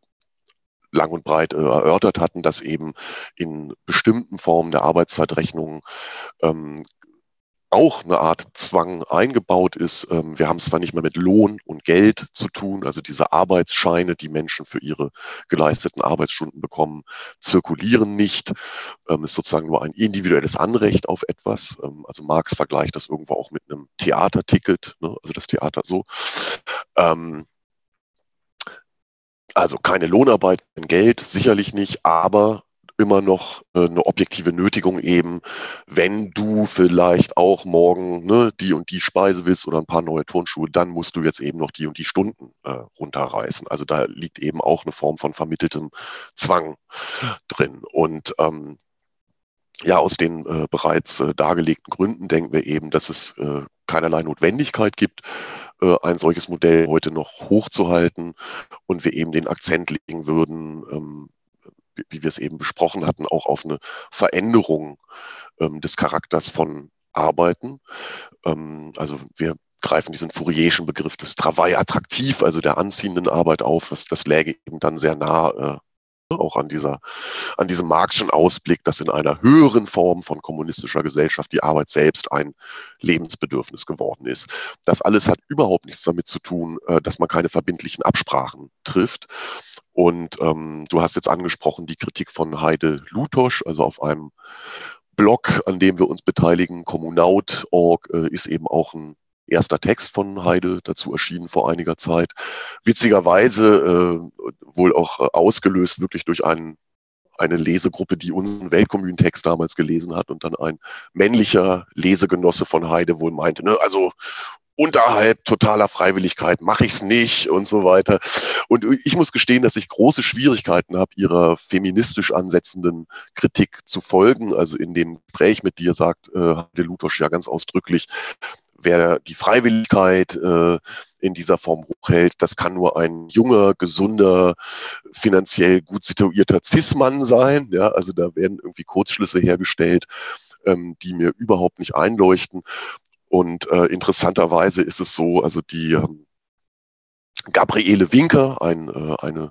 lang und breit äh, erörtert hatten, dass eben in bestimmten Formen der Arbeitszeitrechnung ähm, auch eine Art Zwang eingebaut ist. Ähm, wir haben es zwar nicht mehr mit Lohn und Geld zu tun, also diese Arbeitsscheine, die Menschen für ihre geleisteten Arbeitsstunden bekommen, zirkulieren nicht. Ähm, ist sozusagen nur ein individuelles Anrecht auf etwas. Ähm, also Marx vergleicht das irgendwo auch mit einem Theaterticket, ne? also das Theater so. Also keine Lohnarbeit, kein Geld, sicherlich nicht, aber immer noch äh, eine objektive Nötigung eben, wenn du vielleicht auch morgen ne, die und die Speise willst oder ein paar neue Turnschuhe, dann musst du jetzt eben noch die und die Stunden äh, runterreißen. Also da liegt eben auch eine Form von vermitteltem Zwang drin. Und ähm, ja, aus den äh, bereits äh, dargelegten Gründen denken wir eben, dass es äh, keinerlei Notwendigkeit gibt, äh, ein solches Modell heute noch hochzuhalten und wir eben den Akzent legen würden, ähm, wie wir es eben besprochen hatten, auch auf eine Veränderung ähm, des Charakters von Arbeiten. Ähm, also wir greifen diesen Fourierischen Begriff des Travail attraktiv, also der anziehenden Arbeit auf. Das, das läge eben dann sehr nah äh, auch an dieser, an diesem Marxischen Ausblick, dass in einer höheren Form von kommunistischer Gesellschaft die Arbeit selbst ein Lebensbedürfnis geworden ist. Das alles hat überhaupt nichts damit zu tun, äh, dass man keine verbindlichen Absprachen trifft, und ähm, du hast jetzt angesprochen die Kritik von Heide Lutosch, also auf einem Blog, an dem wir uns beteiligen, Kommunaut.org, äh, ist eben auch ein erster Text von Heide dazu erschienen vor einiger Zeit. Witzigerweise äh, wohl auch äh, ausgelöst wirklich durch einen, eine Lesegruppe, die unseren Weltkommunen-Text damals gelesen hat und dann ein männlicher Lesegenosse von Heide wohl meinte, ne, also unterhalb totaler Freiwilligkeit mache ich es nicht und so weiter. Und ich muss gestehen, dass ich große Schwierigkeiten habe, ihrer feministisch ansetzenden Kritik zu folgen. Also in dem Gespräch mit dir sagt äh, De Lutosch ja ganz ausdrücklich, wer die Freiwilligkeit äh, in dieser Form hochhält, das kann nur ein junger, gesunder, finanziell gut situierter Cis-Mann sein. Ja, also da werden irgendwie Kurzschlüsse hergestellt, ähm, die mir überhaupt nicht einleuchten. Und äh, interessanterweise ist es so, also die ähm, Gabriele Winker, ein, äh, eine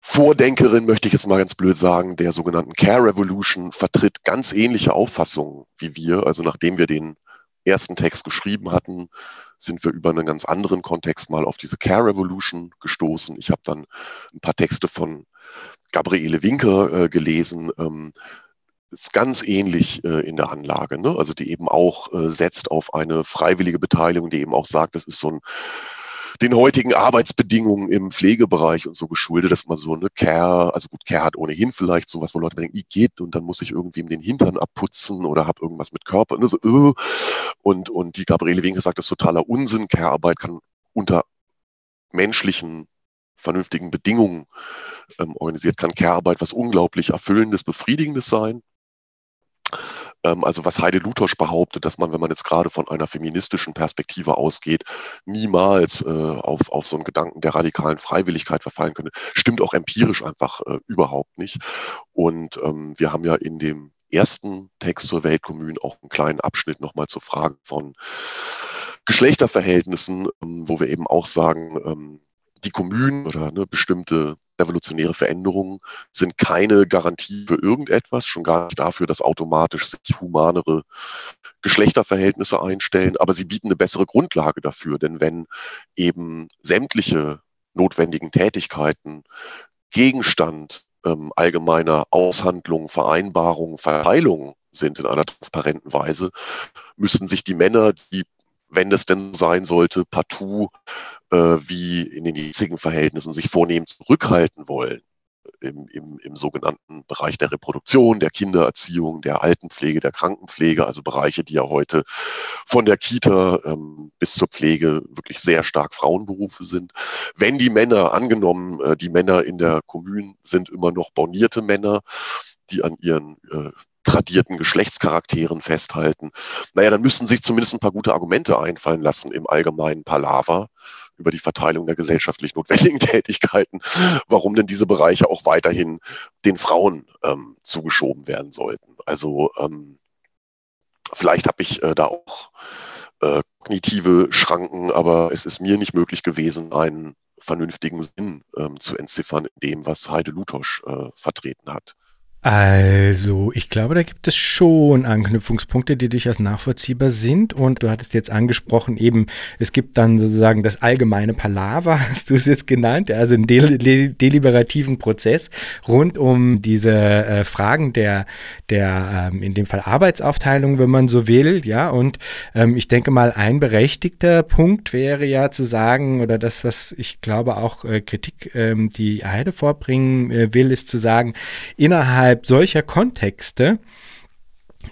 Vordenkerin, möchte ich jetzt mal ganz blöd sagen, der sogenannten Care Revolution, vertritt ganz ähnliche Auffassungen wie wir. Also nachdem wir den ersten Text geschrieben hatten, sind wir über einen ganz anderen Kontext mal auf diese Care Revolution gestoßen. Ich habe dann ein paar Texte von Gabriele Winker äh, gelesen, ähm, ist ganz ähnlich äh, in der Anlage, ne? also die eben auch äh, setzt auf eine freiwillige Beteiligung, die eben auch sagt, das ist so ein den heutigen Arbeitsbedingungen im Pflegebereich und so geschuldet, dass man so eine Care, also gut, Care hat ohnehin vielleicht sowas, wo Leute denken, ich geht und dann muss ich irgendwie den Hintern abputzen oder habe irgendwas mit Körper. Ne, so, äh. und, und die Gabriele Winke sagt, das ist totaler Unsinn. Care-Arbeit kann unter menschlichen vernünftigen Bedingungen ähm, organisiert, kann Care-Arbeit was unglaublich Erfüllendes, Befriedigendes sein. Ähm, also was Heide Lutosch behauptet, dass man, wenn man jetzt gerade von einer feministischen Perspektive ausgeht, niemals äh, auf, auf so einen Gedanken der radikalen Freiwilligkeit verfallen könnte, stimmt auch empirisch einfach äh, überhaupt nicht. Und ähm, wir haben ja in dem ersten Text zur Weltkommun auch einen kleinen Abschnitt nochmal zur Frage von Geschlechterverhältnissen, ähm, wo wir eben auch sagen, ähm, die Kommunen oder ne, bestimmte revolutionäre Veränderungen sind keine Garantie für irgendetwas, schon gar nicht dafür, dass automatisch sich humanere Geschlechterverhältnisse einstellen, aber sie bieten eine bessere Grundlage dafür, denn wenn eben sämtliche notwendigen Tätigkeiten Gegenstand ähm, allgemeiner Aushandlungen, Vereinbarungen, Verteilungen sind in einer transparenten Weise, müssten sich die Männer, die wenn das denn sein sollte, partout äh, wie in den jetzigen Verhältnissen sich vornehmen zurückhalten wollen. Im, im, im sogenannten Bereich der Reproduktion, der Kindererziehung, der Altenpflege, der Krankenpflege, also Bereiche, die ja heute von der Kita ähm, bis zur Pflege wirklich sehr stark Frauenberufe sind. Wenn die Männer, angenommen, äh, die Männer in der Kommune sind immer noch bornierte Männer, die an ihren äh, tradierten Geschlechtscharakteren festhalten. Naja, dann müssten sich zumindest ein paar gute Argumente einfallen lassen im allgemeinen Palaver über die Verteilung der gesellschaftlich notwendigen Tätigkeiten, warum denn diese Bereiche auch weiterhin den Frauen ähm, zugeschoben werden sollten. Also ähm, vielleicht habe ich äh, da auch äh, kognitive Schranken, aber es ist mir nicht möglich gewesen, einen vernünftigen Sinn ähm, zu entziffern in dem, was Heide Lutosch äh, vertreten hat. Also, ich glaube, da gibt es schon Anknüpfungspunkte, die durchaus nachvollziehbar sind. Und du hattest jetzt angesprochen, eben, es gibt dann sozusagen das allgemeine Palaver, hast du es jetzt genannt, also einen del deliberativen Prozess rund um diese äh, Fragen der, der ähm, in dem Fall Arbeitsaufteilung, wenn man so will. Ja, und ähm, ich denke mal, ein berechtigter Punkt wäre ja zu sagen, oder das, was ich glaube auch äh, Kritik, ähm, die Heide vorbringen äh, will, ist zu sagen, innerhalb innerhalb solcher Kontexte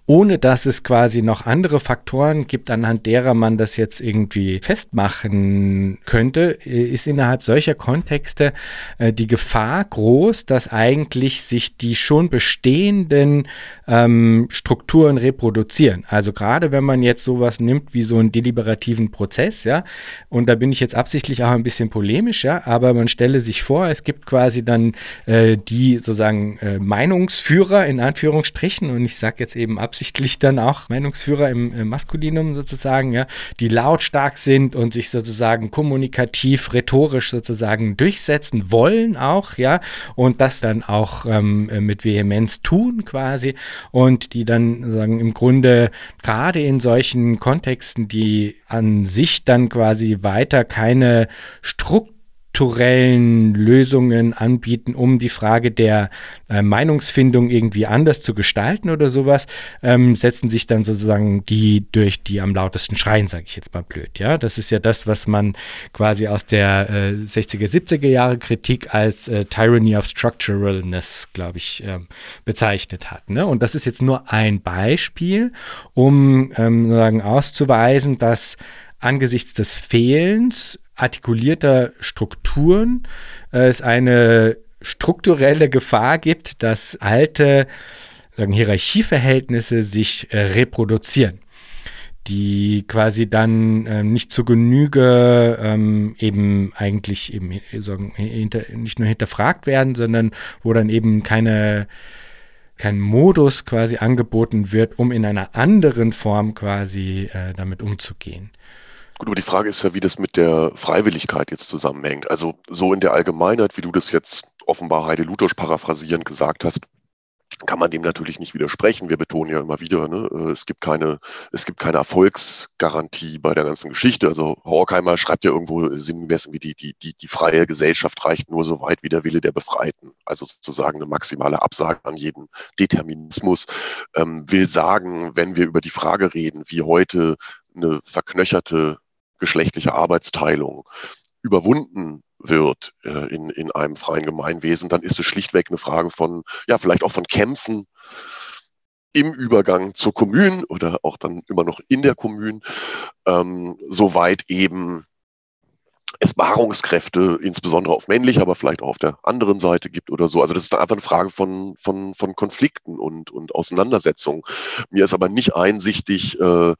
ohne dass es quasi noch andere Faktoren gibt, anhand derer man das jetzt irgendwie festmachen könnte, ist innerhalb solcher Kontexte äh, die Gefahr groß, dass eigentlich sich die schon bestehenden ähm, Strukturen reproduzieren. Also gerade wenn man jetzt sowas nimmt wie so einen deliberativen Prozess, ja, und da bin ich jetzt absichtlich auch ein bisschen polemisch, ja, aber man stelle sich vor, es gibt quasi dann äh, die sozusagen äh, Meinungsführer in Anführungsstrichen und ich sage jetzt eben absichtlich dann auch Meinungsführer im, im Maskulinum sozusagen, ja, die lautstark sind und sich sozusagen kommunikativ, rhetorisch sozusagen durchsetzen wollen auch, ja, und das dann auch ähm, mit Vehemenz tun quasi und die dann sagen im Grunde gerade in solchen Kontexten, die an sich dann quasi weiter keine Struktur strukturellen Lösungen anbieten, um die Frage der äh, Meinungsfindung irgendwie anders zu gestalten oder sowas, ähm, setzen sich dann sozusagen die durch die am lautesten schreien, sage ich jetzt mal blöd. Ja, das ist ja das, was man quasi aus der äh, 60er, 70er Jahre Kritik als äh, Tyranny of Structuralness, glaube ich, ähm, bezeichnet hat. Ne? Und das ist jetzt nur ein Beispiel, um ähm, sozusagen auszuweisen, dass angesichts des Fehlens artikulierter Strukturen äh, es eine strukturelle Gefahr gibt, dass alte sagen, Hierarchieverhältnisse sich äh, reproduzieren die quasi dann äh, nicht zu Genüge ähm, eben eigentlich eben sagen, hinter, nicht nur hinterfragt werden, sondern wo dann eben keine kein Modus quasi angeboten wird, um in einer anderen Form quasi äh, damit umzugehen. Gut, aber die Frage ist ja, wie das mit der Freiwilligkeit jetzt zusammenhängt. Also so in der Allgemeinheit, wie du das jetzt offenbar Heide Lutosch paraphrasierend gesagt hast, kann man dem natürlich nicht widersprechen. Wir betonen ja immer wieder, ne, äh, es gibt keine, es gibt keine Erfolgsgarantie bei der ganzen Geschichte. Also Horkheimer schreibt ja irgendwo sinngemäß wie die, die, die, die freie Gesellschaft reicht nur so weit wie der Wille der Befreiten. Also sozusagen eine maximale Absage an jeden Determinismus. Ähm, will sagen, wenn wir über die Frage reden, wie heute eine verknöcherte geschlechtliche Arbeitsteilung überwunden wird äh, in, in einem freien Gemeinwesen, dann ist es schlichtweg eine Frage von, ja, vielleicht auch von Kämpfen im Übergang zur Kommune oder auch dann immer noch in der Kommune, ähm, soweit eben es Beharrungskräfte, insbesondere auf männlicher, aber vielleicht auch auf der anderen Seite gibt oder so. Also das ist einfach eine Frage von, von, von Konflikten und, und Auseinandersetzungen. Mir ist aber nicht einsichtig, äh,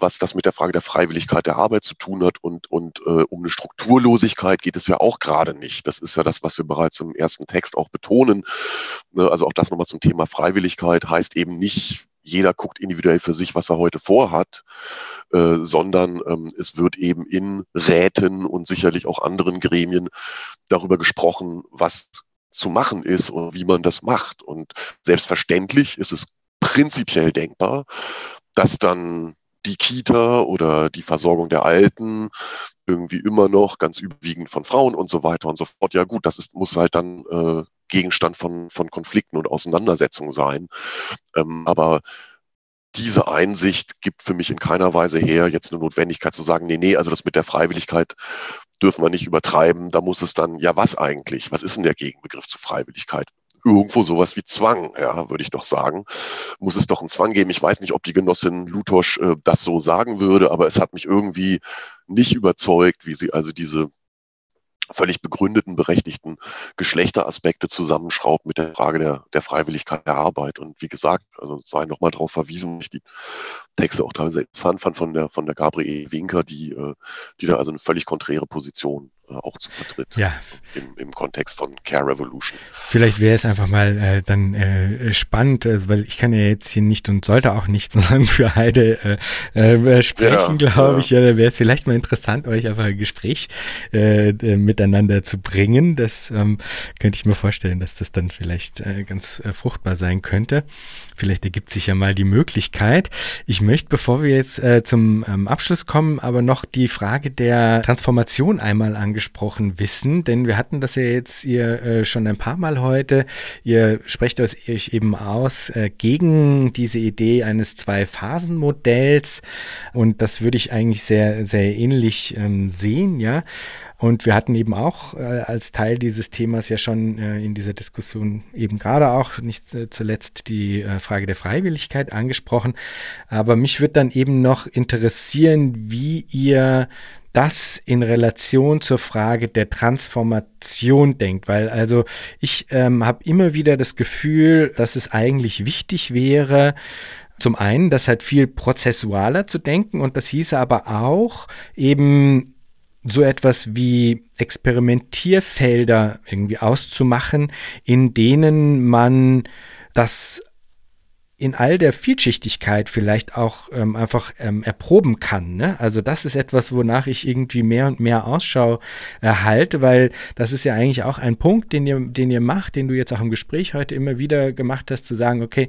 was das mit der Frage der Freiwilligkeit der Arbeit zu tun hat und, und äh, um eine Strukturlosigkeit geht es ja auch gerade nicht. Das ist ja das, was wir bereits im ersten Text auch betonen. Ne? Also auch das nochmal zum Thema Freiwilligkeit heißt eben nicht, jeder guckt individuell für sich, was er heute vorhat, äh, sondern ähm, es wird eben in Räten und sicherlich auch anderen Gremien darüber gesprochen, was zu machen ist und wie man das macht. Und selbstverständlich ist es prinzipiell denkbar, dass dann die Kita oder die Versorgung der Alten irgendwie immer noch ganz überwiegend von Frauen und so weiter und so fort. Ja gut, das ist, muss halt dann äh, Gegenstand von, von Konflikten und Auseinandersetzungen sein. Ähm, aber diese Einsicht gibt für mich in keiner Weise her, jetzt eine Notwendigkeit zu sagen, nee, nee, also das mit der Freiwilligkeit dürfen wir nicht übertreiben. Da muss es dann, ja, was eigentlich? Was ist denn der Gegenbegriff zu Freiwilligkeit? Irgendwo sowas wie Zwang, ja, würde ich doch sagen. Muss es doch einen Zwang geben. Ich weiß nicht, ob die Genossin Lutosch äh, das so sagen würde, aber es hat mich irgendwie nicht überzeugt, wie sie also diese völlig begründeten, berechtigten Geschlechteraspekte zusammenschraubt mit der Frage der, der Freiwilligkeit der Arbeit. Und wie gesagt, also sei nochmal darauf verwiesen, ich die Texte auch teilweise interessant fand von der, von der Gabriele Winker, die, äh, die da also eine völlig konträre Position auch zu vertritt. Ja. Im, Im Kontext von Care Revolution. Vielleicht wäre es einfach mal äh, dann äh, spannend, also, weil ich kann ja jetzt hier nicht und sollte auch nicht sondern für Heide äh, äh, sprechen, ja, glaube ja. ich. Ja, da wäre es vielleicht mal interessant, euch einfach ein Gespräch äh, miteinander zu bringen. Das ähm, könnte ich mir vorstellen, dass das dann vielleicht äh, ganz fruchtbar sein könnte. Vielleicht ergibt sich ja mal die Möglichkeit. Ich möchte, bevor wir jetzt zum ähm, Abschluss kommen, aber noch die Frage der Transformation einmal angesprochen wissen, denn wir hatten das ja jetzt ihr äh, schon ein paar Mal heute. Ihr sprecht euch eben aus äh, gegen diese Idee eines Zwei-Phasen-Modells und das würde ich eigentlich sehr, sehr ähnlich ähm, sehen, ja. Und wir hatten eben auch äh, als Teil dieses Themas ja schon äh, in dieser Diskussion eben gerade auch nicht äh, zuletzt die äh, Frage der Freiwilligkeit angesprochen. Aber mich würde dann eben noch interessieren, wie ihr das in Relation zur Frage der Transformation denkt, weil also ich ähm, habe immer wieder das Gefühl, dass es eigentlich wichtig wäre, zum einen, das halt viel prozessualer zu denken und das hieße aber auch eben so etwas wie Experimentierfelder irgendwie auszumachen, in denen man das in all der Vielschichtigkeit vielleicht auch ähm, einfach ähm, erproben kann. Ne? Also das ist etwas, wonach ich irgendwie mehr und mehr Ausschau erhalte, weil das ist ja eigentlich auch ein Punkt, den ihr, den ihr macht, den du jetzt auch im Gespräch heute immer wieder gemacht hast, zu sagen, okay,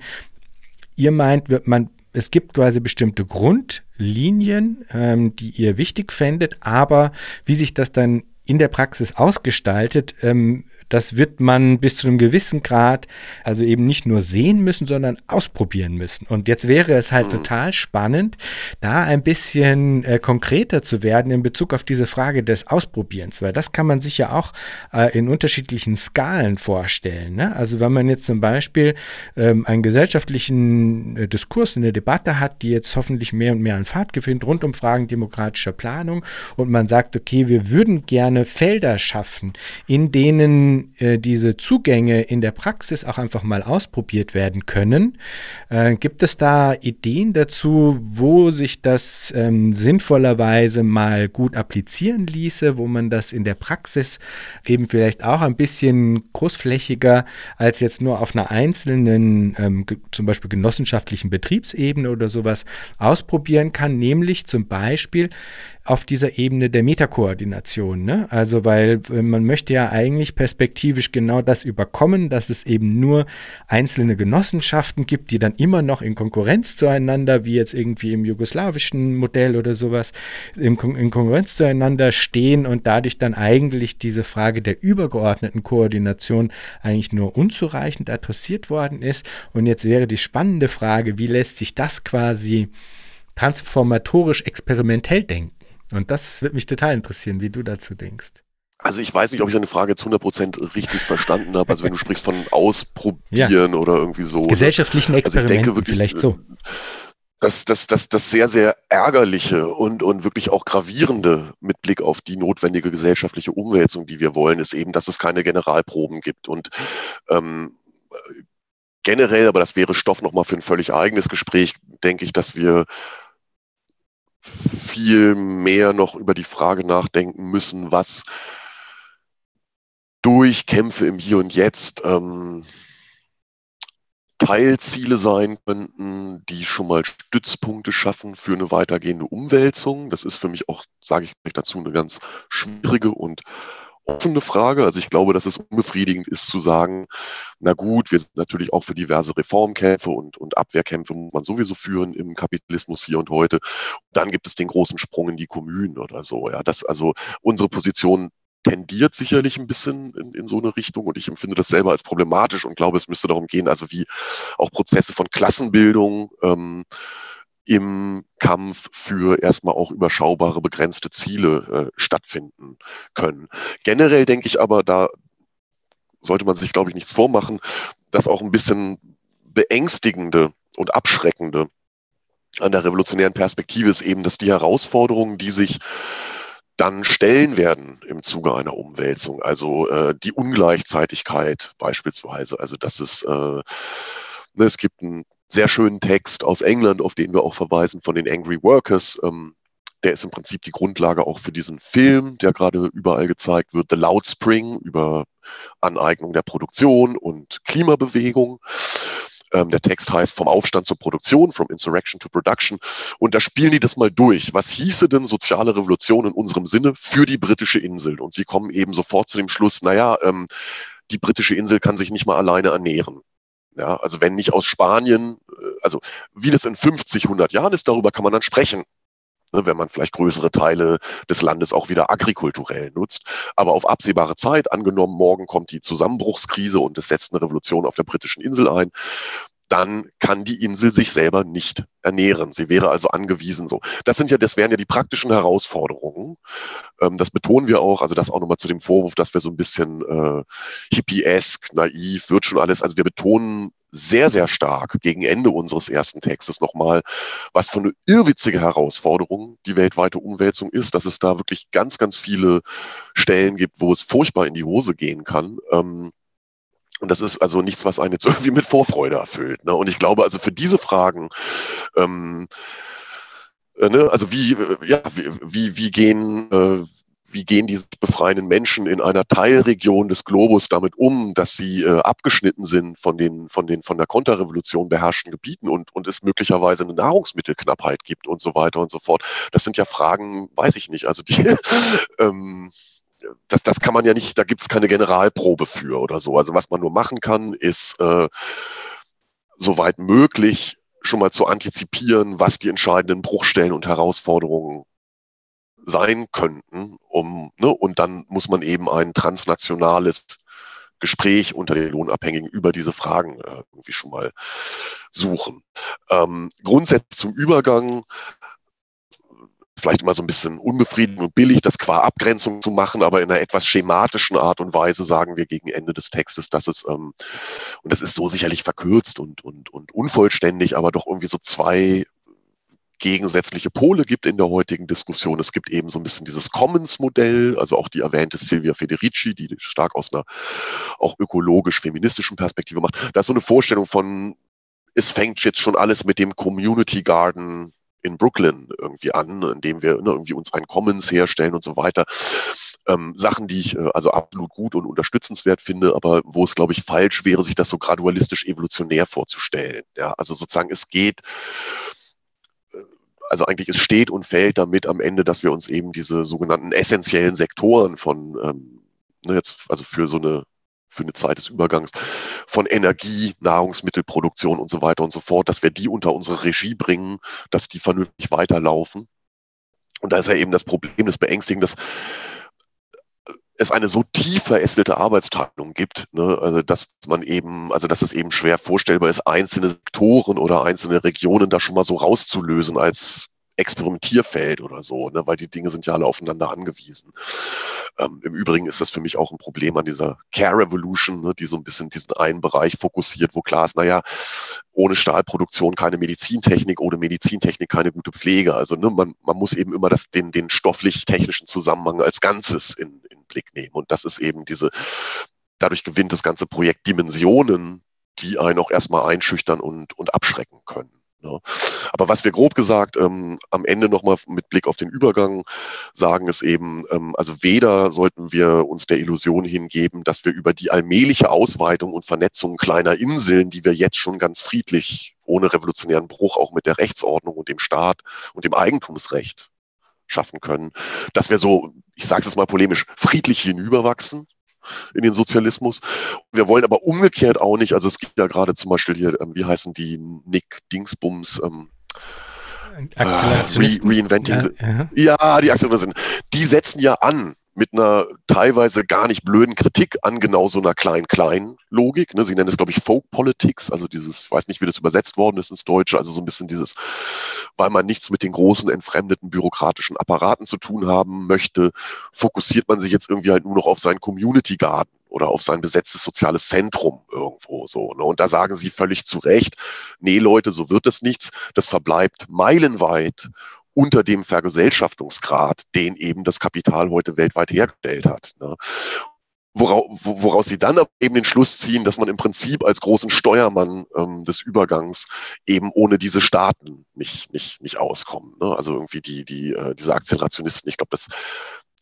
ihr meint, man es gibt quasi bestimmte Grundlinien, ähm, die ihr wichtig fändet, aber wie sich das dann in der Praxis ausgestaltet, ähm, das wird man bis zu einem gewissen Grad also eben nicht nur sehen müssen, sondern ausprobieren müssen. Und jetzt wäre es halt mhm. total spannend, da ein bisschen äh, konkreter zu werden in Bezug auf diese Frage des Ausprobierens, weil das kann man sich ja auch äh, in unterschiedlichen Skalen vorstellen. Ne? Also wenn man jetzt zum Beispiel ähm, einen gesellschaftlichen äh, Diskurs, eine Debatte hat, die jetzt hoffentlich mehr und mehr an Fahrt gewinnt, rund um Fragen demokratischer Planung und man sagt, okay, wir würden gerne Felder schaffen, in denen äh, diese Zugänge in der Praxis auch einfach mal ausprobiert werden können. Äh, gibt es da Ideen dazu, wo sich das ähm, sinnvollerweise mal gut applizieren ließe, wo man das in der Praxis eben vielleicht auch ein bisschen großflächiger als jetzt nur auf einer einzelnen, ähm, zum Beispiel genossenschaftlichen Betriebsebene oder sowas ausprobieren kann, nämlich zum Beispiel auf dieser Ebene der Metakoordination. Ne? Also, weil äh, man möchte ja eigentlich perspektivisch genau das überkommen, dass es eben nur einzelne Genossenschaften gibt, die dann immer noch in Konkurrenz zueinander, wie jetzt irgendwie im jugoslawischen Modell oder sowas, in, in Konkurrenz zueinander stehen und dadurch dann eigentlich diese Frage der übergeordneten Koordination eigentlich nur unzureichend adressiert worden ist. Und jetzt wäre die spannende Frage, wie lässt sich das quasi transformatorisch experimentell denken? Und das wird mich total interessieren, wie du dazu denkst. Also ich weiß nicht, ob ich deine Frage zu 100% richtig verstanden habe. Also wenn du sprichst von Ausprobieren ja. oder irgendwie so. Gesellschaftlichen Experimenten, also wirklich, vielleicht so. Das, das, das, das sehr, sehr ärgerliche und, und wirklich auch gravierende mit Blick auf die notwendige gesellschaftliche Umwälzung, die wir wollen, ist eben, dass es keine Generalproben gibt. Und ähm, generell, aber das wäre Stoff nochmal für ein völlig eigenes Gespräch, denke ich, dass wir viel mehr noch über die Frage nachdenken müssen, was durch Kämpfe im Hier und Jetzt ähm, Teilziele sein könnten, die schon mal Stützpunkte schaffen für eine weitergehende Umwälzung. Das ist für mich auch, sage ich gleich dazu, eine ganz schwierige und offene Frage. Also ich glaube, dass es unbefriedigend ist zu sagen, na gut, wir sind natürlich auch für diverse Reformkämpfe und, und Abwehrkämpfe muss man sowieso führen im Kapitalismus hier und heute. Und dann gibt es den großen Sprung in die Kommunen oder so. Ja, das also unsere Position tendiert sicherlich ein bisschen in, in so eine Richtung und ich empfinde das selber als problematisch und glaube, es müsste darum gehen, also wie auch Prozesse von Klassenbildung ähm, im Kampf für erstmal auch überschaubare, begrenzte Ziele äh, stattfinden können. Generell denke ich aber, da sollte man sich, glaube ich, nichts vormachen, dass auch ein bisschen beängstigende und abschreckende an der revolutionären Perspektive ist eben, dass die Herausforderungen, die sich dann Stellen werden im Zuge einer Umwälzung. Also äh, die Ungleichzeitigkeit beispielsweise. Also dass es, äh, ne, es gibt einen sehr schönen Text aus England, auf den wir auch verweisen, von den Angry Workers. Ähm, der ist im Prinzip die Grundlage auch für diesen Film, der gerade überall gezeigt wird, The Loud Spring über Aneignung der Produktion und Klimabewegung. Ähm, der Text heißt Vom Aufstand zur Produktion, From Insurrection to Production. Und da spielen die das mal durch. Was hieße denn soziale Revolution in unserem Sinne für die britische Insel? Und sie kommen eben sofort zu dem Schluss, naja, ähm, die britische Insel kann sich nicht mal alleine ernähren. Ja, also wenn nicht aus Spanien, äh, also wie das in 50, 100 Jahren ist, darüber kann man dann sprechen ne, wenn man vielleicht größere Teile des Landes auch wieder agrikulturell nutzt. Aber auf absehbare Zeit, angenommen, morgen kommt die Zusammenbruchskrise und es setzt eine Revolution auf der britischen Insel ein, dann kann die Insel sich selber nicht ernähren. Sie wäre also angewiesen so. Das sind ja, das wären ja die praktischen Herausforderungen. Ähm, das betonen wir auch, also das auch nochmal zu dem Vorwurf, dass wir so ein bisschen äh, hippiesk, naiv, wird schon alles. Also wir betonen sehr, sehr stark gegen Ende unseres ersten Textes nochmal, was für eine irrwitzige Herausforderung die weltweite Umwälzung ist, dass es da wirklich ganz, ganz viele Stellen gibt, wo es furchtbar in die Hose gehen kann. Ähm, und das ist also nichts, was einen jetzt irgendwie mit Vorfreude erfüllt. Ne? Und ich glaube also für diese Fragen, ähm, äh, ne, also wie, äh, ja, wie, wie, wie gehen, äh, wie gehen diese befreienden Menschen in einer Teilregion des Globus damit um, dass sie äh, abgeschnitten sind von den, von den von der Konterrevolution beherrschten Gebieten und, und es möglicherweise eine Nahrungsmittelknappheit gibt und so weiter und so fort. Das sind ja Fragen, weiß ich nicht. Also die, ähm, das, das kann man ja nicht, da gibt es keine Generalprobe für oder so. Also was man nur machen kann, ist äh, soweit möglich schon mal zu antizipieren, was die entscheidenden Bruchstellen und Herausforderungen sein könnten, um, ne, und dann muss man eben ein transnationales Gespräch unter den Lohnabhängigen über diese Fragen äh, irgendwie schon mal suchen. Ähm, grundsätzlich zum Übergang vielleicht immer so ein bisschen unbefriedigend und billig, das qua Abgrenzung zu machen, aber in einer etwas schematischen Art und Weise sagen wir gegen Ende des Textes, dass es, ähm, und das ist so sicherlich verkürzt und, und, und unvollständig, aber doch irgendwie so zwei gegensätzliche Pole gibt in der heutigen Diskussion. Es gibt eben so ein bisschen dieses Commons-Modell, also auch die erwähnte Silvia Federici, die stark aus einer auch ökologisch-feministischen Perspektive macht. Da ist so eine Vorstellung von, es fängt jetzt schon alles mit dem Community Garden in Brooklyn irgendwie an, indem wir ne, irgendwie uns ein Commons herstellen und so weiter. Ähm, Sachen, die ich äh, also absolut gut und unterstützenswert finde, aber wo es, glaube ich, falsch wäre, sich das so gradualistisch evolutionär vorzustellen. Ja, also sozusagen, es geht also eigentlich es steht und fällt damit am Ende, dass wir uns eben diese sogenannten essentiellen Sektoren von, ähm, ne, jetzt, also für so eine für eine Zeit des Übergangs von Energie, Nahrungsmittelproduktion und so weiter und so fort, dass wir die unter unsere Regie bringen, dass die vernünftig weiterlaufen. Und da ist ja eben das Problem, das Beängstigen, dass es eine so tief verästelte Arbeitsteilung gibt, ne, also dass man eben, also dass es eben schwer vorstellbar ist, einzelne Sektoren oder einzelne Regionen da schon mal so rauszulösen als Experimentierfeld oder so, ne, weil die Dinge sind ja alle aufeinander angewiesen. Ähm, Im Übrigen ist das für mich auch ein Problem an dieser Care Revolution, ne, die so ein bisschen diesen einen Bereich fokussiert, wo klar ist, naja, ohne Stahlproduktion keine Medizintechnik, ohne Medizintechnik keine gute Pflege. Also ne, man, man muss eben immer das, den, den stofflich-technischen Zusammenhang als Ganzes in, in Blick nehmen. Und das ist eben diese, dadurch gewinnt das ganze Projekt Dimensionen, die einen auch erstmal einschüchtern und, und abschrecken können. Ja. Aber was wir grob gesagt ähm, am Ende nochmal mit Blick auf den Übergang sagen, ist eben, ähm, also weder sollten wir uns der Illusion hingeben, dass wir über die allmähliche Ausweitung und Vernetzung kleiner Inseln, die wir jetzt schon ganz friedlich ohne revolutionären Bruch auch mit der Rechtsordnung und dem Staat und dem Eigentumsrecht schaffen können, dass wir so, ich sage es mal polemisch, friedlich hinüberwachsen in den Sozialismus. Wir wollen aber umgekehrt auch nicht, also es gibt ja gerade zum Beispiel hier, ähm, wie heißen die, Nick Dingsbums, ähm, äh, Re Reinventing. Ja, ja. ja die Aktionisten. Die setzen ja an mit einer teilweise gar nicht blöden Kritik an genau so einer Klein-Klein-Logik. Ne? Sie nennen es, glaube ich, Folk Politics, also dieses, ich weiß nicht, wie das übersetzt worden ist ins Deutsche, also so ein bisschen dieses, weil man nichts mit den großen, entfremdeten bürokratischen Apparaten zu tun haben möchte, fokussiert man sich jetzt irgendwie halt nur noch auf seinen Community Garden oder auf sein besetztes soziales Zentrum irgendwo so. Ne? Und da sagen sie völlig zu Recht, nee Leute, so wird es nichts. Das verbleibt meilenweit unter dem Vergesellschaftungsgrad, den eben das Kapital heute weltweit hergestellt hat. Ne? Woraus, woraus sie dann eben den Schluss ziehen, dass man im Prinzip als großen Steuermann ähm, des Übergangs eben ohne diese Staaten nicht, nicht, nicht auskommen. Ne? Also irgendwie die, die, äh, diese Akzelerationisten, ich glaube, das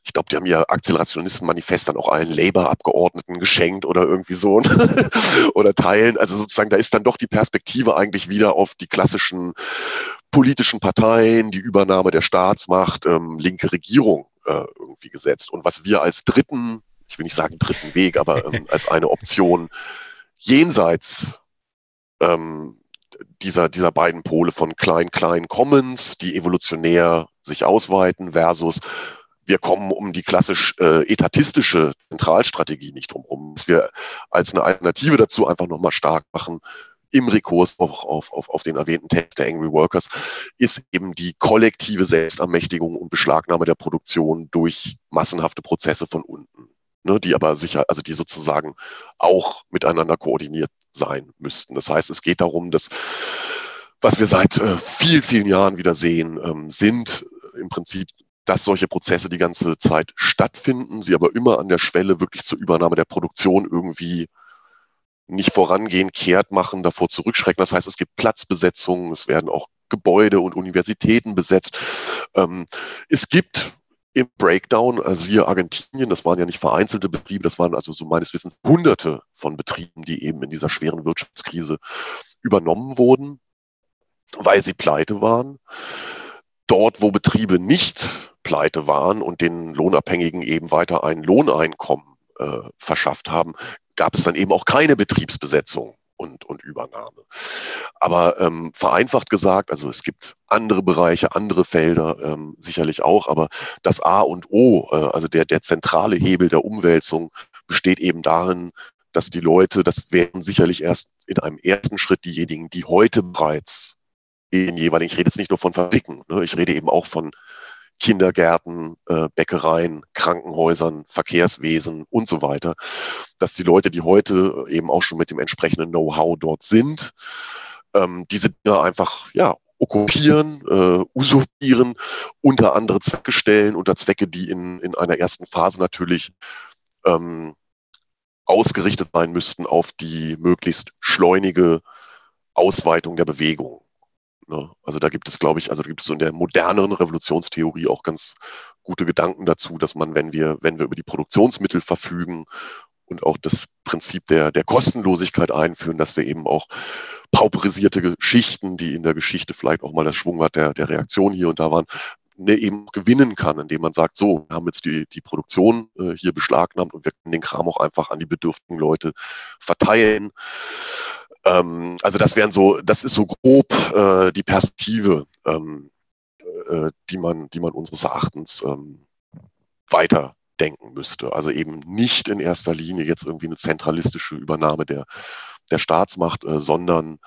ich glaube, die haben ihr Akzelerationisten-Manifest dann auch allen Labour-Abgeordneten geschenkt oder irgendwie so oder teilen. Also sozusagen, da ist dann doch die Perspektive eigentlich wieder auf die klassischen politischen Parteien, die Übernahme der Staatsmacht, ähm, linke Regierung äh, irgendwie gesetzt. Und was wir als dritten, ich will nicht sagen dritten Weg, aber ähm, als eine Option jenseits ähm, dieser, dieser beiden Pole von Klein-Klein Commons, die evolutionär sich ausweiten, versus wir kommen um die klassisch äh, etatistische Zentralstrategie nicht drumherum. Dass wir als eine Alternative dazu einfach nochmal stark machen, im Rekurs auch auf, auf, auf den erwähnten Text der Angry Workers, ist eben die kollektive Selbstermächtigung und Beschlagnahme der Produktion durch massenhafte Prozesse von unten, ne, die aber sicher, also die sozusagen auch miteinander koordiniert sein müssten. Das heißt, es geht darum, dass was wir seit äh, vielen, vielen Jahren wieder sehen, ähm, sind im Prinzip dass solche Prozesse die ganze Zeit stattfinden, sie aber immer an der Schwelle wirklich zur Übernahme der Produktion irgendwie nicht vorangehen, kehrt machen, davor zurückschrecken. Das heißt, es gibt Platzbesetzungen, es werden auch Gebäude und Universitäten besetzt. Ähm, es gibt im Breakdown, also hier Argentinien, das waren ja nicht vereinzelte Betriebe, das waren also so meines Wissens Hunderte von Betrieben, die eben in dieser schweren Wirtschaftskrise übernommen wurden, weil sie pleite waren. Dort, wo Betriebe nicht pleite waren und den Lohnabhängigen eben weiter ein Lohneinkommen äh, verschafft haben, gab es dann eben auch keine Betriebsbesetzung und, und Übernahme. Aber ähm, vereinfacht gesagt, also es gibt andere Bereiche, andere Felder ähm, sicherlich auch, aber das A und O, äh, also der, der zentrale Hebel der Umwälzung besteht eben darin, dass die Leute, das wären sicherlich erst in einem ersten Schritt diejenigen, die heute bereits in jeweiligen, ich rede jetzt nicht nur von Fabriken, ne, ich rede eben auch von Kindergärten, äh, Bäckereien, Krankenhäusern, Verkehrswesen und so weiter, dass die Leute, die heute eben auch schon mit dem entsprechenden Know-how dort sind, ähm, diese Dinge einfach ja okkupieren, äh, usurpieren, unter andere Zwecke stellen, unter Zwecke, die in, in einer ersten Phase natürlich ähm, ausgerichtet sein müssten auf die möglichst schleunige Ausweitung der Bewegung. Ne? Also da gibt es, glaube ich, also da gibt es so in der moderneren Revolutionstheorie auch ganz gute Gedanken dazu, dass man, wenn wir, wenn wir über die Produktionsmittel verfügen und auch das Prinzip der, der Kostenlosigkeit einführen, dass wir eben auch pauperisierte Geschichten, die in der Geschichte vielleicht auch mal das Schwungrad der, der Reaktion hier und da waren, ne, eben gewinnen kann, indem man sagt, so, wir haben jetzt die, die Produktion äh, hier beschlagnahmt und wir können den Kram auch einfach an die bedürftigen Leute verteilen. Ähm, also das wären so, das ist so grob äh, die Perspektive, ähm, äh, die man, die man unseres Erachtens ähm, weiter denken müsste. Also eben nicht in erster Linie jetzt irgendwie eine zentralistische Übernahme der, der Staatsmacht, äh, sondern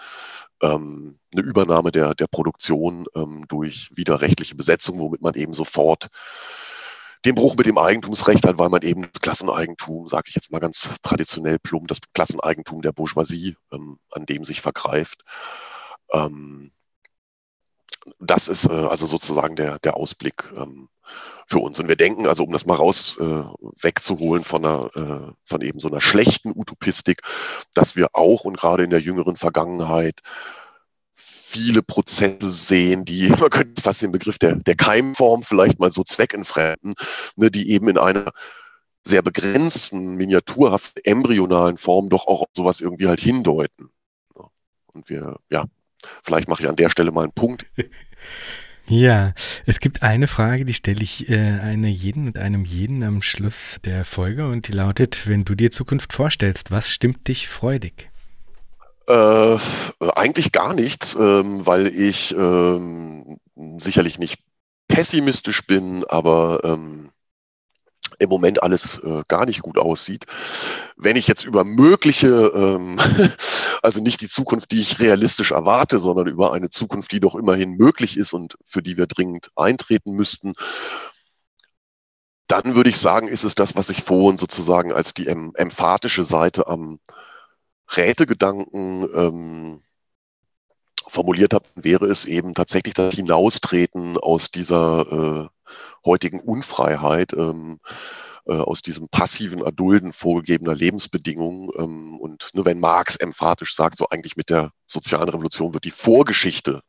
ähm, eine Übernahme der, der Produktion ähm, durch widerrechtliche Besetzung, womit man eben sofort den Bruch mit dem Eigentumsrecht hat, weil man eben das Klasseneigentum, sage ich jetzt mal ganz traditionell plump, das Klasseneigentum der Bourgeoisie, ähm, an dem sich vergreift. Ähm, das ist äh, also sozusagen der, der Ausblick ähm, für uns. Und wir denken, also um das mal raus äh, wegzuholen von, einer, äh, von eben so einer schlechten Utopistik, dass wir auch und gerade in der jüngeren Vergangenheit viele Prozesse sehen, die, man könnte fast den Begriff der, der Keimform vielleicht mal so zweckentfremden, ne, die eben in einer sehr begrenzten, miniaturhaften, embryonalen Form doch auch auf sowas irgendwie halt hindeuten. Und wir, ja, vielleicht mache ich an der Stelle mal einen Punkt. Ja, es gibt eine Frage, die stelle ich äh, einer jeden und einem jeden am Schluss der Folge und die lautet, wenn du dir Zukunft vorstellst, was stimmt dich freudig? Äh, eigentlich gar nichts, ähm, weil ich ähm, sicherlich nicht pessimistisch bin, aber ähm, im Moment alles äh, gar nicht gut aussieht. Wenn ich jetzt über mögliche, ähm, also nicht die Zukunft, die ich realistisch erwarte, sondern über eine Zukunft, die doch immerhin möglich ist und für die wir dringend eintreten müssten, dann würde ich sagen, ist es das, was ich vorhin sozusagen als die em emphatische Seite am Rätegedanken ähm, formuliert habe, wäre es eben tatsächlich das Hinaustreten aus dieser äh, heutigen Unfreiheit, ähm, äh, aus diesem passiven Erdulden vorgegebener Lebensbedingungen. Ähm, und nur wenn Marx emphatisch sagt, so eigentlich mit der sozialen Revolution wird die Vorgeschichte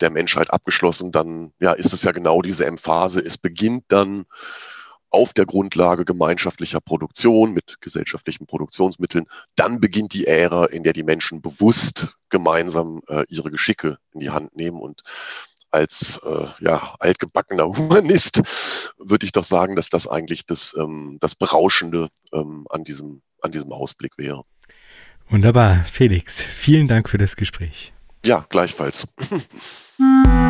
der Menschheit abgeschlossen, dann ja, ist es ja genau diese Emphase. Es beginnt dann auf der Grundlage gemeinschaftlicher Produktion mit gesellschaftlichen Produktionsmitteln, dann beginnt die Ära, in der die Menschen bewusst gemeinsam äh, ihre Geschicke in die Hand nehmen. Und als äh, ja, altgebackener Humanist würde ich doch sagen, dass das eigentlich das, ähm, das Berauschende ähm, an, diesem, an diesem Ausblick wäre. Wunderbar, Felix. Vielen Dank für das Gespräch. Ja, gleichfalls.